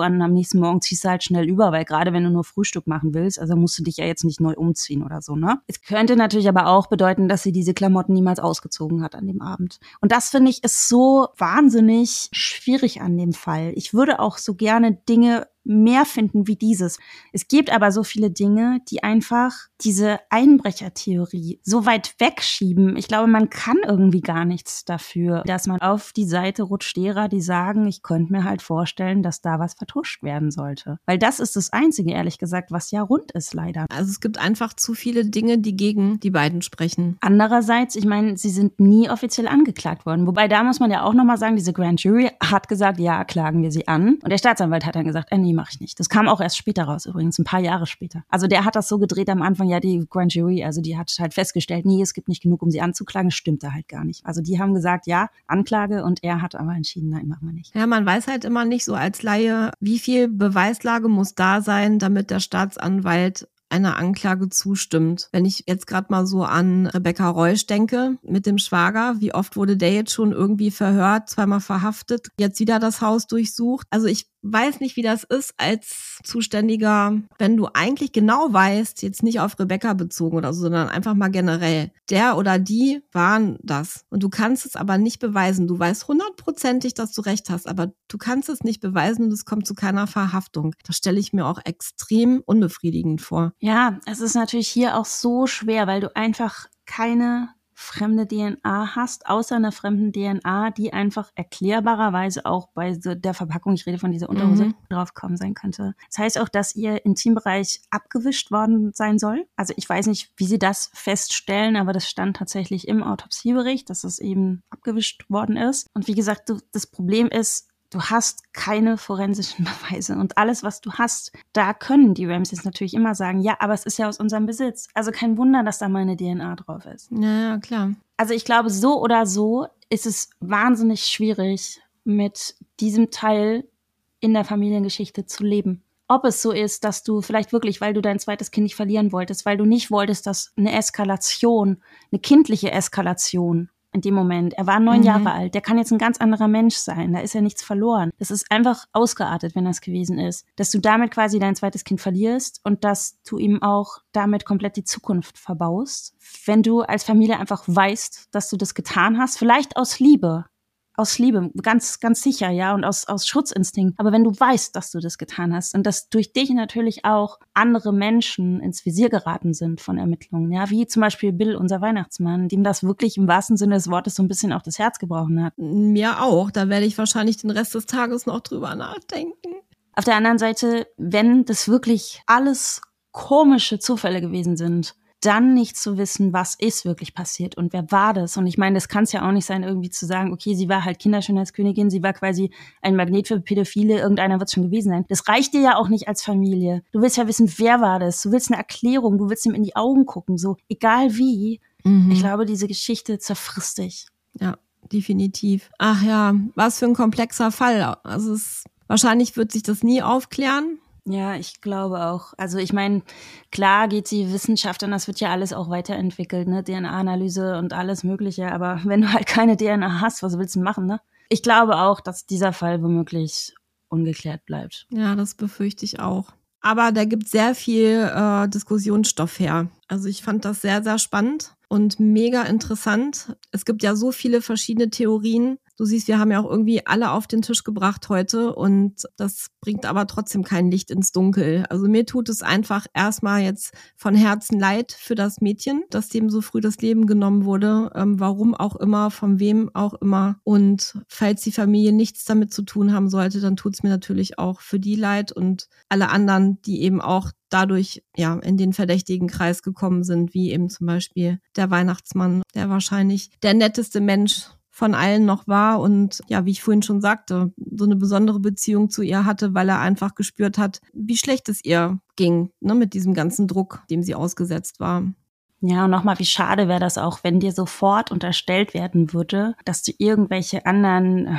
an, am nächsten Morgen ziehst du halt schnell über, weil gerade wenn du nur Frühstück machen willst, also musst du dich ja jetzt nicht neu umziehen oder so, ne? Es könnte natürlich aber auch bedeuten, dass sie diese Klamotten niemals ausgezogen hat an dem Abend. Und das finde ich ist so wahnsinnig schwierig an dem Fall. Ich würde auch so gerne Dinge mehr finden wie dieses. Es gibt aber so viele Dinge, die einfach diese Einbrechertheorie so weit wegschieben. Ich glaube, man kann irgendwie gar nichts dafür, dass man auf die Seite rutscht derer, die sagen, ich könnte mir halt vorstellen, dass da was vertuscht werden sollte. Weil das ist das Einzige, ehrlich gesagt, was ja rund ist, leider. Also es gibt einfach zu viele Dinge, die gegen die beiden sprechen. Andererseits, ich meine, sie sind nie offiziell angeklagt worden. Wobei da muss man ja auch nochmal sagen, diese Grand Jury hat gesagt, ja, klagen wir sie an. Und der Staatsanwalt hat dann gesagt, äh, nee, mach ich nicht. Das kam auch erst später raus, übrigens, ein paar Jahre später. Also der hat das so gedreht am Anfang, ja, die Grand Jury, also die hat halt festgestellt, nee, es gibt nicht genug, um sie anzuklagen. Stimmt da halt gar nicht. Also die haben gesagt, ja, Anklage und er hat aber entschieden, nein, machen wir nicht. Ja, man weiß halt immer nicht so als Laie, wie viel Beweislage muss da sein, damit der Staatsanwalt einer Anklage zustimmt. Wenn ich jetzt gerade mal so an Rebecca Reusch denke mit dem Schwager, wie oft wurde der jetzt schon irgendwie verhört, zweimal verhaftet, jetzt wieder das Haus durchsucht. Also ich weiß nicht, wie das ist als Zuständiger, wenn du eigentlich genau weißt, jetzt nicht auf Rebecca bezogen oder so, sondern einfach mal generell, der oder die waren das. Und du kannst es aber nicht beweisen. Du weißt hundertprozentig, dass du recht hast, aber du kannst es nicht beweisen und es kommt zu keiner Verhaftung. Das stelle ich mir auch extrem unbefriedigend vor. Ja, es ist natürlich hier auch so schwer, weil du einfach keine fremde DNA hast, außer einer fremden DNA, die einfach erklärbarerweise auch bei der Verpackung, ich rede von dieser Unterhose, mhm. draufkommen sein könnte. Das heißt auch, dass ihr Intimbereich abgewischt worden sein soll. Also ich weiß nicht, wie sie das feststellen, aber das stand tatsächlich im Autopsiebericht, dass es eben abgewischt worden ist. Und wie gesagt, das Problem ist, du hast keine forensischen Beweise und alles, was du hast, da können die Ramses natürlich immer sagen, ja, aber es ist ja aus unserem Besitz. Also kein Wunder, dass da meine DNA drauf ist. Ja, klar. Also ich glaube, so oder so ist es wahnsinnig schwierig, mit diesem Teil in der Familiengeschichte zu leben. Ob es so ist, dass du vielleicht wirklich, weil du dein zweites Kind nicht verlieren wolltest, weil du nicht wolltest, dass eine Eskalation, eine kindliche Eskalation in dem Moment. Er war neun mhm. Jahre alt. Der kann jetzt ein ganz anderer Mensch sein. Da ist ja nichts verloren. Das ist einfach ausgeartet, wenn das gewesen ist. Dass du damit quasi dein zweites Kind verlierst und dass du ihm auch damit komplett die Zukunft verbaust. Wenn du als Familie einfach weißt, dass du das getan hast, vielleicht aus Liebe, aus Liebe, ganz, ganz sicher, ja, und aus, aus Schutzinstinkt. Aber wenn du weißt, dass du das getan hast und dass durch dich natürlich auch andere Menschen ins Visier geraten sind von Ermittlungen, ja, wie zum Beispiel Bill, unser Weihnachtsmann, dem das wirklich im wahrsten Sinne des Wortes so ein bisschen auch das Herz gebrochen hat. Mir auch. Da werde ich wahrscheinlich den Rest des Tages noch drüber nachdenken. Auf der anderen Seite, wenn das wirklich alles komische Zufälle gewesen sind, dann nicht zu wissen, was ist wirklich passiert und wer war das. Und ich meine, das kann es ja auch nicht sein, irgendwie zu sagen, okay, sie war halt Kinderschönheitskönigin, sie war quasi ein Magnet für Pädophile, irgendeiner wird schon gewesen sein. Das reicht dir ja auch nicht als Familie. Du willst ja wissen, wer war das. Du willst eine Erklärung, du willst ihm in die Augen gucken, so egal wie. Mhm. Ich glaube, diese Geschichte zerfrisst dich. Ja, definitiv. Ach ja, was für ein komplexer Fall. Also es, wahrscheinlich wird sich das nie aufklären. Ja, ich glaube auch. Also ich meine, klar geht die Wissenschaft und das wird ja alles auch weiterentwickelt, ne? DNA-Analyse und alles Mögliche. Aber wenn du halt keine DNA hast, was willst du machen, ne? Ich glaube auch, dass dieser Fall womöglich ungeklärt bleibt. Ja, das befürchte ich auch. Aber da gibt sehr viel äh, Diskussionsstoff her. Also ich fand das sehr, sehr spannend und mega interessant. Es gibt ja so viele verschiedene Theorien. Du siehst, wir haben ja auch irgendwie alle auf den Tisch gebracht heute und das bringt aber trotzdem kein Licht ins Dunkel. Also mir tut es einfach erstmal jetzt von Herzen leid für das Mädchen, dass dem so früh das Leben genommen wurde, ähm, warum auch immer, von wem auch immer. Und falls die Familie nichts damit zu tun haben sollte, dann tut es mir natürlich auch für die leid und alle anderen, die eben auch dadurch ja in den verdächtigen Kreis gekommen sind, wie eben zum Beispiel der Weihnachtsmann, der wahrscheinlich der netteste Mensch von allen noch war und ja, wie ich vorhin schon sagte, so eine besondere Beziehung zu ihr hatte, weil er einfach gespürt hat, wie schlecht es ihr ging, ne, mit diesem ganzen Druck, dem sie ausgesetzt war. Ja, und nochmal, wie schade wäre das auch, wenn dir sofort unterstellt werden würde, dass du irgendwelche anderen äh,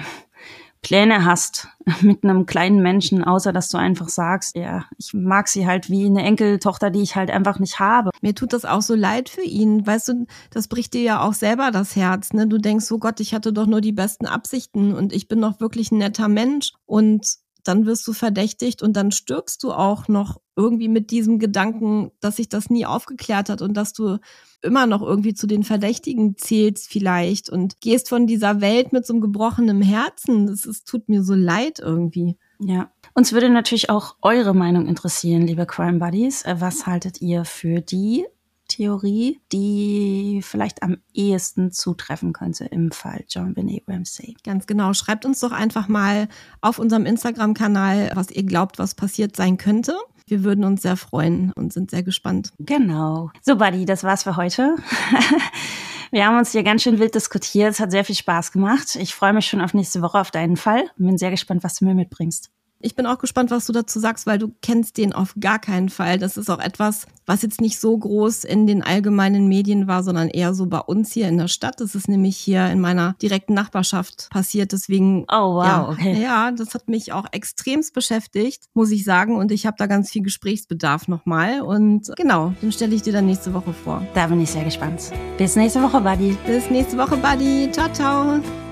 Pläne hast mit einem kleinen Menschen, außer dass du einfach sagst, ja, ich mag sie halt wie eine Enkeltochter, die ich halt einfach nicht habe. Mir tut das auch so leid für ihn. Weißt du, das bricht dir ja auch selber das Herz. Ne? Du denkst, oh Gott, ich hatte doch nur die besten Absichten und ich bin doch wirklich ein netter Mensch. Und dann wirst du verdächtigt und dann stirbst du auch noch irgendwie mit diesem Gedanken, dass sich das nie aufgeklärt hat und dass du immer noch irgendwie zu den Verdächtigen zählst vielleicht und gehst von dieser Welt mit so einem gebrochenen Herzen. Das ist, tut mir so leid irgendwie. Ja. Uns würde natürlich auch eure Meinung interessieren, liebe Crime Buddies. Äh, was haltet ihr für die Theorie, die vielleicht am ehesten zutreffen könnte im Fall John Benet Ramsey. Ganz genau. Schreibt uns doch einfach mal auf unserem Instagram-Kanal, was ihr glaubt, was passiert sein könnte. Wir würden uns sehr freuen und sind sehr gespannt. Genau. So, Buddy, das war's für heute. Wir haben uns hier ganz schön wild diskutiert. Es hat sehr viel Spaß gemacht. Ich freue mich schon auf nächste Woche auf deinen Fall bin sehr gespannt, was du mir mitbringst. Ich bin auch gespannt, was du dazu sagst, weil du kennst den auf gar keinen Fall. Das ist auch etwas, was jetzt nicht so groß in den allgemeinen Medien war, sondern eher so bei uns hier in der Stadt. Das ist nämlich hier in meiner direkten Nachbarschaft passiert. Deswegen, oh wow, ja, okay. Ja, das hat mich auch extremst beschäftigt, muss ich sagen. Und ich habe da ganz viel Gesprächsbedarf nochmal. Und genau, den stelle ich dir dann nächste Woche vor. Da bin ich sehr gespannt. Bis nächste Woche, Buddy. Bis nächste Woche, Buddy. Ciao, ciao.